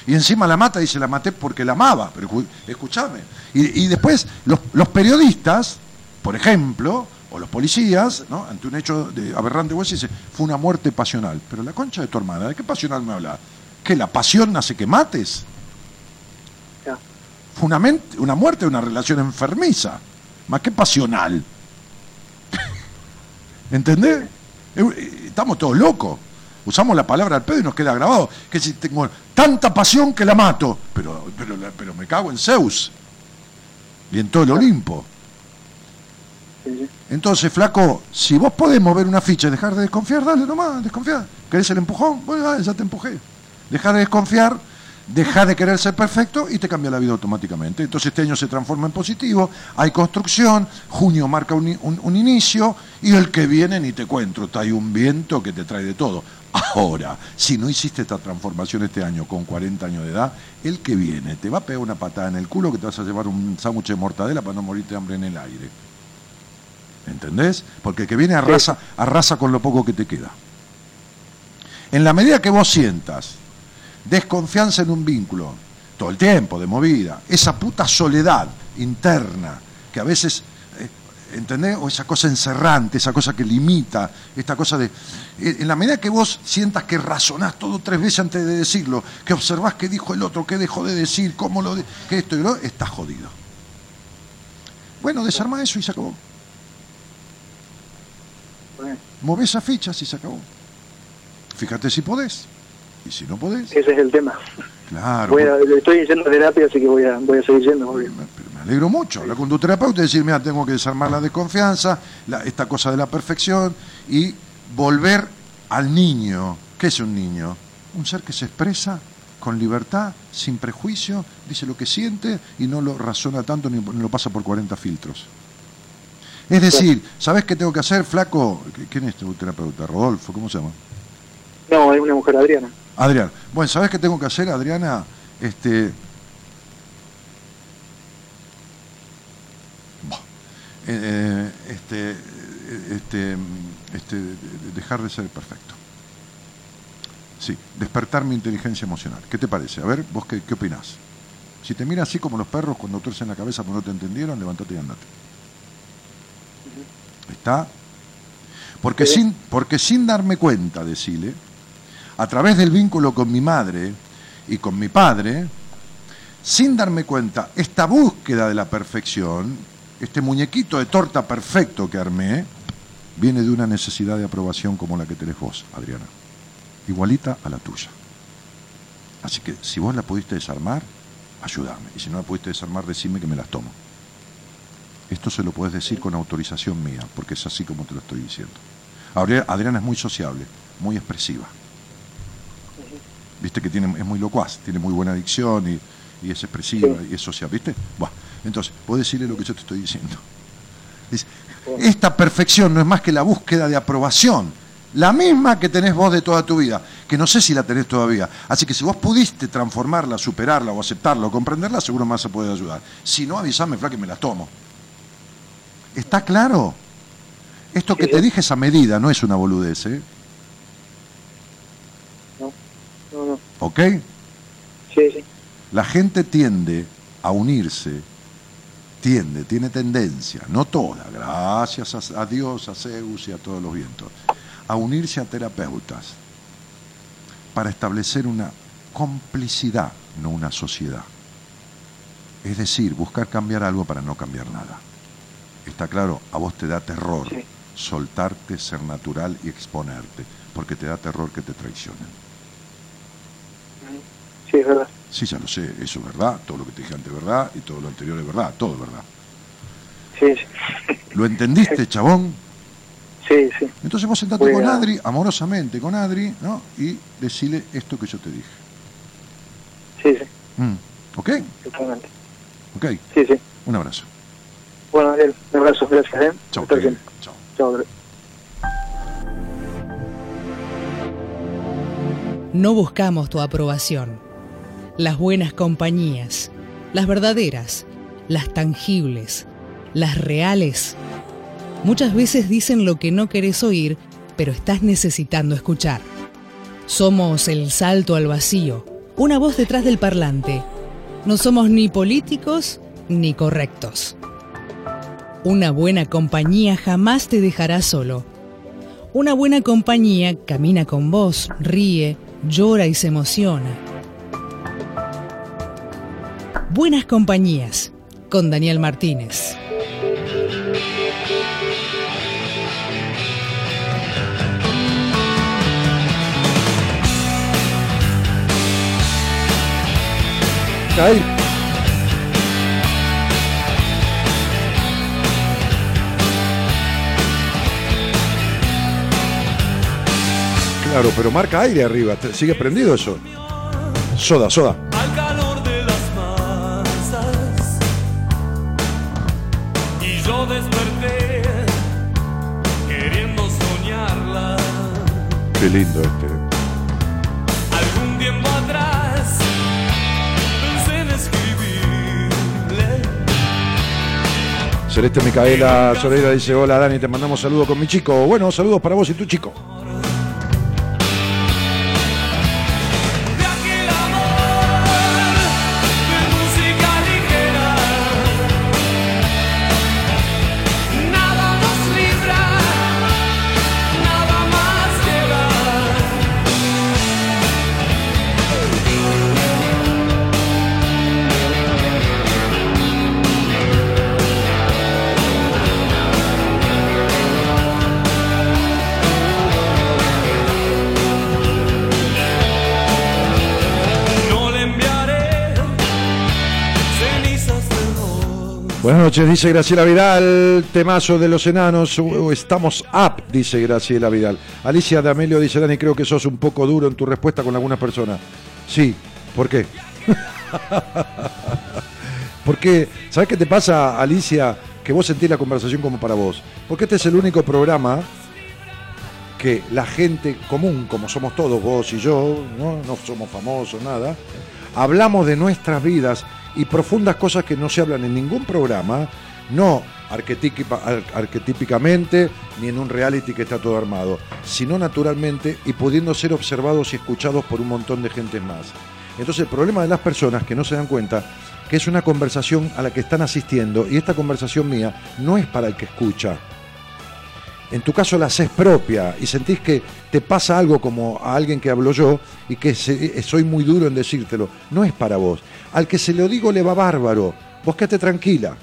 [SPEAKER 2] Y encima la mata, dice, la maté porque la amaba, pero escúchame. Y, y después, los, los periodistas, por ejemplo, o los policías, ¿no? ante un hecho de aberrante, vos dice, fue una muerte pasional. Pero la concha de tu hermana, ¿de qué pasional me habla? ¿Que la pasión hace que mates? Fue una, mente, una muerte de una relación enfermiza, más que pasional. ¿Entendés? Eh, estamos todos locos. Usamos la palabra al pedo y nos queda grabado. Que si tengo tanta pasión que la mato, pero, pero, pero me cago en Zeus y en todo el Olimpo. Entonces, flaco, si vos podés mover una ficha y dejar de desconfiar, dale nomás, desconfiar. ¿Querés el empujón? Bueno, ya te empujé. Deja de desconfiar, deja de querer ser perfecto y te cambia la vida automáticamente. Entonces este año se transforma en positivo, hay construcción, junio marca un, un, un inicio y el que viene ni te cuento, hay un viento que te trae de todo. Ahora, si no hiciste esta transformación este año con 40 años de edad, el que viene te va a pegar una patada en el culo que te vas a llevar un sándwich de mortadela para no morirte de hambre en el aire. ¿Entendés? Porque el que viene arrasa, arrasa con lo poco que te queda. En la medida que vos sientas desconfianza en un vínculo, todo el tiempo, de movida, esa puta soledad interna, que a veces, eh, ¿entendés? O esa cosa encerrante, esa cosa que limita, esta cosa de... Eh, en la medida que vos sientas que razonás todo tres veces antes de decirlo, que observás qué dijo el otro, qué dejó de decir, cómo lo... De, que esto y lo... estás jodido. Bueno, desarma eso y se acabó. Movés esa ficha y se acabó. Fíjate si podés. Y si no podés.
[SPEAKER 7] Ese es el tema.
[SPEAKER 2] Claro.
[SPEAKER 7] Voy a, estoy yendo a terapia, así que voy a, voy a seguir yendo.
[SPEAKER 2] Pero me alegro mucho. Hablar con tu terapeuta y decir, mira, tengo que desarmar la desconfianza, la, esta cosa de la perfección y volver al niño. ¿Qué es un niño? Un ser que se expresa con libertad, sin prejuicio, dice lo que siente y no lo razona tanto ni, ni lo pasa por 40 filtros. Es decir, ¿sabes qué tengo que hacer, flaco? ¿Quién es tu terapeuta? ¿Rodolfo? ¿Cómo se llama?
[SPEAKER 7] No, es una mujer, Adriana.
[SPEAKER 2] Adriana. Bueno, ¿sabes qué tengo que hacer, Adriana? Este. Eh, este, este, este, dejar de ser perfecto. Sí, despertar mi inteligencia emocional. ¿Qué te parece? A ver, vos qué, qué opinás. Si te mira así como los perros cuando tuercen la cabeza porque no te entendieron, levántate y andate. ¿Está? Porque sin, porque sin darme cuenta, decirle, a través del vínculo con mi madre y con mi padre, sin darme cuenta, esta búsqueda de la perfección, este muñequito de torta perfecto que armé, viene de una necesidad de aprobación como la que tenés vos, Adriana. Igualita a la tuya. Así que si vos la pudiste desarmar, ayúdame. Y si no la pudiste desarmar, decime que me las tomo. Esto se lo puedes decir con autorización mía, porque es así como te lo estoy diciendo. Adriana es muy sociable, muy expresiva. Viste que tiene, es muy locuaz, tiene muy buena dicción y, y es expresiva sí. y es social, ¿viste? Bueno, entonces, puedes decirle lo que yo te estoy diciendo. Dice, esta perfección no es más que la búsqueda de aprobación, la misma que tenés vos de toda tu vida, que no sé si la tenés todavía. Así que si vos pudiste transformarla, superarla o aceptarla o comprenderla, seguro más se puede ayudar. Si no, avísame, flaca, que me la tomo. ¿Está claro? Esto que te dije es a medida, no es una boludez, ¿eh?
[SPEAKER 7] No, no, no.
[SPEAKER 2] ¿Ok?
[SPEAKER 7] Sí, sí.
[SPEAKER 2] La gente tiende a unirse, tiende, tiene tendencia, no toda, gracias a, a Dios, a Zeus y a todos los vientos, a unirse a terapeutas para establecer una complicidad, no una sociedad. Es decir, buscar cambiar algo para no cambiar nada. Está claro, a vos te da terror
[SPEAKER 7] Sí.
[SPEAKER 2] soltarte, ser natural y exponerte, porque te da terror que te traicionen.
[SPEAKER 7] Sí, es verdad.
[SPEAKER 2] Sí, ya lo sé, eso es verdad, todo lo que te dije antes es verdad y todo lo anterior es verdad, todo es verdad.
[SPEAKER 7] Sí, sí.
[SPEAKER 2] ¿Lo entendiste, chabón?
[SPEAKER 7] Sí, sí.
[SPEAKER 2] Entonces vos sentate
[SPEAKER 7] Voy
[SPEAKER 2] con
[SPEAKER 7] a-
[SPEAKER 2] Adri, amorosamente con Adri, ¿no? Y decile esto que yo te dije.
[SPEAKER 7] Sí, sí.
[SPEAKER 2] Mm, ¿Ok?
[SPEAKER 7] Totalmente.
[SPEAKER 2] Ok.
[SPEAKER 7] Sí, sí.
[SPEAKER 2] Un abrazo.
[SPEAKER 7] Bueno, Daniel, un abrazo. Gracias, ¿eh?
[SPEAKER 2] Chau,
[SPEAKER 7] gracias.
[SPEAKER 1] No buscamos tu aprobación. Las buenas compañías, las verdaderas, las tangibles, las reales, muchas veces dicen lo que no querés oír, pero estás necesitando escuchar. Somos el salto al vacío, una voz detrás del parlante. No somos ni políticos ni correctos. Una buena compañía jamás te dejará solo. Una buena compañía camina con vos, ríe, llora y se emociona. Buenas compañías con Daniel Martínez.
[SPEAKER 2] Ahí. Claro, pero marca aire arriba, sigue prendido eso. Soda, soda.
[SPEAKER 6] al calor de las masas. Y yo desperté queriendo soñarla.
[SPEAKER 2] Qué lindo este.
[SPEAKER 6] Algún tiempo atrás pensé en escribirle.
[SPEAKER 2] Celeste Micaela Soreira dice, hola Dani, te mandamos saludos con mi chico. Bueno, saludos para vos y tu chico. Buenas noches, dice Graciela Vidal, temazo de los enanos, estamos up, dice Graciela Vidal. Alicia D'Amelio dice, Dani, creo que sos un poco duro en tu respuesta con algunas personas. Sí, ¿por qué? Porque, ¿sabes qué te pasa, Alicia? Que vos sentís la conversación como para vos. Porque este es el único programa que la gente común, como somos todos, vos y yo, no somos famosos, nada, hablamos de nuestras vidas y profundas cosas que no se hablan en ningún programa, no arquetípica- ar- arquetípicamente ni en un reality que está todo armado, sino naturalmente y pudiendo ser observados y escuchados por un montón de gente más. Entonces el problema de las personas que no se dan cuenta que es una conversación a la que están asistiendo y esta conversación mía no es para el que escucha, en tu caso la haces propia y sentís que te pasa algo como a alguien que hablo yo y que eh, soy muy duro en decírtelo, no es para vos. Al que se lo digo le va bárbaro, vos quédate tranquila.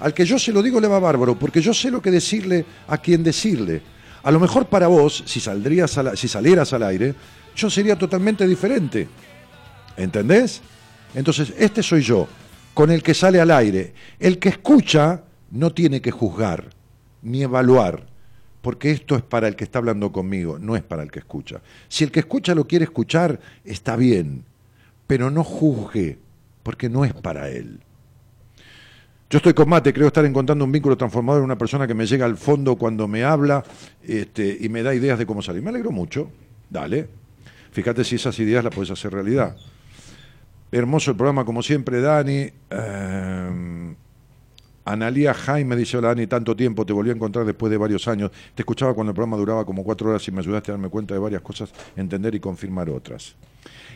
[SPEAKER 2] Al que yo se lo digo le va bárbaro, porque yo sé lo que decirle a quien decirle. A lo mejor para vos, si, saldrías si salieras al aire, yo sería totalmente diferente. ¿Entendés? Entonces, este soy yo, con el que sale al aire. El que escucha no tiene que juzgar ni evaluar, porque esto es para el que está hablando conmigo, no es para el que escucha. Si el que escucha lo quiere escuchar, está bien, pero no juzgue, porque no es para él. Yo estoy con Mate, creo estar encontrando un vínculo transformador en una persona que me llega al fondo cuando me habla este, y me da ideas de cómo salir. Me alegro mucho, dale. Fíjate si esas ideas las puedes hacer realidad. Hermoso el programa, como siempre, Dani. Eh, Analía Jaime dice, hola Dani, tanto tiempo, te volví a encontrar después de varios años. Te escuchaba cuando el programa duraba como cuatro horas y me ayudaste a darme cuenta de varias cosas, entender y confirmar otras.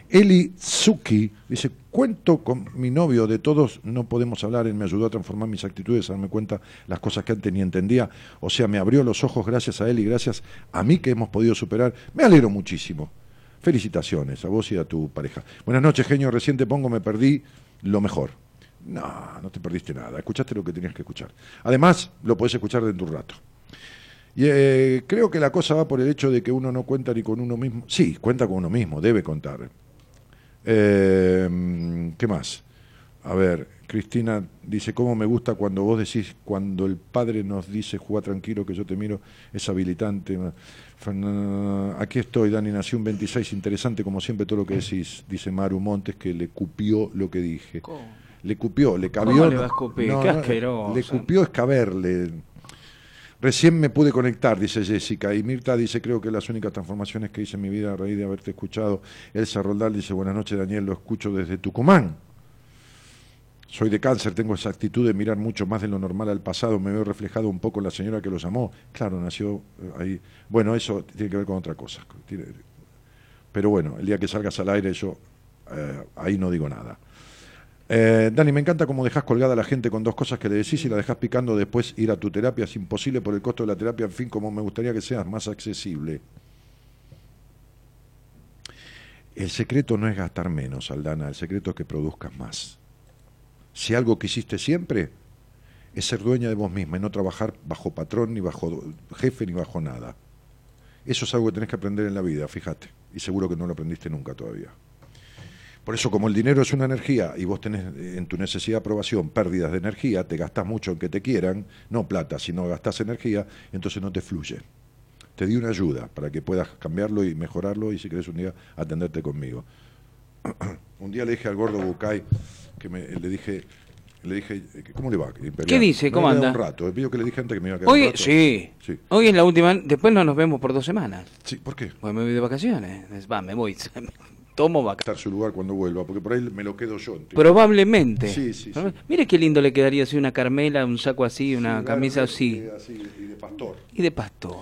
[SPEAKER 2] Eli Tsuki dice, cuento con mi novio, de todos no podemos hablar, él me ayudó a transformar mis actitudes, a darme cuenta las cosas que antes ni entendía, o sea, me abrió los ojos gracias a él y gracias a mí que hemos podido superar. Me alegro muchísimo. Felicitaciones a vos y a tu pareja. Buenas noches, genio, recién te pongo, me perdí lo mejor. No, no te perdiste nada, escuchaste lo que tenías que escuchar. Además, lo podés escuchar dentro de un rato. Y eh, creo que la cosa va por el hecho de que uno no cuenta ni con uno mismo. Sí, cuenta con uno mismo, debe contar. Eh, ¿Qué más? A ver, Cristina dice, ¿cómo me gusta cuando vos decís, cuando el padre nos dice, juega tranquilo que yo te miro, es habilitante. Aquí estoy, Dani, nació un 26, interesante como siempre todo lo que decís, dice Maru Montes, que le cupió lo que dije. Le cupió, le cabió.
[SPEAKER 8] ¿Cómo le va a escupir?
[SPEAKER 2] no,
[SPEAKER 8] Qué
[SPEAKER 2] no,
[SPEAKER 8] asqueroso.
[SPEAKER 2] Le cupió es caberle. Recién me pude conectar, dice Jessica. Y Mirta dice, creo que las únicas transformaciones que hice en mi vida a raíz de haberte escuchado. Elsa Roldal dice, buenas noches Daniel, lo escucho desde Tucumán. Soy de cáncer, tengo esa actitud de mirar mucho más de lo normal al pasado. Me veo reflejado un poco en la señora que los amó. Claro, nació eh, ahí. Bueno, eso tiene que ver con otra cosa. Pero bueno, el día que salgas al aire, yo eh, ahí no digo nada. Eh, Dani, me encanta cómo dejas colgada a la gente con dos cosas que le decís y la dejas picando después ir a tu terapia. Es imposible por el costo de la terapia, en fin, como me gustaría que seas más accesible. El secreto no es gastar menos, Aldana, el secreto es que produzcas más. Si algo que hiciste siempre es ser dueña de vos misma y no trabajar bajo patrón, ni bajo jefe, ni bajo nada. Eso es algo que tenés que aprender en la vida, fíjate. Y seguro que no lo aprendiste nunca todavía. Por eso, como el dinero es una energía y vos tenés eh, en tu necesidad de aprobación pérdidas de energía, te gastás mucho en que te quieran, no plata, sino gastás energía, entonces no te fluye. Te di una ayuda para que puedas cambiarlo y mejorarlo y si querés un día atenderte conmigo. un día le dije al gordo Bucay, que me, le dije, le dije, eh, ¿cómo le va? Imperial?
[SPEAKER 8] ¿Qué dice? ¿Cómo anda?
[SPEAKER 2] Un rato, pidió que le dije antes que me iba a quedar un
[SPEAKER 8] Hoy,
[SPEAKER 2] rato.
[SPEAKER 8] sí.
[SPEAKER 2] Sí.
[SPEAKER 8] Hoy es la última. Después no nos vemos por dos semanas.
[SPEAKER 2] Sí, ¿por qué?
[SPEAKER 8] Pues me voy de vacaciones. Es- Va, me voy. Tomo vacaciones.
[SPEAKER 2] Estar su lugar cuando vuelva, porque por ahí me lo quedo yo.
[SPEAKER 8] Probablemente.
[SPEAKER 2] Sí, sí, sí.
[SPEAKER 8] Mire qué lindo le quedaría así una carmela, un saco así, una camisa así.
[SPEAKER 2] así, y de pastor.
[SPEAKER 8] Y de pastor.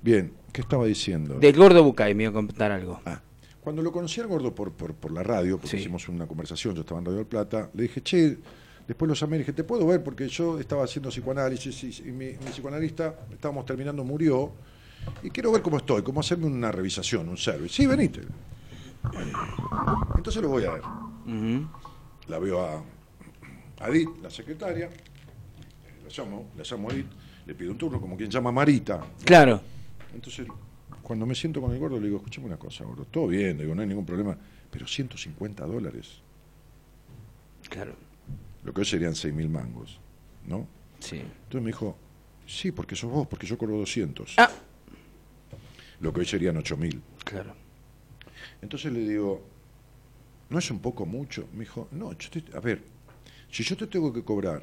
[SPEAKER 2] Bien, ¿qué estaba diciendo?
[SPEAKER 8] Del gordo Bucay me iba a contar algo.
[SPEAKER 2] Ah, cuando lo conocí al gordo por, por, por la radio, porque hicimos una conversación, yo estaba en Radio del Plata, le dije, che, después los llamé y dije, ¿te puedo ver? Porque yo estaba haciendo psicoanálisis y, y mi, mi psicoanalista, estábamos terminando, murió, y quiero ver cómo estoy, cómo hacerme una revisación, un service. Sí, venite. Entonces lo voy a ver. La veo a, a Edith, la secretaria, la llamo, la llamo a Edith, le pido un turno, como quien llama a Marita,
[SPEAKER 8] Claro.
[SPEAKER 2] entonces, cuando me siento con el gordo, le digo, escúchame una cosa, gordo, todo bien, le digo, no hay ningún problema, pero 150 dólares,
[SPEAKER 8] Claro.
[SPEAKER 2] lo que hoy serían 6 mil mangos, ¿no?
[SPEAKER 8] Sí.
[SPEAKER 2] Entonces me dijo, sí, porque sos vos, porque yo cobro 200,
[SPEAKER 8] Ah.
[SPEAKER 2] lo que hoy serían 8 mil.
[SPEAKER 8] Claro.
[SPEAKER 2] Entonces le digo, ¿no es un poco mucho? Me dijo, no, yo te- a ver, si yo te tengo que cobrar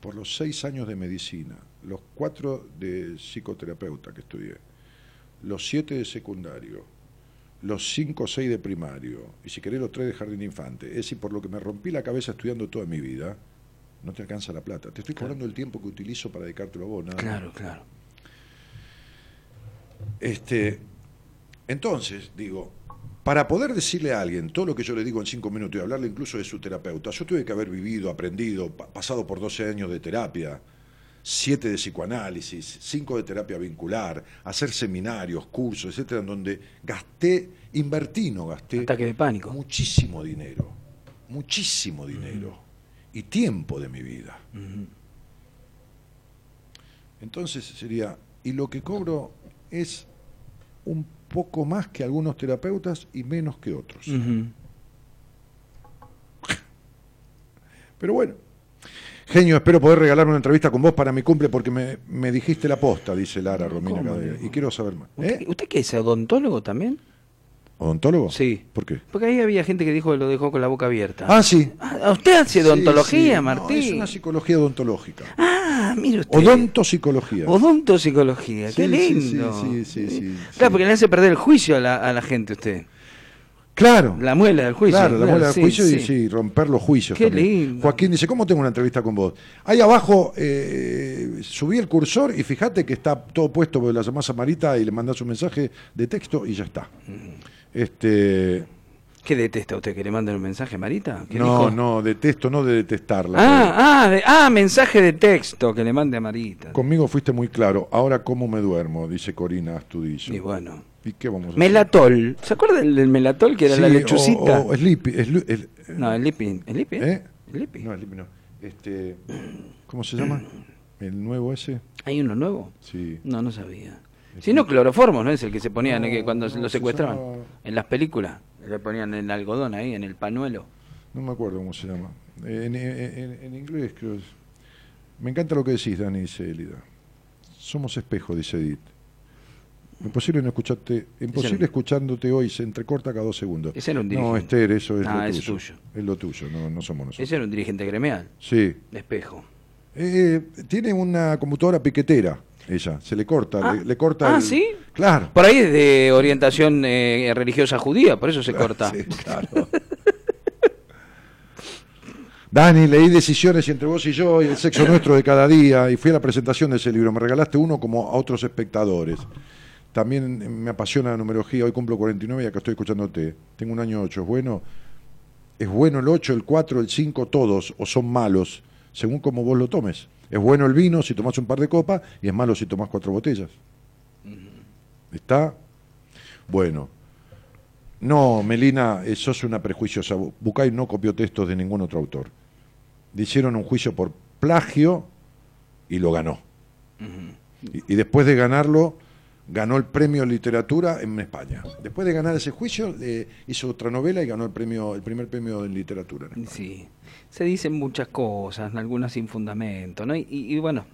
[SPEAKER 2] por los seis años de medicina, los cuatro de psicoterapeuta que estudié, los siete de secundario, los cinco o seis de primario, y si querés los tres de jardín de infante, es decir, por lo que me rompí la cabeza estudiando toda mi vida, no te alcanza la plata. Te estoy cobrando el tiempo que utilizo para dedicártelo a vos, nada.
[SPEAKER 8] Claro, claro.
[SPEAKER 2] Este, entonces, digo, para poder decirle a alguien todo lo que yo le digo en cinco minutos y hablarle incluso de su terapeuta, yo tuve que haber vivido, aprendido, pa- pasado por 12 años de terapia, siete de psicoanálisis, cinco de terapia vincular, hacer seminarios, cursos, etcétera, en donde gasté, invertí, no gasté
[SPEAKER 8] Ataque de pánico.
[SPEAKER 2] muchísimo dinero, muchísimo dinero y tiempo de mi vida. Entonces sería, y lo que cobro es un poco más que algunos terapeutas y menos que otros. Pero bueno. Genio, espero poder regalar una entrevista con vos para mi cumple porque me, me dijiste la posta, dice Lara Romina
[SPEAKER 8] ¿Cómo
[SPEAKER 2] Cadena,
[SPEAKER 8] no?
[SPEAKER 2] Y quiero saber más.
[SPEAKER 8] ¿Usted,
[SPEAKER 2] ¿Eh?
[SPEAKER 8] ¿Usted qué es odontólogo también?
[SPEAKER 2] ¿Odontólogo?
[SPEAKER 8] Sí.
[SPEAKER 2] ¿Por qué?
[SPEAKER 8] Porque ahí había gente que dijo que lo dejó con la boca abierta.
[SPEAKER 2] Ah, sí.
[SPEAKER 8] Ah, ¿Usted hace odontología,
[SPEAKER 2] Sí, sí. No,
[SPEAKER 8] Martín?
[SPEAKER 2] es una psicología odontológica.
[SPEAKER 8] Ah, mire usted.
[SPEAKER 2] Odontopsicología.
[SPEAKER 8] Odontopsicología, qué
[SPEAKER 2] Sí,
[SPEAKER 8] lindo.
[SPEAKER 2] sí, sí, sí, sí,
[SPEAKER 8] Claro, porque le hace perder el juicio a la, a la gente usted.
[SPEAKER 2] Claro.
[SPEAKER 8] La muela del juicio.
[SPEAKER 2] Claro, la muela del
[SPEAKER 8] sí,
[SPEAKER 2] juicio y
[SPEAKER 8] sí.
[SPEAKER 2] romper los juicios.
[SPEAKER 8] Qué
[SPEAKER 2] también.
[SPEAKER 8] lindo.
[SPEAKER 2] Joaquín dice, ¿cómo tengo una entrevista con vos? Ahí abajo eh, subí el cursor y fíjate que está todo puesto, la llamás a Marita y le mandás un mensaje de texto y ya está. Este,
[SPEAKER 8] ¿Qué detesta usted? ¿Que le manden un mensaje, Marita? ¿Qué
[SPEAKER 2] no,
[SPEAKER 8] dijo?
[SPEAKER 2] no, de texto, no de detestarla.
[SPEAKER 8] Ah, ah, de- ah, mensaje de texto que le mande a Marita.
[SPEAKER 2] Conmigo fuiste muy claro. Ahora, ¿cómo me duermo? Dice Corina Astudillo.
[SPEAKER 8] Y bueno.
[SPEAKER 2] ¿Y qué vamos a hacer?
[SPEAKER 8] Melatol. ¿Se acuerda del, del melatol que era
[SPEAKER 2] Sí,
[SPEAKER 8] la
[SPEAKER 2] o-
[SPEAKER 8] lechucita?
[SPEAKER 2] O, Sleepy. Slu- el-
[SPEAKER 8] No, el Lipi. ¿El?
[SPEAKER 2] ¿Eh?
[SPEAKER 8] ¿El?
[SPEAKER 2] No, Sleepy no. Este, ¿Cómo se llama? ¿El nuevo ese?
[SPEAKER 8] ¿Hay uno nuevo?
[SPEAKER 2] Sí.
[SPEAKER 8] No, no sabía. Si no, cloroformo, ¿no? Es el que se ponían eh, que cuando
[SPEAKER 2] no,
[SPEAKER 8] lo
[SPEAKER 2] se
[SPEAKER 8] secuestraban.
[SPEAKER 2] llamaba-
[SPEAKER 8] En las películas. Le ponían el algodón ahí, en el panuelo.
[SPEAKER 2] No me acuerdo cómo se llama. Eh, En, en- en inglés creo. es- Me encanta lo que decís, Dani, dice Elida. Somos espejo, dice Edith. Imposible no escucharte, imposible escuchándote hoy, se entrecorta cada dos segundos.
[SPEAKER 8] Ese era un
[SPEAKER 2] no,
[SPEAKER 8] dirigente.
[SPEAKER 2] Esther, eso es
[SPEAKER 8] Ah,
[SPEAKER 2] lo tuyo.
[SPEAKER 8] tuyo.
[SPEAKER 2] Es lo tuyo, no, no somos nosotros.
[SPEAKER 8] Ese era un dirigente gremial.
[SPEAKER 2] Sí.
[SPEAKER 8] Espejo.
[SPEAKER 2] Eh, tiene una computadora piquetera, ella. Se le corta,
[SPEAKER 8] Ah.
[SPEAKER 2] le, le corta.
[SPEAKER 8] Ah,
[SPEAKER 2] el-
[SPEAKER 8] ¿sí?
[SPEAKER 2] Claro.
[SPEAKER 8] Por ahí es de orientación eh, religiosa judía, por eso se corta.
[SPEAKER 2] Sí, claro. Dani, leí Decisiones entre vos y yo y el sexo nuestro de cada día y fui a la presentación de ese libro. Me regalaste uno como a otros espectadores. También me apasiona la numerología. Hoy cumplo 49 y acá estoy escuchándote. Tengo un año 8. ¿Es bueno? ¿Es bueno el 8, el 4, el 5, todos? ¿O son malos? Según como vos lo tomes. Es bueno el vino si tomás un par de copas y es malo si tomás cuatro botellas. ¿Está? Bueno. No, Melina, eh, sos una prejuiciosa. Bu- Bucay no copió textos de ningún otro autor. Le hicieron un juicio por plagio y lo ganó. y, y después de ganarlo, ganó el premio literatura en España. Después de ganar ese juicio, eh, hizo otra novela y ganó el premio, el primer premio en literatura. en España.
[SPEAKER 8] Sí. Se dicen muchas cosas, algunas sin fundamento, ¿no? Y, y- y bueno,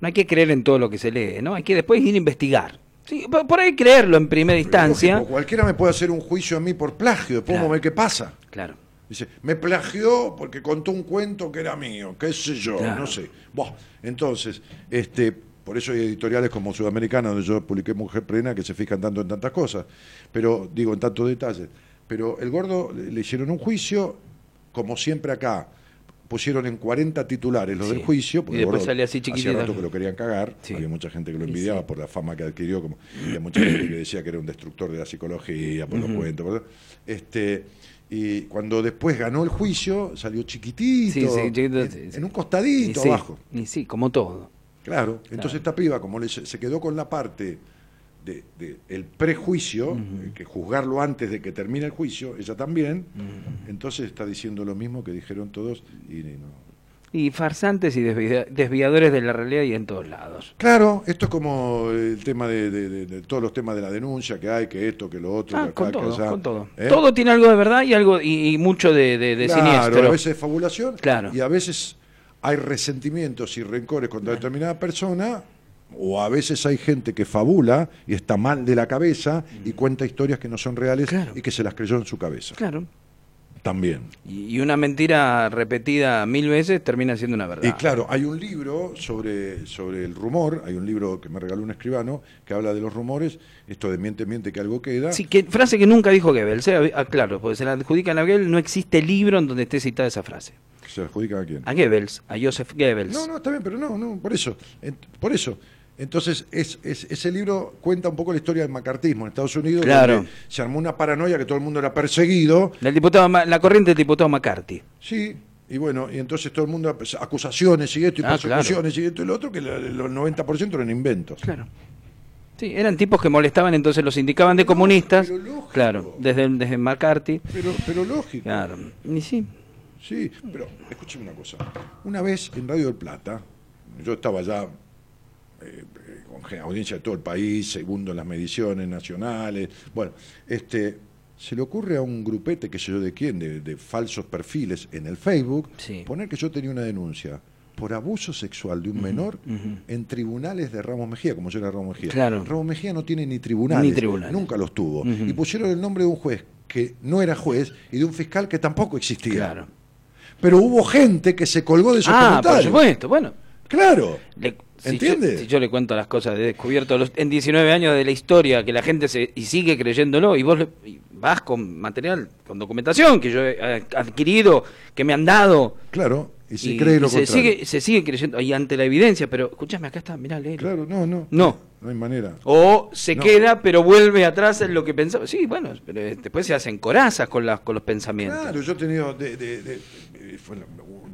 [SPEAKER 8] no hay que creer en todo lo que se lee, ¿no? Hay que después ir a investigar. Sí, por, por ahí creerlo en primera instancia.
[SPEAKER 2] Lógico, cualquiera me puede hacer un juicio a mí por plagio, después
[SPEAKER 8] Claro.
[SPEAKER 2] vamos a ver qué pasa.
[SPEAKER 8] Claro.
[SPEAKER 2] Dice, me plagió porque contó un cuento que era mío, qué sé yo,
[SPEAKER 8] Claro.
[SPEAKER 2] no sé. Buah, entonces, este, por eso hay editoriales como Sudamericana, donde yo publiqué Mujer Plena, que se fijan tanto en tantas cosas, pero digo, en tantos detalles. Pero el gordo le le hicieron un juicio, como siempre acá, pusieron en 40 titulares los
[SPEAKER 8] Sí.
[SPEAKER 2] del juicio, porque
[SPEAKER 8] Y después salía así chiquitito.
[SPEAKER 2] rato que lo querían cagar,
[SPEAKER 8] Sí.
[SPEAKER 2] había mucha gente que lo envidiaba
[SPEAKER 8] sí.
[SPEAKER 2] por la fama que adquirió, como había mucha gente que decía que era un destructor de la psicología, por los cuentos, por- este y cuando después ganó el juicio, salió chiquitito,
[SPEAKER 8] Sí, sí, chiquito,
[SPEAKER 2] en, en un costadito abajo.
[SPEAKER 8] y sí, como todo.
[SPEAKER 2] Claro, entonces esta piba, como le- se quedó con la parte de, de el prejuicio, eh, que juzgarlo antes de que termine el juicio, ella también, entonces está diciendo lo mismo que dijeron todos y no.
[SPEAKER 8] Y farsantes y desvia- desviadores de la realidad y en todos lados.
[SPEAKER 2] Claro, esto es como el tema de, de- de- de todos los temas de la denuncia que hay, que esto, que lo otro,
[SPEAKER 8] Ah,
[SPEAKER 2] que acá,
[SPEAKER 8] con
[SPEAKER 2] que
[SPEAKER 8] todo,
[SPEAKER 2] allá.
[SPEAKER 8] con todo.
[SPEAKER 2] ¿Eh?
[SPEAKER 8] Todo tiene algo de verdad y algo y, y mucho de
[SPEAKER 2] Claro,
[SPEAKER 8] siniestro.
[SPEAKER 2] a veces es fabulación
[SPEAKER 8] Claro.
[SPEAKER 2] y a veces hay resentimientos y rencores contra determinada persona o a veces hay gente que fabula y está mal de la cabeza y cuenta historias que no son reales
[SPEAKER 8] Claro.
[SPEAKER 2] y que se las creyó en su cabeza.
[SPEAKER 8] Claro.
[SPEAKER 2] También.
[SPEAKER 8] Y, una mentira repetida mil veces termina siendo una verdad.
[SPEAKER 2] Y claro, hay un libro sobre, sobre el rumor, hay un libro que me regaló un escribano que habla de los rumores, esto de miente, miente que algo queda.
[SPEAKER 8] Sí, que, frase que nunca dijo Goebbels. eh, ah, claro, porque se la adjudican a Goebbels, no existe libro en donde esté citada esa frase.
[SPEAKER 2] ¿Se adjudica a quién?
[SPEAKER 8] A Goebbels, a Joseph Goebbels.
[SPEAKER 2] No, no, está bien, pero no, no, por eso. Por eso. Entonces, es, es- ese libro cuenta un poco la historia del macartismo en Estados Unidos,
[SPEAKER 8] Claro.
[SPEAKER 2] donde se armó una paranoia que todo el mundo era perseguido.
[SPEAKER 8] Diputado, la corriente del diputado McCarthy.
[SPEAKER 2] Sí, y bueno, y entonces todo el mundo, pues, acusaciones y esto, y
[SPEAKER 8] Ah,
[SPEAKER 2] persecuciones y esto y lo otro, que los 90% eran inventos.
[SPEAKER 8] Claro. Sí, eran tipos que molestaban, entonces los indicaban de comunistas.
[SPEAKER 2] pero lógico.
[SPEAKER 8] Claro, desde, desde McCarthy.
[SPEAKER 2] Pero, pero lógico.
[SPEAKER 8] Claro. Y sí.
[SPEAKER 2] Sí, pero escúcheme una cosa. Una vez en Radio del Plata, yo estaba ya eh, con audiencia de todo el país, segundo en las mediciones nacionales. Bueno, este se le ocurre a un grupete, que sé yo de quién, de, de falsos perfiles en el Facebook,
[SPEAKER 8] Sí.
[SPEAKER 2] poner que yo tenía una denuncia por abuso sexual de un menor en tribunales de Ramos Mejía, como yo era Ramos Mejía.
[SPEAKER 8] Claro.
[SPEAKER 2] Ramos Mejía no tiene ni tribunales,
[SPEAKER 8] Ni tribunales.
[SPEAKER 2] nunca los tuvo. Y pusieron el nombre de un juez que no era juez y de un fiscal que tampoco existía.
[SPEAKER 8] Claro.
[SPEAKER 2] Pero hubo gente que se colgó de esos
[SPEAKER 8] Ah, por supuesto. Bueno,
[SPEAKER 2] Claro.
[SPEAKER 8] le- Si
[SPEAKER 2] ¿Entiendes?
[SPEAKER 8] Yo, si yo le cuento las cosas de descubierto los- en 19 años de la historia, que la gente se, y sigue creyéndolo, y vos le- y vas con material, con documentación que yo he adquirido, que me han dado.
[SPEAKER 2] Claro, y si
[SPEAKER 8] y-
[SPEAKER 2] cree
[SPEAKER 8] y
[SPEAKER 2] lo
[SPEAKER 8] se
[SPEAKER 2] contrario.
[SPEAKER 8] sigue, se sigue creyendo, y ante la evidencia, pero escúchame, acá está, mirá, léelo.
[SPEAKER 2] Claro, no, no.
[SPEAKER 8] No.
[SPEAKER 2] No hay manera.
[SPEAKER 8] O se
[SPEAKER 2] No.
[SPEAKER 8] queda, pero vuelve atrás en lo que pensaba. Sí, bueno, pero eh, después se hacen corazas con, las con los pensamientos.
[SPEAKER 2] Claro, yo he tenido de, de- de- eh,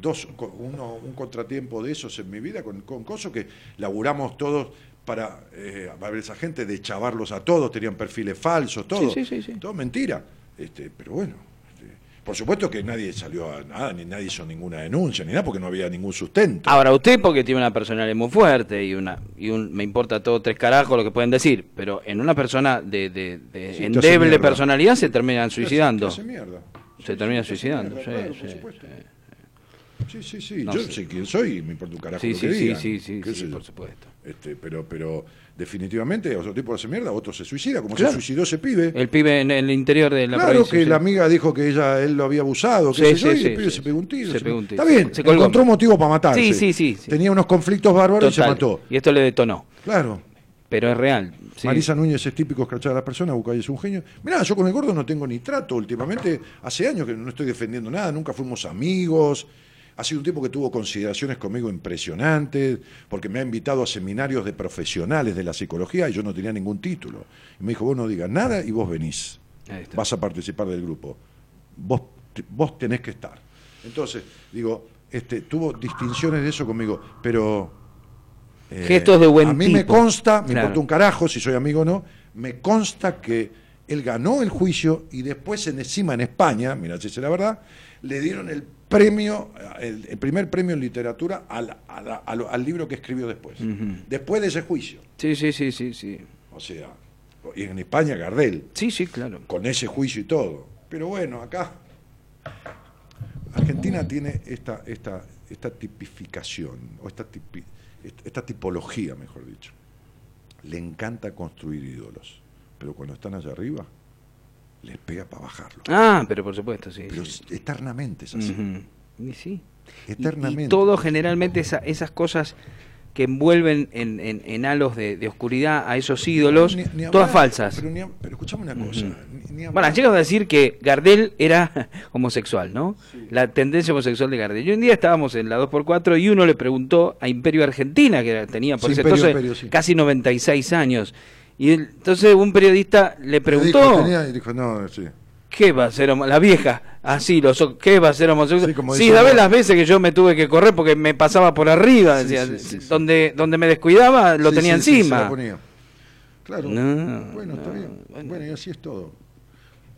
[SPEAKER 2] dos, uno, un contratiempo de esos en mi vida con, con cosas que laburamos todos para, eh, a ver, esa gente de chavarlos a todos, tenían perfiles falsos, todo.
[SPEAKER 8] Sí, sí, sí, sí.
[SPEAKER 2] Todo mentira. Este, pero bueno, este, por supuesto que nadie salió a nada, ni nadie hizo ninguna denuncia, ni nada, porque no había ningún sustento.
[SPEAKER 8] Ahora usted porque tiene una personalidad muy fuerte y una y un me importa todo tres carajos lo que pueden decir, pero en una persona de, de, de endeble personalidad se terminan suicidando.
[SPEAKER 2] hace mierda.
[SPEAKER 8] Se termina suicidando,
[SPEAKER 2] mierda,
[SPEAKER 8] sí,
[SPEAKER 2] claro, por supuesto.
[SPEAKER 8] Sí.
[SPEAKER 2] Sí, sí.
[SPEAKER 8] No
[SPEAKER 2] yo
[SPEAKER 8] sé.
[SPEAKER 2] sé quién soy y me importa un carajo
[SPEAKER 8] Sí,
[SPEAKER 2] lo
[SPEAKER 8] sí,
[SPEAKER 2] que
[SPEAKER 8] sí,
[SPEAKER 2] digan.
[SPEAKER 8] sí, por supuesto.
[SPEAKER 2] Este, pero, pero definitivamente otro tipo hace mierda, otro se suicida, como
[SPEAKER 8] Claro.
[SPEAKER 2] se suicidó ese pibe.
[SPEAKER 8] El pibe en el interior de la
[SPEAKER 2] claro
[SPEAKER 8] provincia.
[SPEAKER 2] que la amiga dijo que ella él lo había abusado,
[SPEAKER 8] sí,
[SPEAKER 2] y el pibe se pegó un tiro.
[SPEAKER 8] se pegó un tiro.
[SPEAKER 2] Está bien,
[SPEAKER 8] Se
[SPEAKER 2] encontró un motivo para matarse.
[SPEAKER 8] Sí, sí, sí.
[SPEAKER 2] Tenía unos conflictos bárbaros y se mató.
[SPEAKER 8] Y esto le detonó.
[SPEAKER 2] Claro.
[SPEAKER 8] Pero es real.
[SPEAKER 2] Marisa Núñez es típico escrachar a las personas, Bucay es un genio. Mirá, yo con el gordo no tengo ni trato últimamente. Hace años que no estoy defendiendo nada, nunca fuimos amigos. Ha sido un tipo que tuvo consideraciones conmigo impresionantes, porque me ha invitado a seminarios de profesionales de la psicología y yo no tenía ningún título. Y me dijo, vos no digas nada y vos venís. Vas a participar del grupo. Vos, vos tenés que estar. Entonces, digo, este, tuvo distinciones de eso conmigo, pero eh,
[SPEAKER 8] Gestos de buen
[SPEAKER 2] A mí me consta, me
[SPEAKER 8] Claro.
[SPEAKER 2] importa un carajo si soy amigo o no, me consta que él ganó el juicio y después en, encima en España, mira si es la verdad, le dieron el premio, el, el primer premio en literatura al, al- al- al libro que escribió después. Después de ese juicio.
[SPEAKER 8] Sí, sí, sí, sí, sí.
[SPEAKER 2] O sea, y en España Gardel,
[SPEAKER 8] Sí, sí, claro.
[SPEAKER 2] con ese juicio y todo. Pero bueno, acá Argentina tiene esta, esta, esta tipificación, o esta, tipi- esta tipología, mejor dicho. Le encanta construir ídolos, pero cuando están allá arriba, les pega para bajarlo.
[SPEAKER 8] Ah, pero por supuesto, sí.
[SPEAKER 2] Pero
[SPEAKER 8] sí.
[SPEAKER 2] eternamente es así.
[SPEAKER 8] Ujú. Y sí.
[SPEAKER 2] Eternamente.
[SPEAKER 8] Y, todo generalmente esa- esas cosas que envuelven en, en- en halos de, de oscuridad a esos ídolos,
[SPEAKER 2] Ni- ni hablar,
[SPEAKER 8] todas falsas.
[SPEAKER 2] Pero, ni hab- pero escuchame una cosa. ni- ni
[SPEAKER 8] Bueno, llegado a decir que Gardel era homosexual, ¿no? La tendencia homosexual de Gardel. Y un día estábamos en la 2x4 y uno le preguntó a Imperio Argentina, que tenía por
[SPEAKER 2] Sí,
[SPEAKER 8] ese
[SPEAKER 2] Imperio,
[SPEAKER 8] entonces
[SPEAKER 2] Imperio, sí.
[SPEAKER 8] casi 96 años. Y él- entonces un periodista le
[SPEAKER 2] Le
[SPEAKER 8] preguntó,
[SPEAKER 2] dijo, tenía- y dijo, no, sí.
[SPEAKER 8] ¿qué va a ser La vieja, así, los, ¿qué va a ser homosexual?
[SPEAKER 2] Sí, como
[SPEAKER 8] Sí,
[SPEAKER 2] dice
[SPEAKER 8] ¿sabes
[SPEAKER 2] uno.
[SPEAKER 8] las veces que yo me tuve que correr porque me pasaba por arriba?
[SPEAKER 2] Sí,
[SPEAKER 8] Decía,
[SPEAKER 2] sí.
[SPEAKER 8] Donde, donde me descuidaba, lo tenía
[SPEAKER 2] se
[SPEAKER 8] encima.
[SPEAKER 2] la ponía. Claro.
[SPEAKER 8] No,
[SPEAKER 2] bueno, está
[SPEAKER 8] no,
[SPEAKER 2] bien.
[SPEAKER 8] bueno.
[SPEAKER 2] Bueno. y así es todo.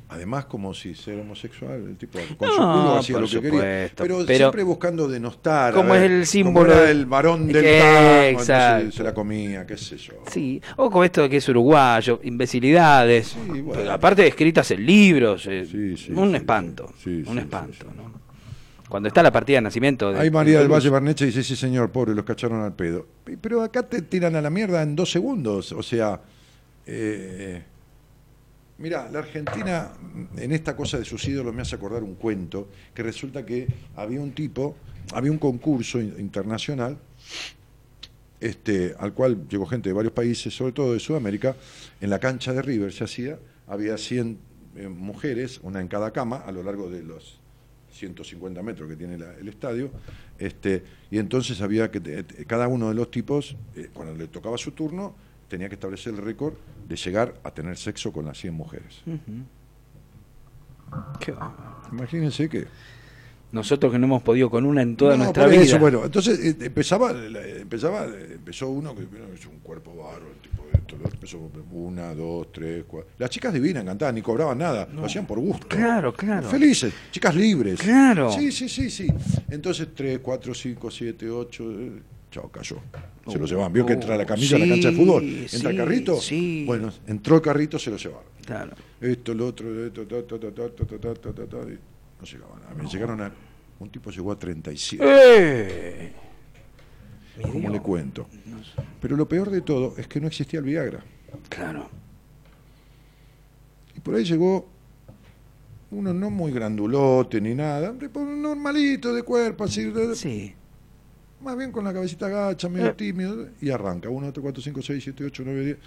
[SPEAKER 2] Además, como si ser homosexual, el tipo con
[SPEAKER 8] No,
[SPEAKER 2] su culo hacía lo que quería.
[SPEAKER 8] supuesto,
[SPEAKER 2] Pero,
[SPEAKER 8] pero-
[SPEAKER 2] siempre buscando denostar.
[SPEAKER 8] Como
[SPEAKER 2] ver,
[SPEAKER 8] es el símbolo
[SPEAKER 2] como era
[SPEAKER 8] de-
[SPEAKER 2] el varón del
[SPEAKER 8] que-
[SPEAKER 2] tango, se la comía, qué sé yo.
[SPEAKER 8] Sí, o con esto de que es uruguayo, imbecilidades,
[SPEAKER 2] Sí, bueno.
[SPEAKER 8] pero aparte escritas en libros, eh,
[SPEAKER 2] Sí, sí,
[SPEAKER 8] un espanto, un espanto. ¿no? Cuando está la partida de nacimiento de
[SPEAKER 2] Ahí María del
[SPEAKER 8] de-
[SPEAKER 2] Valle Barneche dice, sí señor, pobre, los cacharon al pedo. Pero acá te tiran a la mierda en dos segundos. O sea, eh, mira, la Argentina en esta cosa de sus ídolos me hace acordar un cuento, que resulta que había un tipo, había un concurso in- internacional, este, al cual llegó gente de varios países, sobre todo de Sudamérica, en la cancha de River se hacía, había 100 eh, mujeres, una en cada cama, a lo largo de los 150 metros que tiene el estadio, este, y entonces había que, cada uno de los tipos, eh, cuando le tocaba su turno, tenía que establecer el récord de llegar a tener sexo con las 100 mujeres.
[SPEAKER 8] Qué.
[SPEAKER 2] Imagínense que...
[SPEAKER 8] Nosotros que no hemos podido con una en toda
[SPEAKER 2] No,
[SPEAKER 8] nuestra vida.
[SPEAKER 2] eso, bueno, entonces eh, empezaba, empezaba, empezó uno que bueno, es un cuerpo bárbaro, el tipo de esto, empezó una, dos, tres, cuatro. Las chicas divinas cantaban, ni cobraban nada, lo hacían por gusto.
[SPEAKER 8] Claro, claro.
[SPEAKER 2] Felices, chicas libres.
[SPEAKER 8] Claro.
[SPEAKER 2] Sí, sí, sí, sí. Entonces, tres, cuatro, cinco, siete, ocho, eh, chao, cayó. Se lo
[SPEAKER 8] Uh,
[SPEAKER 2] llevaban. Vio que entra la
[SPEAKER 8] uh,
[SPEAKER 2] camilla a la cancha de fútbol. Entra el carrito. Bueno, entró el carrito, se lo llevaron.
[SPEAKER 8] Claro.
[SPEAKER 2] Esto, lo otro, esto, ta, ta, ta, ta, ta, ta, ta, ta, no llegaban a llegaron a. Un tipo llegó a 37.
[SPEAKER 8] ¡Eh!
[SPEAKER 2] ¿Cómo le cuento? Pero lo peor de todo es que no existía el Viagra.
[SPEAKER 8] Claro.
[SPEAKER 2] Y por ahí llegó uno no muy grandulote ni nada, un tipo normalito de cuerpo, así.
[SPEAKER 8] Sí.
[SPEAKER 2] Más bien con la cabecita agacha, medio
[SPEAKER 8] Eh.
[SPEAKER 2] tímido, y arranca. 1, 2, 3, 4, 5, 6, 7, 8, 9, 10.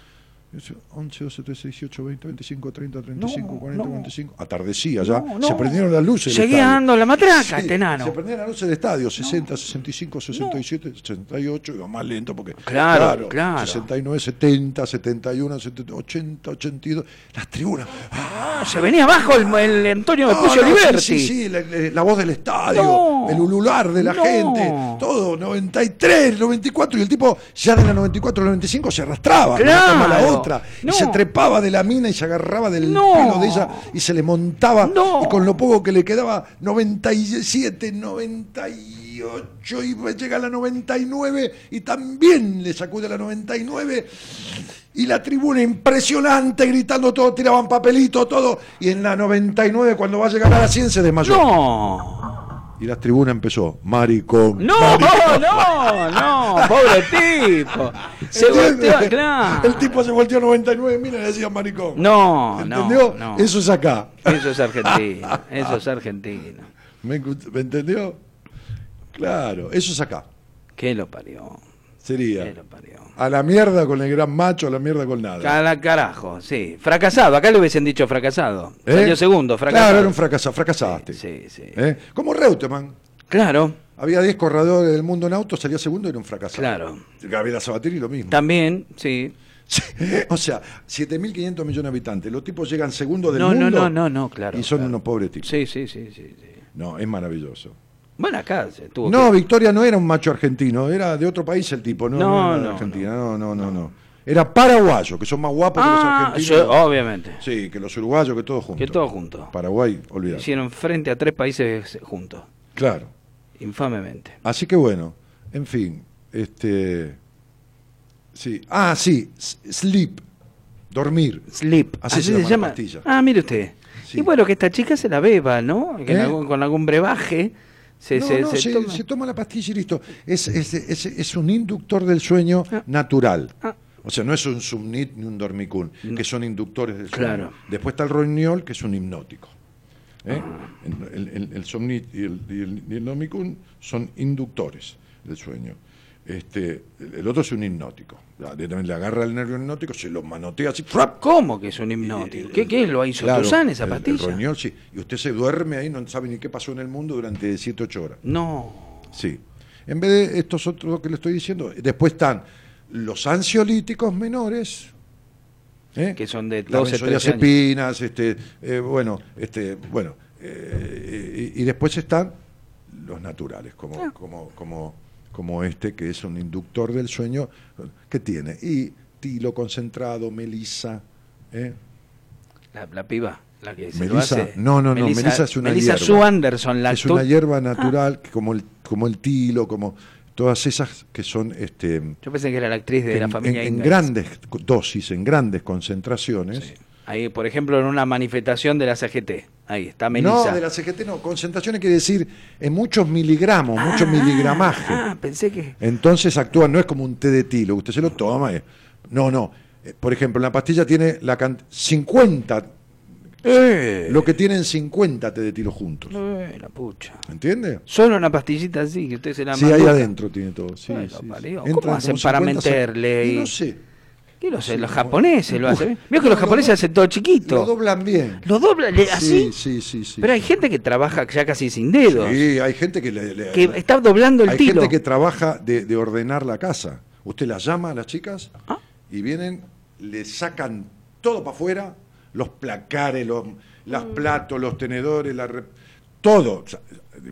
[SPEAKER 2] 11, 12, 13, 18, 20, 25, 30, 35,
[SPEAKER 8] No,
[SPEAKER 2] 40,
[SPEAKER 8] no.
[SPEAKER 2] 45. Atardecía ya.
[SPEAKER 8] No.
[SPEAKER 2] Se prendieron las luces.
[SPEAKER 8] Seguía dando la matraca, este enano.
[SPEAKER 2] Se prendían las luces del estadio. 60, 65, 67, 68. Iba más lento porque.
[SPEAKER 8] Claro, claro.
[SPEAKER 2] 69, 70, 71, 70, 80, 82. Las tribunas. ¡Ah!
[SPEAKER 8] Se venía abajo el, el Antonio de
[SPEAKER 2] No,
[SPEAKER 8] Pucio Liberti.
[SPEAKER 2] Sí, sí, sí, la, la voz del estadio, el ulular de la gente, todo, 93, 94, y el tipo ya de la 94 al 95 se arrastraba
[SPEAKER 8] Claro.
[SPEAKER 2] Otra,
[SPEAKER 8] No.
[SPEAKER 2] y se trepaba de la mina y se agarraba del
[SPEAKER 8] No.
[SPEAKER 2] pelo de ella y se le montaba,
[SPEAKER 8] No.
[SPEAKER 2] y con lo poco que le quedaba, 97, 98, y llega a la 99, y también le sacude a la 99, y la tribuna impresionante, gritando todo, tiraban papelito, todo. Y en la 99, cuando va a llegar a la 100, se desmayó.
[SPEAKER 8] No.
[SPEAKER 2] Y la tribuna empezó, maricón.
[SPEAKER 8] No,
[SPEAKER 2] maricón".
[SPEAKER 8] no, no, pobre tipo. Se
[SPEAKER 2] ¿Entiendes?
[SPEAKER 8] volteó, claro.
[SPEAKER 2] El tipo se volteó a 99 mil y le decía maricón.
[SPEAKER 8] No,
[SPEAKER 2] ¿Entendió?
[SPEAKER 8] no, no.
[SPEAKER 2] Eso es acá.
[SPEAKER 8] Eso es argentino, eso es argentino.
[SPEAKER 2] ¿Me, ¿Me entendió? Claro, eso es acá.
[SPEAKER 8] ¿Qué lo parió?
[SPEAKER 2] Sería a la mierda con el gran macho, a la mierda con nada.
[SPEAKER 8] Cada carajo, sí. Fracasado, acá le hubiesen dicho fracasado.
[SPEAKER 2] ¿Eh?
[SPEAKER 8] Salió segundo, fracasado.
[SPEAKER 2] Claro, era un fracasado, fracasaste.
[SPEAKER 8] Sí, sí.
[SPEAKER 2] ¿Eh? Como Reutemann.
[SPEAKER 8] Claro,
[SPEAKER 2] Había 10 corredores del mundo en auto, salía segundo y era un fracasado.
[SPEAKER 8] Claro.
[SPEAKER 2] Gabriela Sabatini lo mismo.
[SPEAKER 8] también, sí.
[SPEAKER 2] Sí, O sea, 7.500 millones de habitantes. Los tipos llegan segundos del
[SPEAKER 8] No, no,
[SPEAKER 2] mundo.
[SPEAKER 8] no, no, no, claro.
[SPEAKER 2] Y son
[SPEAKER 8] claro.
[SPEAKER 2] unos pobres tipos.
[SPEAKER 8] Sí, sí, sí, sí. sí.
[SPEAKER 2] No, es maravilloso.
[SPEAKER 8] Bueno, acá se tuvo
[SPEAKER 2] No,
[SPEAKER 8] que-
[SPEAKER 2] Victoria no era un macho argentino, era de otro país el tipo, no,
[SPEAKER 8] No,
[SPEAKER 2] no, era de
[SPEAKER 8] no,
[SPEAKER 2] Argentina, no, no, no, no. Era paraguayo, que son más guapos que los
[SPEAKER 8] Ah,
[SPEAKER 2] argentinos.
[SPEAKER 8] obviamente.
[SPEAKER 2] Sí, que los uruguayos, que todos juntos.
[SPEAKER 8] Que todos juntos.
[SPEAKER 2] Paraguay, olvidate.
[SPEAKER 8] Hicieron frente a tres países juntos,
[SPEAKER 2] Claro.
[SPEAKER 8] infamemente.
[SPEAKER 2] Así que bueno, en fin, este. Sí. Ah, sí, sleep, dormir.
[SPEAKER 8] Sleep,
[SPEAKER 2] Así se llama la pastilla.
[SPEAKER 8] Ah, mire usted.
[SPEAKER 2] Sí.
[SPEAKER 8] Y bueno, que esta chica se la beba, ¿no? Que
[SPEAKER 2] ¿Eh?
[SPEAKER 8] algún- con algún brebaje se,
[SPEAKER 2] no,
[SPEAKER 8] se-
[SPEAKER 2] no,
[SPEAKER 8] se toma.
[SPEAKER 2] se toma la pastilla y listo. Es, es, es, es un inductor del sueño natural.
[SPEAKER 8] Ah.
[SPEAKER 2] O sea, no es un subnit ni un dormicún, que son inductores del sueño.
[SPEAKER 8] Claro.
[SPEAKER 2] Después está el roñol, que es un hipnótico. ¿Eh?
[SPEAKER 8] Ah.
[SPEAKER 2] El, el, el somnit y el, y el, y el dormicún son inductores del sueño. Este, el, el otro es un hipnótico. Directamente Le agarra el nervio hipnótico, se lo manotea así. ¡frap!
[SPEAKER 8] ¿Cómo que es un hipnótico? ¿Qué, qué es? ¿Lo hizo
[SPEAKER 2] Claro,
[SPEAKER 8] Tuzán esa
[SPEAKER 2] el-
[SPEAKER 8] pastilla?
[SPEAKER 2] El roñol, sí. Y usted se duerme ahí, no sabe ni qué pasó en el mundo durante 7, 8 horas.
[SPEAKER 8] No.
[SPEAKER 2] Sí. En vez de estos otros que le estoy diciendo, después están los ansiolíticos menores, ¿eh?
[SPEAKER 8] Que son de
[SPEAKER 2] las
[SPEAKER 8] 12, 13 años.
[SPEAKER 2] este, eh, bueno, este, bueno, eh, y, y después están los naturales, como,
[SPEAKER 8] Ah.
[SPEAKER 2] como, como, como este que es un inductor del sueño, que tiene y tilo concentrado, melisa, ¿eh?
[SPEAKER 8] La, la piba, la que se lo
[SPEAKER 2] Melisa,
[SPEAKER 8] hace.
[SPEAKER 2] no, no, no, melisa es una
[SPEAKER 8] Melissa
[SPEAKER 2] hierba.
[SPEAKER 8] Sue Anderson, la
[SPEAKER 2] es una hierba natural que como el como el tilo, como todas esas que son este
[SPEAKER 8] Yo pensé que era la actriz de
[SPEAKER 2] en,
[SPEAKER 8] la familia
[SPEAKER 2] en- en grandes dosis, en grandes concentraciones.
[SPEAKER 8] Sí. Ahí, por ejemplo, en una manifestación de la CGT. Ahí está Melissa.
[SPEAKER 2] No, de la CGT no, concentraciones quiere decir en muchos miligramos, mucho miligramaje.
[SPEAKER 8] Ah, pensé que.
[SPEAKER 2] Entonces actúa, no es como un té de tilo, usted se lo toma. y- No, no. Eh, Por ejemplo, la pastilla tiene la can- 50,
[SPEAKER 8] ¡Eh!
[SPEAKER 2] lo que tienen 50 té de tilo juntos.
[SPEAKER 8] Eh, la pucha.
[SPEAKER 2] ¿Entiende?
[SPEAKER 8] Solo una pastillita así, que usted se la
[SPEAKER 2] Sí, ahí adentro tiene todo. Sí, sí, sí.
[SPEAKER 8] ¿Cómo hacen para
[SPEAKER 2] 50 sa-
[SPEAKER 8] meterle
[SPEAKER 2] Y? No sé.
[SPEAKER 8] ¿Qué lo sé?
[SPEAKER 2] Sí,
[SPEAKER 8] Los japoneses lo hacen. Vio que los
[SPEAKER 2] Lo
[SPEAKER 8] japoneses hacen todo chiquito.
[SPEAKER 2] Lo doblan bien.
[SPEAKER 8] Lo doblan así.
[SPEAKER 2] Sí, sí, sí.
[SPEAKER 8] Pero hay gente que trabaja ya casi sin dedos.
[SPEAKER 2] Sí, hay gente que le, le-
[SPEAKER 8] Que está doblando el
[SPEAKER 2] hay
[SPEAKER 8] tiro.
[SPEAKER 2] gente que trabaja de, de ordenar la casa. Usted las llama a las chicas
[SPEAKER 8] Ah.
[SPEAKER 2] y vienen, le sacan todo para afuera, los placares, los las
[SPEAKER 8] Mm.
[SPEAKER 2] platos, los tenedores, la re- todo. O sea,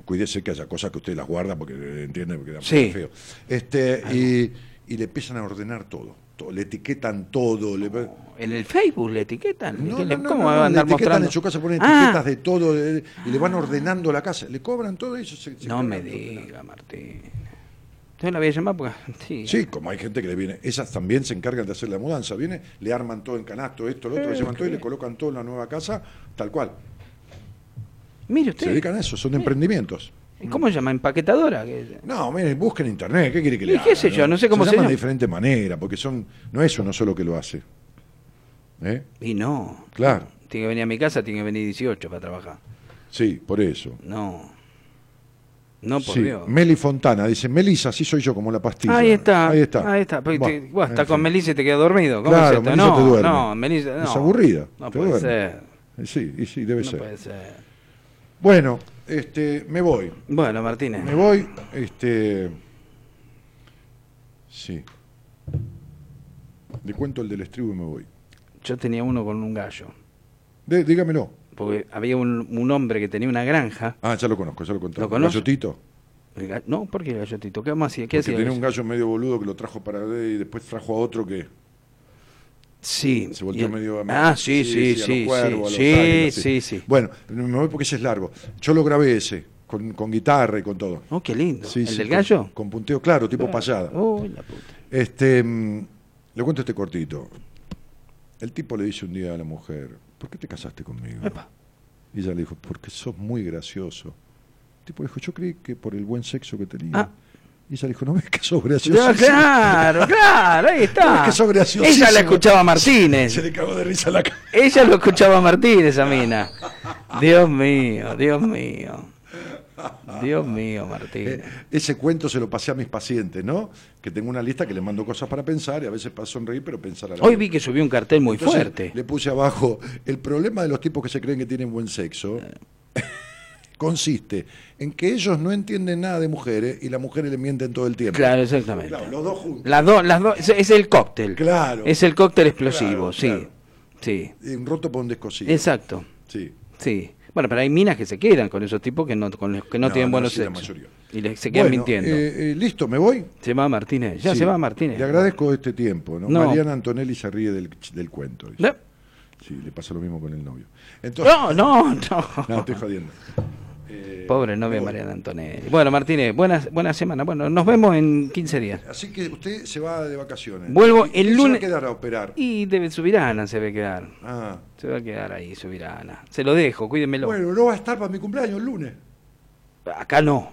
[SPEAKER 2] cuídese que haya cosas que usted las guarda porque entiende porque era
[SPEAKER 8] Sí.
[SPEAKER 2] feo. Este, y, y le empiezan a ordenar todo. Todo, le etiquetan todo. le-
[SPEAKER 8] En el Facebook le etiquetan.
[SPEAKER 2] no,
[SPEAKER 8] ¿Qué
[SPEAKER 2] no,
[SPEAKER 8] le-
[SPEAKER 2] no,
[SPEAKER 8] ¿Cómo
[SPEAKER 2] no,
[SPEAKER 8] va
[SPEAKER 2] no,
[SPEAKER 8] a andar
[SPEAKER 2] le etiquetan
[SPEAKER 8] mostrando?
[SPEAKER 2] en su casa, ponen
[SPEAKER 8] Ah,
[SPEAKER 2] etiquetas de todo eh, y le van ordenando la casa. Le cobran todo eso. se- se
[SPEAKER 8] No me diga, Martín. Entonces la voy a llamar porque... Sí.
[SPEAKER 2] Sí, como hay gente que le viene, esas también se encargan de hacer la mudanza. Viene, le arman todo en canasto, esto, lo otro, le llevan todo y le colocan todo en la nueva casa, tal cual.
[SPEAKER 8] Mire
[SPEAKER 2] Se
[SPEAKER 8] usted.
[SPEAKER 2] dedican a eso, son emprendimientos.
[SPEAKER 8] ¿Y ¿Cómo se llama? ¿Empaquetadora?
[SPEAKER 2] No, miren, busquen en internet, ¿qué quiere que le
[SPEAKER 8] Y qué
[SPEAKER 2] haga,
[SPEAKER 8] sé yo, no sé cómo se
[SPEAKER 2] llaman
[SPEAKER 8] llama.
[SPEAKER 2] de diferente manera, porque son, no es uno solo que lo hace. ¿Eh?
[SPEAKER 8] Y no.
[SPEAKER 2] Claro.
[SPEAKER 8] Tiene que venir a mi casa, tiene que venir 18 para trabajar.
[SPEAKER 2] Sí, por eso.
[SPEAKER 8] No. No, por
[SPEAKER 2] Sí,
[SPEAKER 8] Dios.
[SPEAKER 2] Meli Fontana, dice, Melissa, así soy yo, como la pastilla.
[SPEAKER 8] Ahí está.
[SPEAKER 2] Ahí está.
[SPEAKER 8] Ahí está. Te- estás con
[SPEAKER 2] fin.
[SPEAKER 8] Melissa y te queda dormido. ¿Cómo
[SPEAKER 2] Claro,
[SPEAKER 8] es esto? No,
[SPEAKER 2] te duerme.
[SPEAKER 8] no, Melissa, no.
[SPEAKER 2] Es aburrida.
[SPEAKER 8] No puede
[SPEAKER 2] duerme.
[SPEAKER 8] ser.
[SPEAKER 2] Sí, y sí, debe
[SPEAKER 8] No
[SPEAKER 2] ser.
[SPEAKER 8] puede ser.
[SPEAKER 2] Bueno, este, me voy.
[SPEAKER 8] Bueno, Martínez.
[SPEAKER 2] Me voy, este. Sí. Le cuento el del estribo y me voy.
[SPEAKER 8] Yo tenía uno con un gallo.
[SPEAKER 2] De- dígamelo.
[SPEAKER 8] Porque había un, un hombre que tenía una granja.
[SPEAKER 2] Ah, ya lo conozco, ya lo conté.
[SPEAKER 8] ¿Lo conoce?
[SPEAKER 2] Gallotito.
[SPEAKER 8] El ga- No, ¿por qué el gallotito? ¿Qué más hacía? ¿Qué
[SPEAKER 2] Porque
[SPEAKER 8] hacía?
[SPEAKER 2] tenía un gallo medio boludo que lo trajo para y después trajo a otro que
[SPEAKER 8] Sí.
[SPEAKER 2] se volteó
[SPEAKER 8] y
[SPEAKER 2] medio
[SPEAKER 8] Ah, sí, sí,
[SPEAKER 2] a
[SPEAKER 8] sí.
[SPEAKER 2] cuervos, a
[SPEAKER 8] Sí, sí, sí.
[SPEAKER 2] Bueno, me voy porque ese es largo. Yo lo grabé ese, con, con guitarra y con todo.
[SPEAKER 8] Oh, qué lindo.
[SPEAKER 2] Sí,
[SPEAKER 8] ¿El
[SPEAKER 2] sí,
[SPEAKER 8] del gallo?
[SPEAKER 2] Con, punteo claro, tipo payada.
[SPEAKER 8] Uy, la puta.
[SPEAKER 2] Este, mm, le cuento este cortito. El tipo le dice un día a la mujer, ¿por qué te casaste conmigo?
[SPEAKER 8] Epa.
[SPEAKER 2] Y ella le dijo, porque sos muy gracioso. El tipo dijo, yo creí que por el buen sexo que tenía.
[SPEAKER 8] Ah.
[SPEAKER 2] Y ella dijo, no ves que sos
[SPEAKER 8] claro, claro, ahí está.
[SPEAKER 2] Es que sos.
[SPEAKER 8] Ella la escuchaba a Martínez.
[SPEAKER 2] Se le cagó de risa la cara.
[SPEAKER 8] Ella lo escuchaba a Martínez, esa mina. Dios mío, Dios mío. Dios mío, Martínez.
[SPEAKER 2] Eh, ese cuento se lo pasé a mis pacientes, ¿no? Que tengo una lista que les mando cosas para pensar y a veces para sonreír, pero pensar a la
[SPEAKER 8] Hoy vi que subió un cartel muy
[SPEAKER 2] Entonces,
[SPEAKER 8] fuerte.
[SPEAKER 2] Le puse abajo, el problema de los tipos que se creen que tienen buen sexo consiste en que ellos no entienden nada de mujeres y las mujeres le mienten todo el tiempo.
[SPEAKER 8] Claro, exactamente.
[SPEAKER 2] Claro, los dos juntos.
[SPEAKER 8] Las dos, las dos, es, el cóctel.
[SPEAKER 2] Claro.
[SPEAKER 8] Es el cóctel explosivo,
[SPEAKER 2] Claro,
[SPEAKER 8] sí.
[SPEAKER 2] claro.
[SPEAKER 8] Sí.
[SPEAKER 2] Un roto por un descosido.
[SPEAKER 8] Exacto.
[SPEAKER 2] Sí.
[SPEAKER 8] Sí. Bueno, pero hay minas que se quedan con esos tipos que no, con los que no,
[SPEAKER 2] No,
[SPEAKER 8] tienen
[SPEAKER 2] no,
[SPEAKER 8] buenos
[SPEAKER 2] sí,
[SPEAKER 8] sexos. Y le- se quedan
[SPEAKER 2] Bueno,
[SPEAKER 8] mintiendo.
[SPEAKER 2] eh, eh, listo, me voy.
[SPEAKER 8] se va Martínez. Ya
[SPEAKER 2] Sí.
[SPEAKER 8] se va Martínez.
[SPEAKER 2] Le agradezco este tiempo. ¿no? Mariana Antonelli se ríe del, del cuento. dice. Sí, le pasa lo mismo con el novio. Entonces,
[SPEAKER 8] no, no. no.
[SPEAKER 2] no, estoy jodiendo. Eh,
[SPEAKER 8] Pobre novia
[SPEAKER 2] voy.
[SPEAKER 8] Mariana Antonelli. Bueno, Martínez, buena, buena semana. Bueno, nos vemos en 15 días.
[SPEAKER 2] Así que usted se va de vacaciones.
[SPEAKER 8] Vuelvo
[SPEAKER 2] ¿Y
[SPEAKER 8] el lunes-
[SPEAKER 2] Se va a quedar a operar.
[SPEAKER 8] Y debe Subirana se va a quedar.
[SPEAKER 2] Ah.
[SPEAKER 8] Se va a quedar ahí, Subirana. Se lo dejo, cuídenmelo.
[SPEAKER 2] Bueno, no va a estar para mi cumpleaños el lunes.
[SPEAKER 8] Acá no.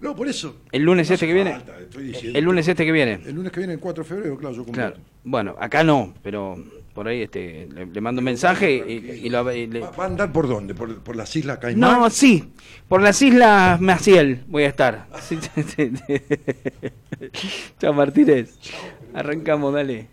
[SPEAKER 2] No, por eso.
[SPEAKER 8] El lunes
[SPEAKER 2] No
[SPEAKER 8] este que viene.
[SPEAKER 2] falta, estoy diciendo.
[SPEAKER 8] El lunes este que viene.
[SPEAKER 2] El lunes que viene, el 4 de febrero, claro, yo cumplo.
[SPEAKER 8] Claro. Bueno, acá no, pero por ahí este le, le mando un mensaje y, y lo- y le-
[SPEAKER 2] ¿Va, a andar por dónde? ¿Por, por las Islas Caimán?
[SPEAKER 8] No, sí, por las Islas Maciel voy a estar. Sí, sí, sí. Chao Martínez. Arrancamos, dale.